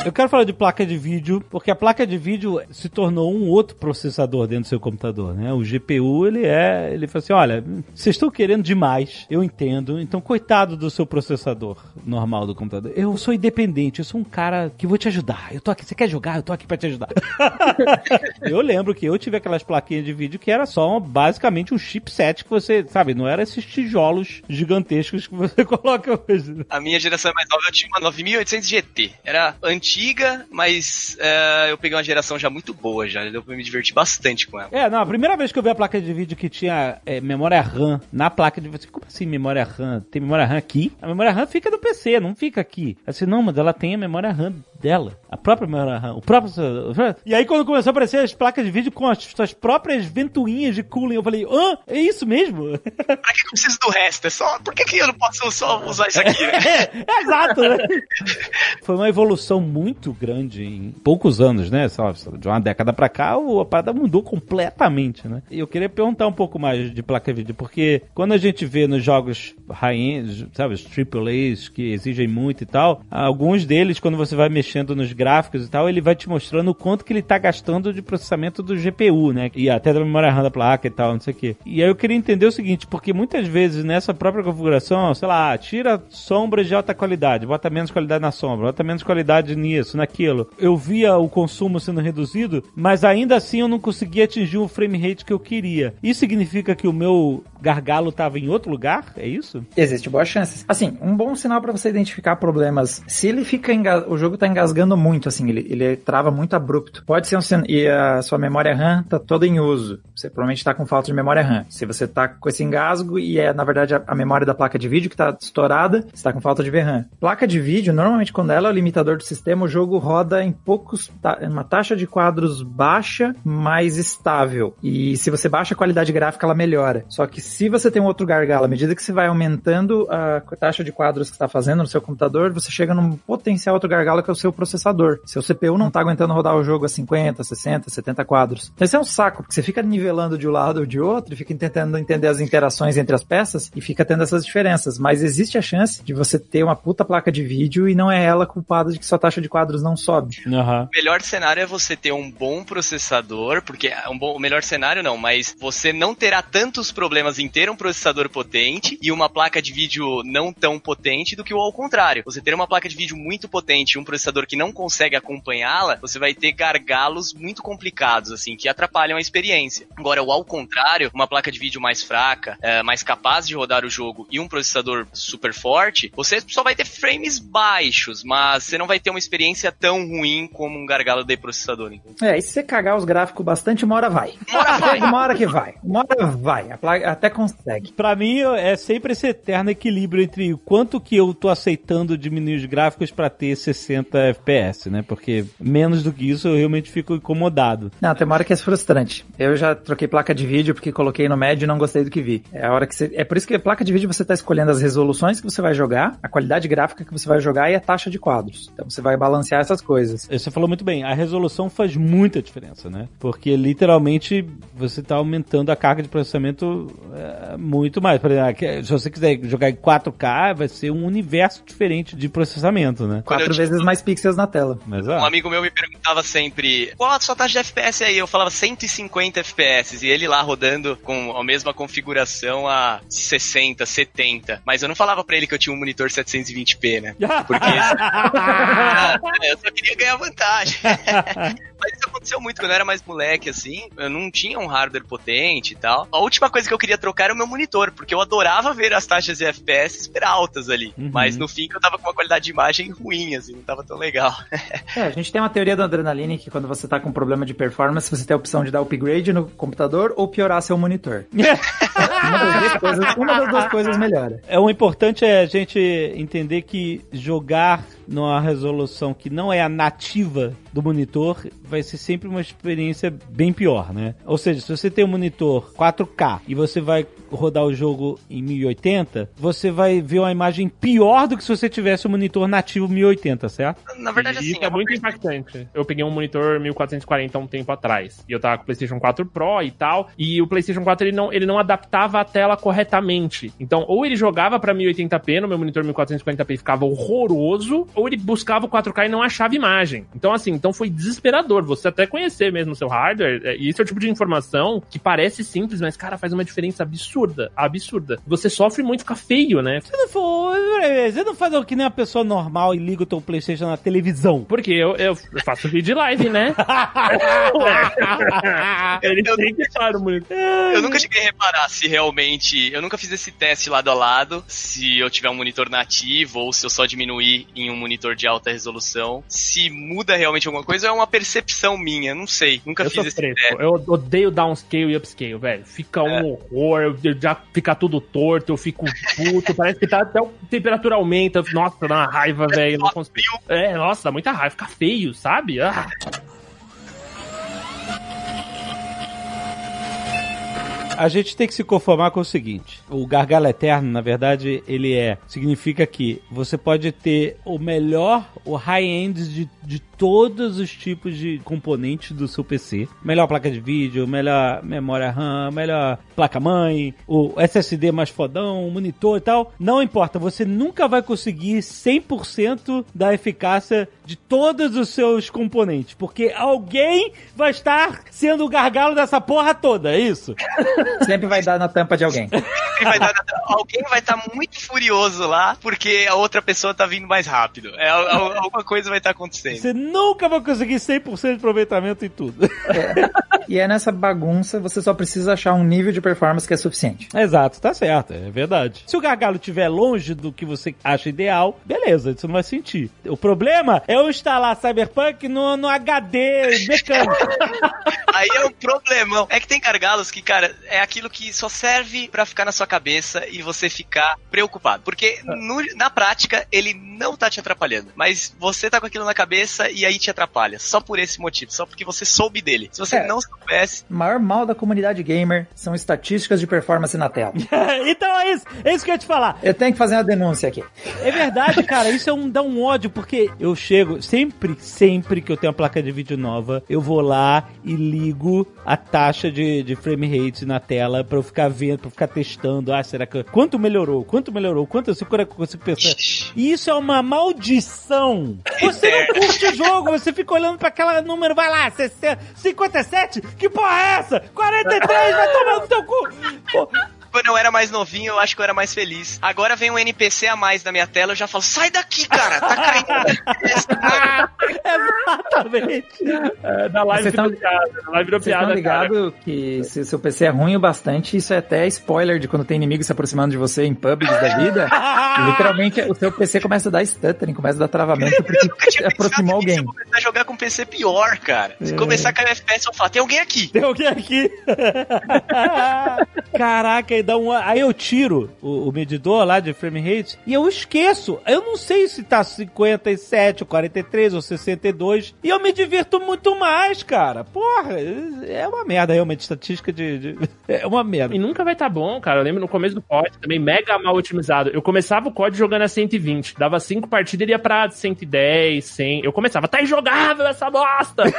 Eu quero falar de placa de vídeo, porque a placa de vídeo se tornou um outro processador dentro do seu computador, né? O GPU, ele é, ele fala assim, olha, vocês estão querendo demais, eu entendo, então coitado do seu processador normal do computador. Eu sou independente, eu sou um cara que vou te ajudar. Eu tô aqui, você quer jogar? Eu tô aqui pra te ajudar. eu lembro que eu tive aquelas plaquinhas de vídeo que era só basicamente um chipset que você, sabe, não era esses tijolos gigantescos que você coloca hoje. A minha geração é mais nova, eu tinha uma 9800 GT. Era antiga, mas é, eu peguei uma geração já muito boa já, deu pra me divertir bastante com ela. É, não, a primeira vez que eu vi a placa de vídeo que tinha é, memória RAM na placa de vídeo, como assim memória RAM? Tem memória RAM aqui? A memória RAM fica no PC, não fica aqui. Assim, não, mas ela tem a memória RAM dela, a própria memória RAM, o próprio. E aí, quando começou a aparecer as placas de vídeo com as suas próprias ventoinhas de cooling, eu falei, hã? É isso mesmo? pra que eu preciso do resto? É só. Por que, que eu não posso só usar isso aqui, né? é, é, exato, né? Foi uma evolução muito grande em poucos anos, né? De uma década pra cá, a parada mudou completamente, né? E eu queria perguntar um pouco mais de placa de vídeo, porque quando a gente vê nos jogos high-end, sabe, os AAAs que exigem muito e tal, alguns deles, quando você vai mexendo nos gráficos e tal, ele vai te mostrando o quanto que ele tá gastando de processamento do GPU, né? E até da memória RAM da placa e tal, não sei o quê. E aí eu queria entender o seguinte, porque muitas vezes nessa própria configuração, sei lá, tira sombras de alta qualidade, bota menos qualidade na sombra, bota menos qualidade nisso, naquilo. Eu via o consumo sendo reduzido, mas ainda assim eu não conseguia atingir o frame rate que eu queria. Isso significa que o meu gargalo estava em outro lugar? É isso? Existe boas chances. Assim, um bom sinal para você identificar problemas. Se ele fica engas... o jogo tá engasgando muito, assim, ele, ele trava muito abrupto. Pode ser um sin... e a sua memória RAM tá toda em uso. Você provavelmente tá com falta de memória RAM. Se você tá com esse engasgo e é na verdade a, memória da placa de vídeo que tá estourada, você tá com falta de VRAM. Placa de vídeo, normalmente quando ela é o limitador do sistema, o jogo roda em poucos ta... uma taxa de quadros baixa, mais estável. E se você baixa a qualidade gráfica, ela melhora. Só que se você tem um outro gargalo, à medida que você vai aumentando a taxa de quadros que está fazendo no seu computador, você chega num potencial outro gargalo que é o seu processador. Seu CPU não está aguentando rodar o jogo a 50, 60, 70 quadros. Então isso é um saco, porque você fica nivelando de um lado ou de outro e fica tentando entender as interações entre as peças e fica tendo essas diferenças. Mas existe a chance de você ter uma puta placa de vídeo e não é ela culpada de que sua taxa de quadros não sobe. Uhum. O melhor cenário é você ter um bom processador, porque é um bom, o melhor cenário não, mas você não terá tantos problemas em ter um processador potente e uma placa de vídeo não tão potente do que o ao contrário. Você ter uma placa de vídeo muito potente e um processador que não consegue acompanhá-la, você vai ter gargalos muito complicados, assim, que atrapalham a experiência. Agora, o ao contrário, uma placa de vídeo mais fraca, é, mais capaz de rodar o jogo e um processador super forte, você só vai ter frames baixos, mas você não vai ter uma experiência tão ruim como um gargalo de processador. Entendeu? É, e se você cagar os gráficos bastante, uma hora vai. Uma hora vai. uma hora que vai. Uma hora vai. Até consegue consegue. Pra mim, é sempre esse eterno equilíbrio entre o quanto que eu tô aceitando diminuir os gráficos para ter 60 FPS, né? Porque menos do que isso eu realmente fico incomodado. Não, tem uma hora que é frustrante. Eu já troquei placa de vídeo porque coloquei no médio e não gostei do que vi. É a hora que você... É por isso que a placa de vídeo você tá escolhendo as resoluções que você vai jogar, a qualidade gráfica que você vai jogar e a taxa de quadros. Então você vai balancear essas coisas. Você falou muito bem, a resolução faz muita diferença, né? Porque literalmente você tá aumentando a carga de processamento é, muito mais. Por exemplo, se você quiser jogar em 4K, vai ser um universo diferente de processamento, né? Quatro vezes tinha... mais pixels na tela. Mas, Um amigo meu me perguntava sempre, qual a sua taxa de FPS aí? Eu falava 150 FPS, e ele lá rodando com a mesma configuração a 60, 70. Mas eu não falava pra ele que eu tinha um monitor 720p, né? Porque eu só queria ganhar vantagem. Mas isso aconteceu muito quando eu era mais moleque, assim. Eu não tinha um hardware potente e tal. A última coisa que eu queria trocar era o meu monitor, porque eu adorava ver as taxas de FPS super altas ali. Uhum. Mas no fim eu tava com uma qualidade de imagem ruim, assim, não tava tão legal. é, a gente tem uma teoria do Adrenaline que quando você tá com problema de performance, você tem a opção de dar upgrade no computador ou piorar seu monitor. uma, das duas coisas, uma das duas coisas melhora. É, o importante é a gente entender que jogar numa resolução que não é a nativa do monitor, vai ser sempre uma experiência bem pior, né? Ou seja, se você tem um monitor 4K e você vai rodar o jogo em 1080, você vai ver uma imagem pior do que se você tivesse um monitor nativo 1080, certo? Na verdade, assim, isso é, é muito impactante. Eu peguei um monitor 1440 há um tempo atrás, e eu tava com o PlayStation 4 Pro e tal, e o PlayStation 4 ele não, ele não adaptava a tela corretamente. Então, ou ele jogava para 1080p no meu monitor 1440p e ficava horroroso, ou ele buscava o 4K e não achava imagem. Então, assim, então foi desesperador. Você até conhecer mesmo o seu hardware, é, e esse é o tipo de informação que parece simples, mas, cara, faz uma diferença absurda. Absurda. Você sofre muito, fica feio, né? Você não, for, você não faz o que nem uma pessoa normal e liga o teu PlayStation na televisão. Porque eu, eu faço vídeo live, né? Ele tem que muito. Eu nunca cheguei a reparar se realmente. Eu nunca fiz esse teste lado a lado. Se eu tiver um monitor nativo ou se eu só diminuir em um monitor de alta resolução. Se muda realmente alguma coisa ou é uma percepção minha minha, não sei. Nunca Eu fiz sou esse teste. Eu odeio downscale e upscale, velho. Fica um horror, eu- já fica tudo torto, eu fico puto, parece que tá até a temperatura aumenta. Nossa, dá uma raiva, velho. Não consigo. É, nossa, dá muita raiva, fica feio, sabe? Ah. A gente tem que se conformar com o seguinte: o gargalo eterno, na verdade, ele é. Significa que você pode ter o melhor, o high-end de, de todos os tipos de componentes do seu PC. Melhor placa de vídeo, melhor memória RAM, melhor placa-mãe, o SSD mais fodão, o monitor e tal. Não importa, você nunca vai conseguir 100% da eficácia de todos os seus componentes, porque alguém vai estar sendo o gargalo dessa porra toda, é isso? Sempre vai dar na tampa de alguém. Alguém vai dar- Alguém vai estar muito furioso lá porque a outra pessoa tá vindo mais rápido. É, al- alguma coisa vai estar acontecendo. Você nunca vai conseguir 100% de aproveitamento em tudo. E é nessa bagunça, você só precisa achar um nível de performance que é suficiente. Exato, tá certo, é verdade. Se o gargalo estiver longe do que você acha ideal, beleza, você não vai sentir. O problema é eu instalar Cyberpunk no, no HD mecânico. Aí é um problemão. É que tem gargalos que, cara, é aquilo que só serve pra ficar na sua cabeça e você ficar preocupado. Porque no- na prática ele não tá te atrapalhando. Mas você tá com aquilo na cabeça e aí te atrapalha. Só por esse motivo. Só porque você soube dele. Se você É. não soubesse. O maior mal da comunidade gamer são estatísticas de performance na tela. então é isso, é isso que eu ia te falar. Eu tenho que fazer uma denúncia aqui. É verdade, cara, isso é um, dá um ódio, porque eu chego, sempre, sempre que eu tenho uma placa de vídeo nova, eu vou lá e ligo a taxa de, de frame rate na tela pra eu ficar vendo, pra eu ficar testando. Ah, será que. Quanto melhorou? Quanto melhorou? Quanto eu seguro- consigo pensar? E isso é uma maldição. Você não curte o jogo, você fica olhando pra aquela número, vai lá, 60, 57? Que porra é essa? 43, vai tomar no teu cu! Pô, Quando eu era mais novinho, eu acho que eu era mais feliz. Agora vem um NPC a mais na minha tela, eu já falo, sai daqui, cara! Tá caindo. Exatamente. É, da live virou tão- piada. Da live virou Vocês estão piada, cara. ligados que se o seu PC é ruim o bastante, isso é até spoiler de quando tem inimigos se aproximando de você em pubs da vida. Literalmente, o seu PC começa a dar stuttering, começa a dar travamento porque aproximou alguém. Vou começar a jogar com PC pior, cara. Se começar a cair o FPS, eu falar, tem alguém aqui. Tem alguém aqui. Caraca, dá um. Aí eu tiro o, o medidor lá de frame rate e eu esqueço. Eu não sei se tá 57, ou 43 ou 62. E eu me divirto muito mais, cara. Porra, é uma merda realmente. Estatística de. de- é uma merda. E nunca vai estar bom, cara. Eu lembro no começo do COD, também mega mal otimizado. Eu começava o COD jogando a 120. Dava 5 partidas, ele ia pra 110, 100. Eu começava, tá injogável essa bosta!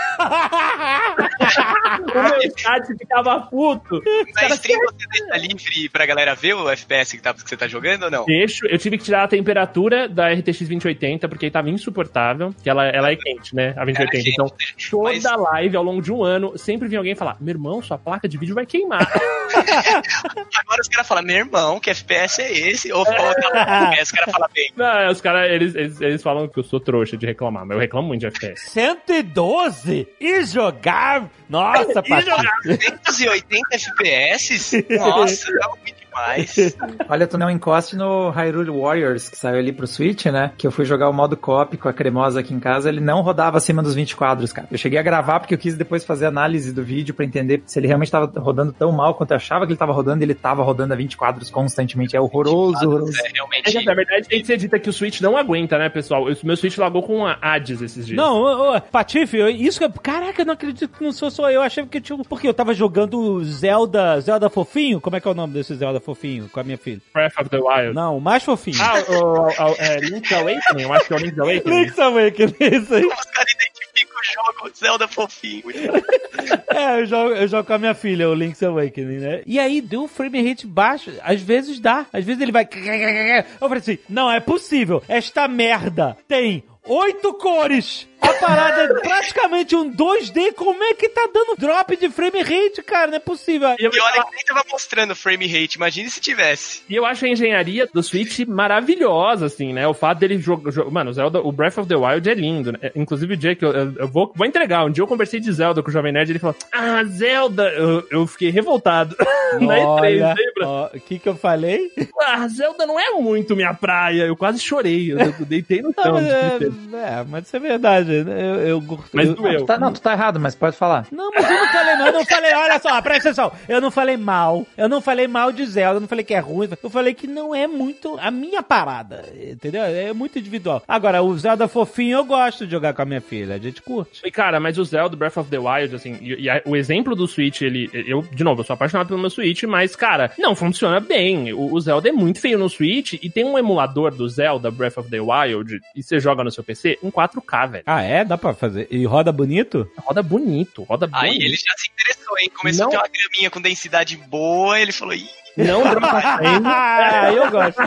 o meu chat ficava puto. Na stream você deixa livre pra galera ver o FPS que, tá, que você tá jogando ou não? Deixo, eu tive que tirar a temperatura da RTX 2080, porque tava insuportável, que ela, ela é quente, né? A 2080. quente, então, toda mas- live, ao longo de um ano, sempre vinha alguém falar: meu irmão, sua placa de vídeo vai queimar. Agora os caras falam, meu irmão, que FPS é esse? Ou, ou tá, FPS, os caras falam bem. Não, os caras, eles, eles, eles falam que eu sou trouxa de reclamar, mas eu reclamo muito de FPS. 112? E jogar? Nossa, Pati. 280 FPS? Nossa, é um demais. Olha, tu não encoste no Hyrule Warriors, que saiu ali pro Switch, né? Que eu fui jogar o modo cop com a cremosa aqui em casa, ele não rodava acima dos 20 quadros, cara. Eu cheguei a gravar porque eu quis depois fazer análise do vídeo pra entender se ele realmente tava rodando tão mal quanto eu achava que ele tava rodando, e ele tava rodando a 20 quadros constantemente. É horroroso, horroroso. É, É realmente. que, na verdade, tem que ser dita que o Switch não aguenta, né, pessoal? O meu Switch lagou com a Hades esses dias. Não, ô, ô, Patife, eu- isso que. Caraca, eu não acredito que não sou só eu. Achei que tinha. Porque eu tava jogando Zelda. Zelda fofinho? Como é que é o nome desse Zelda fofinho com a minha filha? Breath of the Wild. Não, o mais fofinho. Ah, o, o, o é, Link's Awakening? Eu acho que é o Link's Awakening. Link's Awakening, isso aí. Os caras identificam o jogo Zelda fofinho. É, eu jogo, eu jogo com a minha filha, o Link's Awakening, né? E aí deu frame rate baixo. Às vezes dá. Às vezes ele vai. Eu falei assim: não é possível. Esta merda tem oito cores. A parada é praticamente um 2D. Como é que tá dando drop de frame rate, cara? Não é possível. E E olha que nem tava mostrando frame rate, imagine se tivesse. e eu acho a engenharia do Switch maravilhosa, assim, né? O fato dele jogar. Mano, o Zelda, o Breath of the Wild é lindo, né? Inclusive o dia que eu, eu- eu vou, vou entregar. Um dia eu conversei de Zelda com o Jovem Nerd ele falou: Ah, Zelda! Eu, eu fiquei revoltado. Na E3, Olha, lembra? o que que eu falei? Ah, Zelda não é muito minha praia. Eu quase chorei. Eu, eu deitei no chão. de é, é, mas isso é verdade. Eu, eu, eu- Mas eu- doeu. Tu tá- não, tu tá errado, mas pode falar. Não, mas eu não falei mal, eu não falei, olha só, presta atenção, eu não falei mal, eu não falei mal de Zelda, eu não falei que é ruim, eu falei que não é muito a minha parada, entendeu? É muito individual. Agora, o Zelda fofinho eu gosto de jogar com a minha filha, a gente curte. E, cara, mas o Zelda Breath of the Wild, assim, e, e a- o exemplo do Switch, ele. Eu, de novo, eu sou apaixonado pelo meu Switch, mas, cara, não funciona bem. O, o Zelda é muito feio no Switch e tem um emulador do Zelda Breath of the Wild e você joga no seu PC um 4K, velho. Ah, é? Dá pra fazer? E roda bonito? Roda bonito, roda Aí bonito. ele já se interessou, hein? Começou Não. a ter uma graminha com densidade boa, ele falou, ih, Não dropa frame. Ah, eu gosto.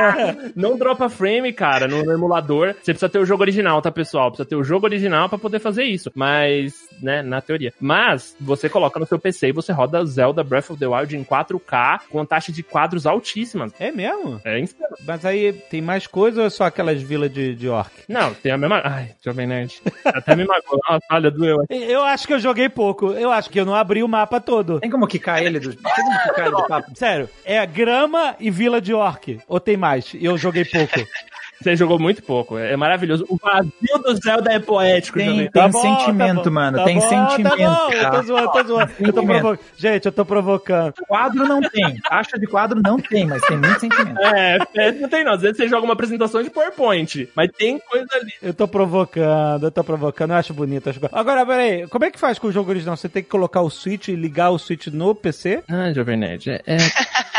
Não dropa frame, cara, no, no emulador. Você precisa ter o jogo original, tá, pessoal? Precisa ter o jogo original pra poder fazer isso. Mas, né, na teoria. Mas, você coloca no seu PC e você roda Zelda Breath of the Wild em 4K com taxa de quadros altíssimas. É mesmo? É insano. Mas aí tem mais coisa ou é só aquelas vilas de, de orc? Não, tem a mesma. Ai, Jovem Nerd. Até me magoou. Nossa, olha, doeu. Eu acho que eu joguei pouco. Eu acho que eu não abri o mapa todo. Tem como quicar ele do. Tem como quicar ele do papo? Sério, é grama e vila de orc. Ou tem mais? E eu joguei pouco. Você jogou muito pouco. É maravilhoso. O vazio do Zelda é poético, Tem, tem Tá bom, sentimento, tá bom, mano. tá tem bom, sentimento. Tá bom, eu tô tá? zoando, tô zoando. Eu tô Sentimento. provo... Gente, eu tô provocando. Quadro não tem. Taxa de quadro não tem, mas tem muito sentimento. É, é, não tem não. Às vezes você joga uma apresentação de PowerPoint, mas tem coisa ali. Eu tô provocando, eu tô provocando. Eu acho bonito. Acho... Agora, peraí, como é que faz com o jogo original? Você tem que colocar o Switch e ligar o Switch no PC? Ah, Jovem Nerd, é... é...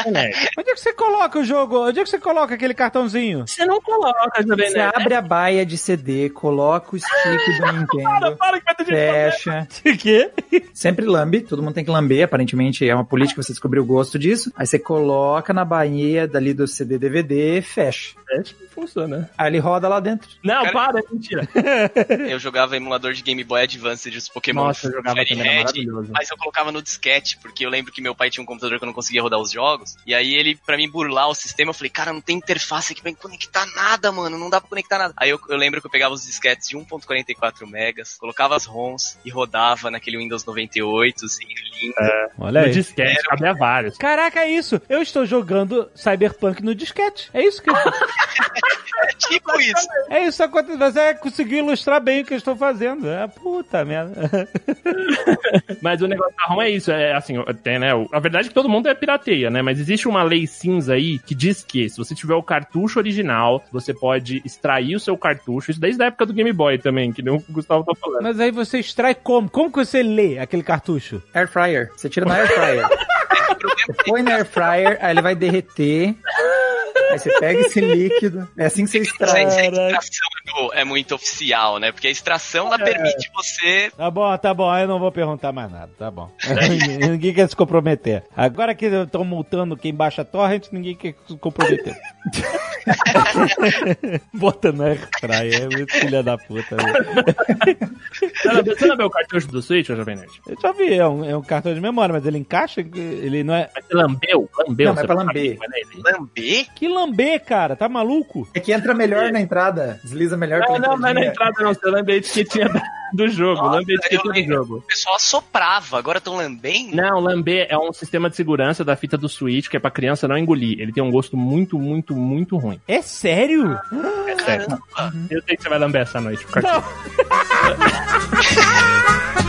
é. Onde é que você coloca o jogo? Onde é que você coloca aquele cartãozinho? Você não coloca, Jovem Você abre a baia de CD, coloca o stick do Nintendo, Para que vai ter de fecha. De quê? Sempre lambe, todo mundo tem que lamber, aparentemente é uma política, você descobriu o gosto disso. Aí você coloca na bainha dali do CD DVD, fecha. Acho que funciona. Aí ele roda lá dentro. Não, Cara- para, é mentira. eu jogava emulador de Game Boy Advance dos Pokémon Nossa, eu jogava Fairy também, Red, maravilhoso. mas eu colocava no disquete, porque eu lembro que meu pai tinha um computador que eu não conseguia rodar os jogos, e aí ele, pra mim burlar o sistema, eu falei, cara, não tem interface aqui pra conectar nada, mano, não dá pra conectar nada. Aí eu, eu lembro que eu pegava os disquetes de 1.44 megas, colocava as ROMs e rodava naquele Windows 98, assim, lindo. Olha No aí. disquete, cabia vários. Caraca, é isso. Eu estou jogando Cyberpunk no disquete. É isso que É tipo isso. é isso acontece. Mas é conseguir ilustrar bem o que eu estou fazendo. É puta merda. Mas o negócio da ROM é isso, é assim, tem, né? A verdade é que todo mundo é pirateia, né? Mas existe uma lei cinza aí que diz que se você tiver o cartucho original, você pode extrair o seu cartucho, isso desde a época do Game Boy também, que nem o Gustavo tá falando. Mas aí você extrai como? Como que você lê aquele cartucho? Air fryer. Você tira na air fryer. Você põe na air fryer, aí ele vai derreter. Aí você pega esse líquido. É assim que você Não extrai. se a extração é mu- é muito oficial, né? Porque a extração ela permite você. Tá bom, tá bom. Eu não vou perguntar mais nada. Tá bom. ninguém, ninguém quer se comprometer. Agora que estão multando quem baixa torrent, ninguém quer se comprometer. Bota na airfryer. É muito filha da puta. Né? Você não- vê o cartucho do Switch, Jovem Nerd? Eu já vi. É um, é um cartão de memória, mas ele encaixa. Ele não é... Mas você lambeu? Lambeu? Não, mas você pra lamber. nele? Lamber? Que lamber, cara. Tá maluco? É que entra melhor na entrada. Desliza melhor Não, não, não é na entrada não, você lambei a etiquetinha do- jogo, Nossa, lambei a etiquetinha eu do jogo. O pessoal assoprava, agora estão lambendo? Não, lamber é um sistema de segurança da fita do Switch que é pra criança não engolir. Ele tem um gosto muito, muito, muito ruim. É sério? É sério. Eu sei que você vai lamber essa noite. o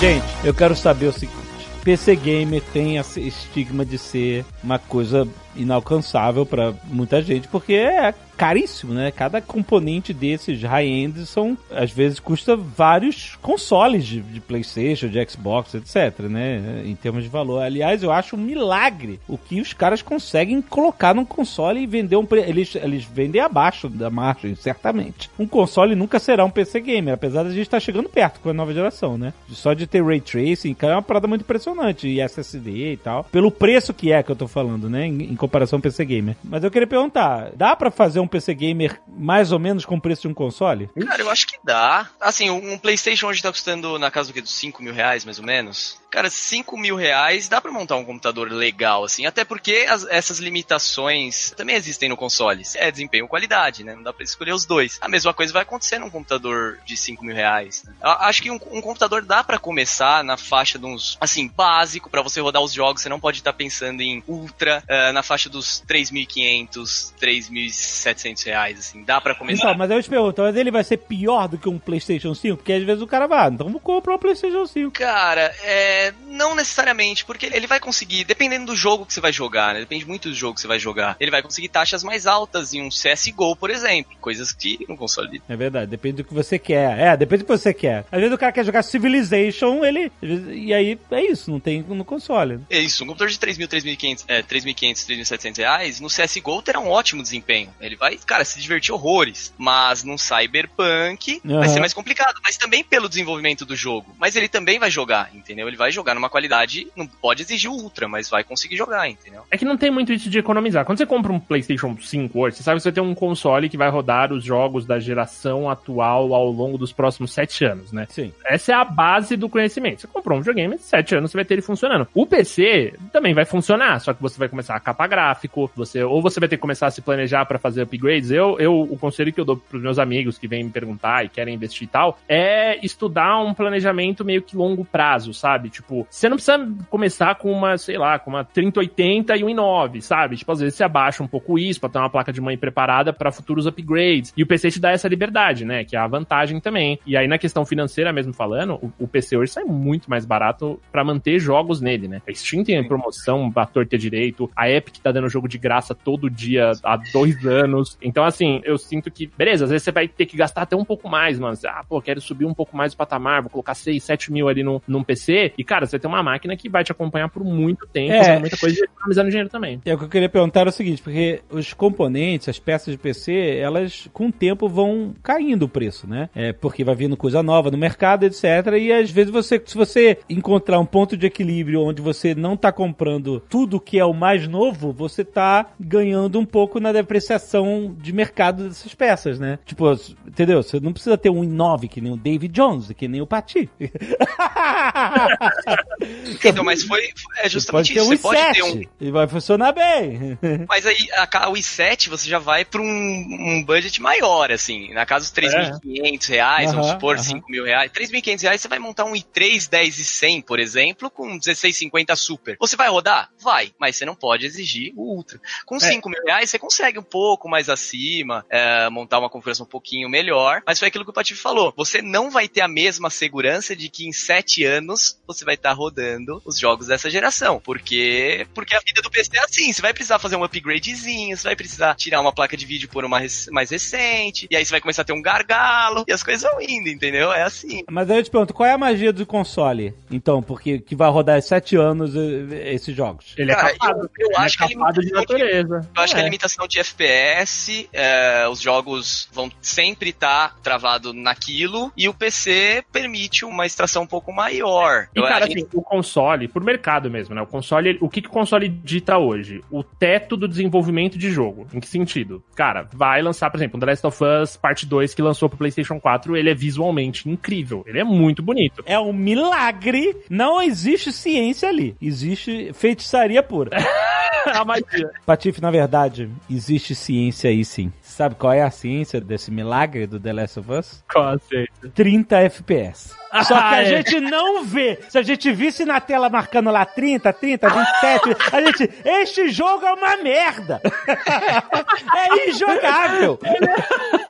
Gente, eu quero saber o seguinte. PC Gamer tem esse estigma de ser uma coisa inalcançável pra muita gente, porque é caríssimo, né? Cada componente desses high-end são, às vezes, custa vários consoles de, de PlayStation, de Xbox, etc, né? Em termos de valor. Aliás, eu acho um milagre o que os caras conseguem colocar num console e vender um... Eles, eles vendem abaixo da margem, certamente. Um console nunca será um PC Gamer, apesar de a gente estar chegando perto com a nova geração, né? Só de ter Ray Tracing, é uma parada muito impressionante. E SSD e tal. Pelo preço que é que eu tô falando, né? Em, em comparação PC Gamer. Mas eu queria perguntar, dá pra fazer um PC Gamer mais ou menos com o preço de um console? Cara, eu acho que dá. Assim, um PlayStation hoje tá custando na casa do quê? Dos 5 mil reais, mais ou menos. Cara, 5 mil reais dá pra montar um computador legal, assim. Até porque as- essas limitações também existem no console. É desempenho e qualidade, né? Não dá pra escolher os dois. A mesma coisa vai acontecer num computador de 5 mil reais. né? Acho que um, um computador dá pra começar na faixa de uns, assim, básico pra você rodar os jogos. Você não pode estar pensando em ultra eh, na faixa dos 3.500, 3.700 reais, assim. Dá pra começar. Então, mas eu te pergunto, mas ele vai ser pior do que um PlayStation 5? Porque às vezes o cara vai, ah, então vou comprar um PlayStation 5. Cara, é. Não necessariamente, porque ele vai conseguir, dependendo do jogo que você vai jogar, né? Depende muito do jogo que você vai jogar. Ele vai conseguir taxas mais altas em um CSGO, por exemplo. Coisas que no console. É verdade, depende do que você quer. É, depende do que você quer. Às vezes o cara quer jogar Civilization, ele. E aí é isso, não tem no console. É isso, um computador de 3.000, 3.500, é, 3.500, 3.700 reais, no CSGO terá um ótimo desempenho. Ele vai, cara, se divertir horrores. Mas num Cyberpunk vai Aham. ser mais complicado. Mas também pelo desenvolvimento do jogo. Mas ele também vai jogar, entendeu? Ele vai jogar numa qualidade, não pode exigir o Ultra, mas vai conseguir jogar, entendeu? É que não tem muito isso de economizar. Quando você compra um PlayStation 5 hoje, você sabe que você tem um console que vai rodar os jogos da geração atual ao longo dos próximos sete anos, né? Sim. Essa é a base do conhecimento. Você comprou um videogame, sete anos você vai ter ele funcionando. O PC também vai funcionar, só que você vai começar a capa gráfico, você ou você vai ter que começar a se planejar para fazer upgrades. Eu, eu, o conselho que eu dou pros meus amigos que vêm me perguntar e querem investir e tal, é estudar um planejamento meio que longo prazo, sabe? Tipo, você não precisa começar com uma, sei lá, com uma 3080 e um i9, sabe? Tipo, às vezes você abaixa um pouco isso pra ter uma placa de mãe preparada para futuros upgrades. E o PC te dá essa liberdade, né? Que é a vantagem também. E aí, na questão financeira mesmo falando, o, o PC hoje sai muito mais barato pra manter jogos nele, né? A Steam tem promoção pra torta direito, a Epic tá dando jogo de graça todo dia há dois anos. Então, assim, eu sinto que, beleza, às vezes você vai ter que gastar até um pouco mais, mano. Ah, pô, quero subir um pouco mais o patamar, vou colocar 6, 7 mil ali num, num PC. E, cara, você vai ter uma máquina que vai te acompanhar por muito tempo, É. muita coisa e economizando dinheiro também. É o que eu queria perguntar era o seguinte, porque os componentes, as peças de PC, elas com o tempo vão caindo o preço, né? É porque vai vindo coisa nova no mercado, etc. E às vezes você, se você encontrar um ponto de equilíbrio onde você não tá comprando tudo que é o mais novo, você tá ganhando um pouco na depreciação de mercado dessas peças, né? Tipo, entendeu? Você não precisa ter um i9 que nem o David Jones, que nem o Pati. Então, mas foi. É justamente pode ter isso. Você pode ter um. i7 e vai funcionar bem. Mas aí, a, ca- o i7 você já vai pra um, um budget maior, assim. Na casa dos 3.500 reais, vamos Aham, supor, aham. 5 mil reais. 3.500 reais você vai montar um i3 10 e 100, por exemplo, com 1650 Super. Você vai rodar? Vai, mas você não pode exigir o Ultra. Com 5 mil reais você consegue um pouco mais acima, é, montar uma configuração um pouquinho melhor, mas foi aquilo que o Patife falou. Você não vai ter a mesma segurança de que em 7 anos você vai estar rodando os jogos dessa geração. Porque, porque a vida do PC é assim, você vai precisar fazer um upgradezinho, você vai precisar tirar uma placa de vídeo por uma rec- mais recente, e aí você vai começar a ter um gargalo, e as coisas vão indo, entendeu? É assim. Mas aí eu te pergunto, qual é a magia do console, então? Porque que vai rodar sete anos eh, esses jogos. Ele Cara, é capado. eu- eu Ele acho que é capado de mudou de- natureza. Eu acho que a É. limitação de FPS, é, os jogos vão sempre estar travado naquilo, e o PC permite uma extração um pouco maior. E, Eu- a cara, assim, o console, por mercado mesmo, né? O console, o que, que o console dita hoje? O teto do desenvolvimento de jogo. Em que sentido? Cara, vai lançar, por exemplo, The Last of Us Parte 2 que lançou pro PlayStation 4, ele é visualmente incrível. Ele é muito bonito. É um milagre. Não existe ciência ali. Existe feitiçaria pura. a magia. Patife, na verdade, existe ciência aí sim. Sabe qual é a ciência desse milagre do The Last of Us? Conceito. 30 FPS. Só que Ah, a é. gente não vê. Se a gente visse na tela marcando lá 30, 30, 27, a gente. Este jogo é uma merda! é injogável!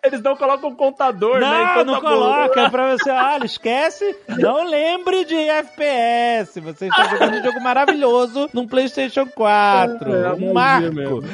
Eles não colocam um contador, né? Não, Então não bom. coloca é pra você, olha, esquece, não lembre de FPS. Você está jogando um jogo maravilhoso num PlayStation 4. É, é a um marco.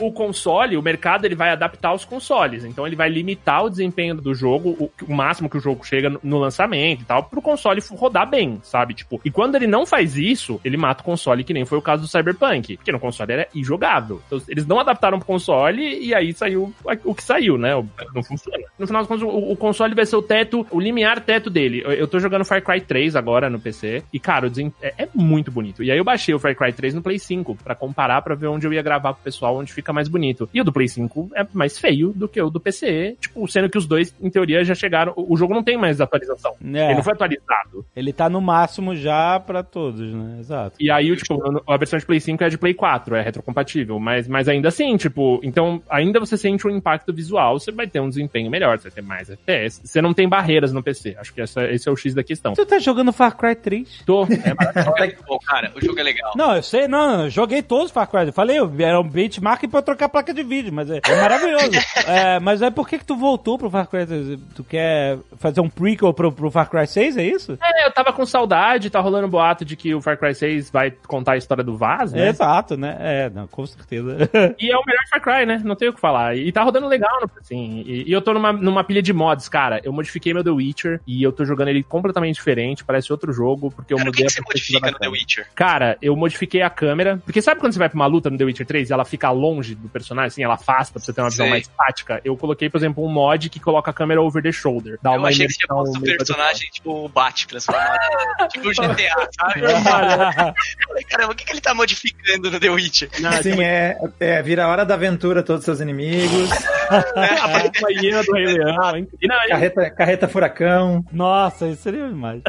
o console, o mercado, ele vai adaptar os consoles. Então ele vai limitar o desempenho do jogo, o, o máximo que o jogo chega no, no lançamento e tal, pro console rodar bem, sabe? Tipo, e quando ele não faz isso, ele mata o console, que nem foi o caso do Cyberpunk, porque no console era injogável. Então eles não adaptaram pro console e aí saiu o que saiu, né? Não funciona. No final das contas, o, o console vai ser o teto, o limiar teto dele. Eu, eu tô jogando Far Cry 3 agora no PC e, cara, é, é muito bonito. E aí eu baixei o Far Cry 3 no Play 5 pra comparar, pra ver onde eu ia gravar pro pessoal, onde ficava. Fica mais bonito. E o do Play 5 é mais feio do que o do PC, tipo, sendo que os dois, em teoria, já chegaram. O jogo não tem mais atualização. É. Ele não foi atualizado. Ele tá no máximo já pra todos, né? Exato. E aí, tipo, a versão de Play 5 é de Play 4, é retrocompatível. Mas, mas ainda assim, tipo, então ainda você sente um impacto visual, você vai ter um desempenho melhor, você vai ter mais FPS. Você não tem barreiras no PC. Acho que essa, esse é o X da questão. Tu tá jogando Far Cry 3? Tô, é maravilhoso. Cara. O jogo é legal. Não, eu sei, não, eu joguei todos os Far Cry. Eu falei, era um benchmark pra eu trocar a placa de vídeo, mas é, é maravilhoso. é, mas aí por que que tu voltou pro Far Cry 3? Tu quer fazer um prequel pro, pro Far Cry 6, é isso? É, eu tava com saudade, tá rolando um boato de que o Far Cry 6 vai contar a história do Vaz, né? Exato, né? É, não, com certeza. E é o melhor Far Cry, né? Não tenho o que falar. E tá rodando legal, assim. E, e eu tô numa, numa pilha de mods, cara. Eu modifiquei meu The Witcher e eu tô jogando ele completamente diferente, parece outro jogo, porque eu Cara, o mudei que, que a você perspectiva modifica da no The câmera. Witcher? Cara, eu modifiquei a câmera. Porque sabe quando você vai pra uma luta no The Witcher 3 e ela fica longe do personagem, assim, ela afasta pra você ter uma visão Sei. mais tática? Eu coloquei, por exemplo, um mod que coloca a câmera over the shoulder. Dá Eu uma achei que você tinha posto o meio personagem, tipo, o Bat transformado. tipo o GTA, sabe? Caramba, o que, que ele tá modificando no The Witcher? Sim, é, é. Vira a hora da aventura, todos os seus inimigos. Uma hiena do Rei Leão. E não, Carreta, carreta furacão. Nossa, isso seria demais.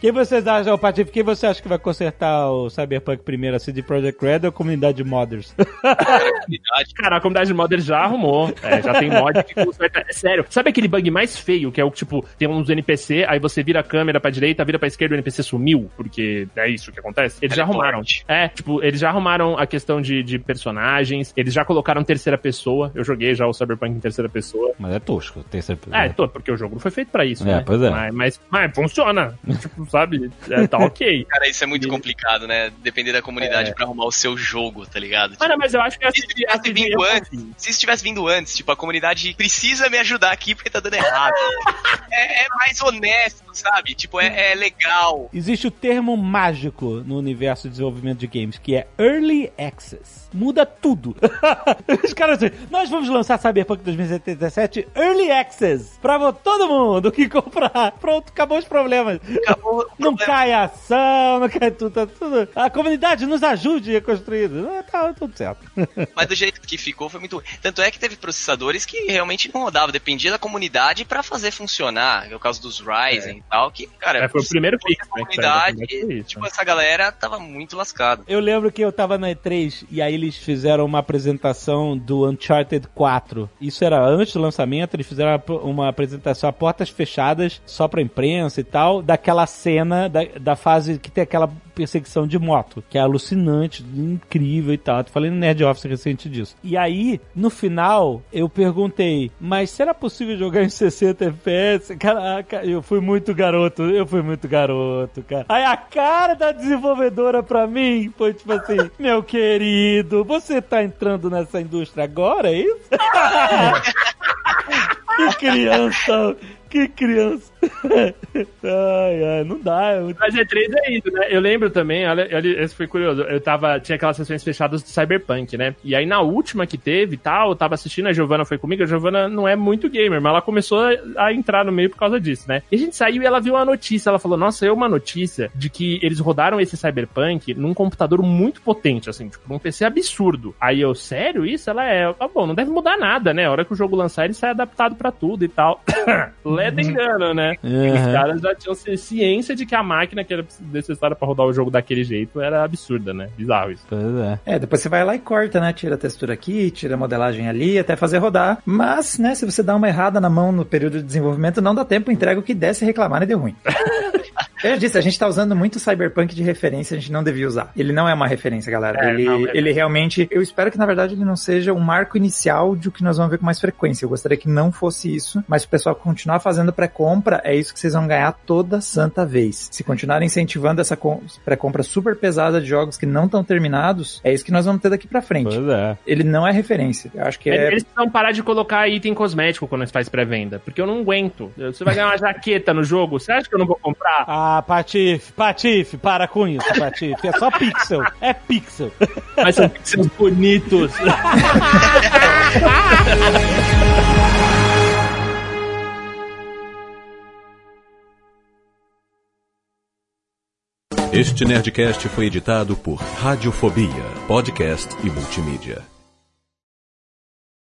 Quem vocês acham, Patife, quem você acha que vai consertar o Cyberpunk primeiro, a CD Projekt Red ou a comunidade de modders? Cara, a comunidade de modders já arrumou. É, já tem mod que conserta. É sério. Sabe aquele bug mais feio, que é o tipo, tem uns NPC, aí você vira a câmera pra direita, vira pra esquerda, o NPC sumiu, porque é isso que acontece? Eles já arrumaram. É, tipo, eles já arrumaram a questão de, de personagens, eles já colocaram terceira pessoa. Eu joguei já o Cyberpunk em terceira pessoa. Mas é tosco, tem certeza. É, tô, porque o jogo não foi feito pra isso, É, né? pois é. Mas, mas, mas funciona. tipo, sabe? É, tá ok. Cara, isso é muito complicado, né? Depender da comunidade pra arrumar o seu jogo, tá ligado? Tipo, Mano, mas eu acho que se tivesse vindo antes, se isso tivesse vindo antes, tipo, a comunidade precisa me ajudar aqui porque tá dando errado. é, é mais honesto, sabe? Tipo, é, é legal. Existe o termo mágico no universo de desenvolvimento de games, que é Early Access. Muda tudo. Os caras assim, nós vamos lançar Cyberpunk 2077 Early Access pra todo mundo que comprar. Pronto, acabou os problemas. Acabou o Não problema. cai a ação, não cai tudo, tá tudo. A comunidade nos ajude a construir. Tá tudo certo. Mas do jeito que ficou foi muito. Tanto é que teve processadores que realmente não rodavam, dependia da comunidade pra fazer funcionar. É o caso dos Ryzen e tal, que, cara, É, foi o primeiro a né, que comunidade, isso, tipo, né? essa galera tava muito lascada. Eu lembro que eu tava na E3 e aí eles fizeram uma apresentação do Uncharted 4. Isso era antes do lançamento, eles fizeram uma- uma apresentação a portas fechadas, só pra imprensa e tal, daquela cena da, da fase que tem aquela perseguição de moto, que é alucinante, incrível e tal. Tô falando no Nerd Office recente disso. E aí, no final, eu perguntei, mas será possível jogar em 60 FPS? Caraca, eu fui muito garoto, eu fui muito garoto, cara. Aí a cara da desenvolvedora pra mim foi tipo assim, meu querido, você tá entrando nessa indústria agora, é isso? que criança, que criança. ai, ai, não dá. É muito... Mas E3 é isso, né? Eu lembro também, olha, olha, esse foi curioso. Eu tava, tinha aquelas sessões fechadas do Cyberpunk, né? E aí na última que teve e tal, eu tava assistindo, a Giovana foi comigo, a Giovana não é muito gamer, mas ela começou a, entrar no meio por causa disso, né? E a gente saiu e ela viu uma notícia, ela falou, nossa, eu uma notícia de que eles rodaram esse Cyberpunk num computador muito potente, assim, tipo, num PC absurdo. Aí eu, sério isso? Ela é, ah, bom, não deve mudar nada, né? A hora que o jogo lançar, ele sai adaptado pra tudo e tal. Leda engano, né? Uhum. Os caras já tinham ci- ciência de que a máquina que era necessária pra rodar o jogo daquele jeito era absurda, né? Bizarro isso. Pois é. É, depois você vai lá e corta, né? Tira a textura aqui, tira a modelagem ali, até fazer rodar. Mas, né, se você dá uma errada na mão no período de desenvolvimento, não dá tempo, entrega o que desce reclamar e deu ruim. Eu já disse, a gente tá usando muito Cyberpunk de referência, a gente não devia usar. Ele não é uma referência, galera. É, ele, não, é- ele realmente. Eu espero que, na verdade, ele não seja um marco inicial de o que nós vamos ver com mais frequência. Eu gostaria que não fosse isso, mas se o pessoal continuar fazendo pré-compra, é isso que vocês vão ganhar toda santa vez. Se continuarem incentivando essa com- pré-compra super pesada de jogos que não estão terminados, é isso que nós vamos ter daqui pra frente. Pois é. Ele não é referência. Eu acho que é. Eles precisam parar de colocar item cosmético quando faz pré-venda, porque eu não aguento. Você vai ganhar uma jaqueta no jogo, você acha que eu não vou comprar? Ah, Patife, Patife, para com isso, Patife. É só pixel. É pixel. Mas são pixels bonitos. Este Nerdcast foi editado por Radiofobia, podcast e multimídia.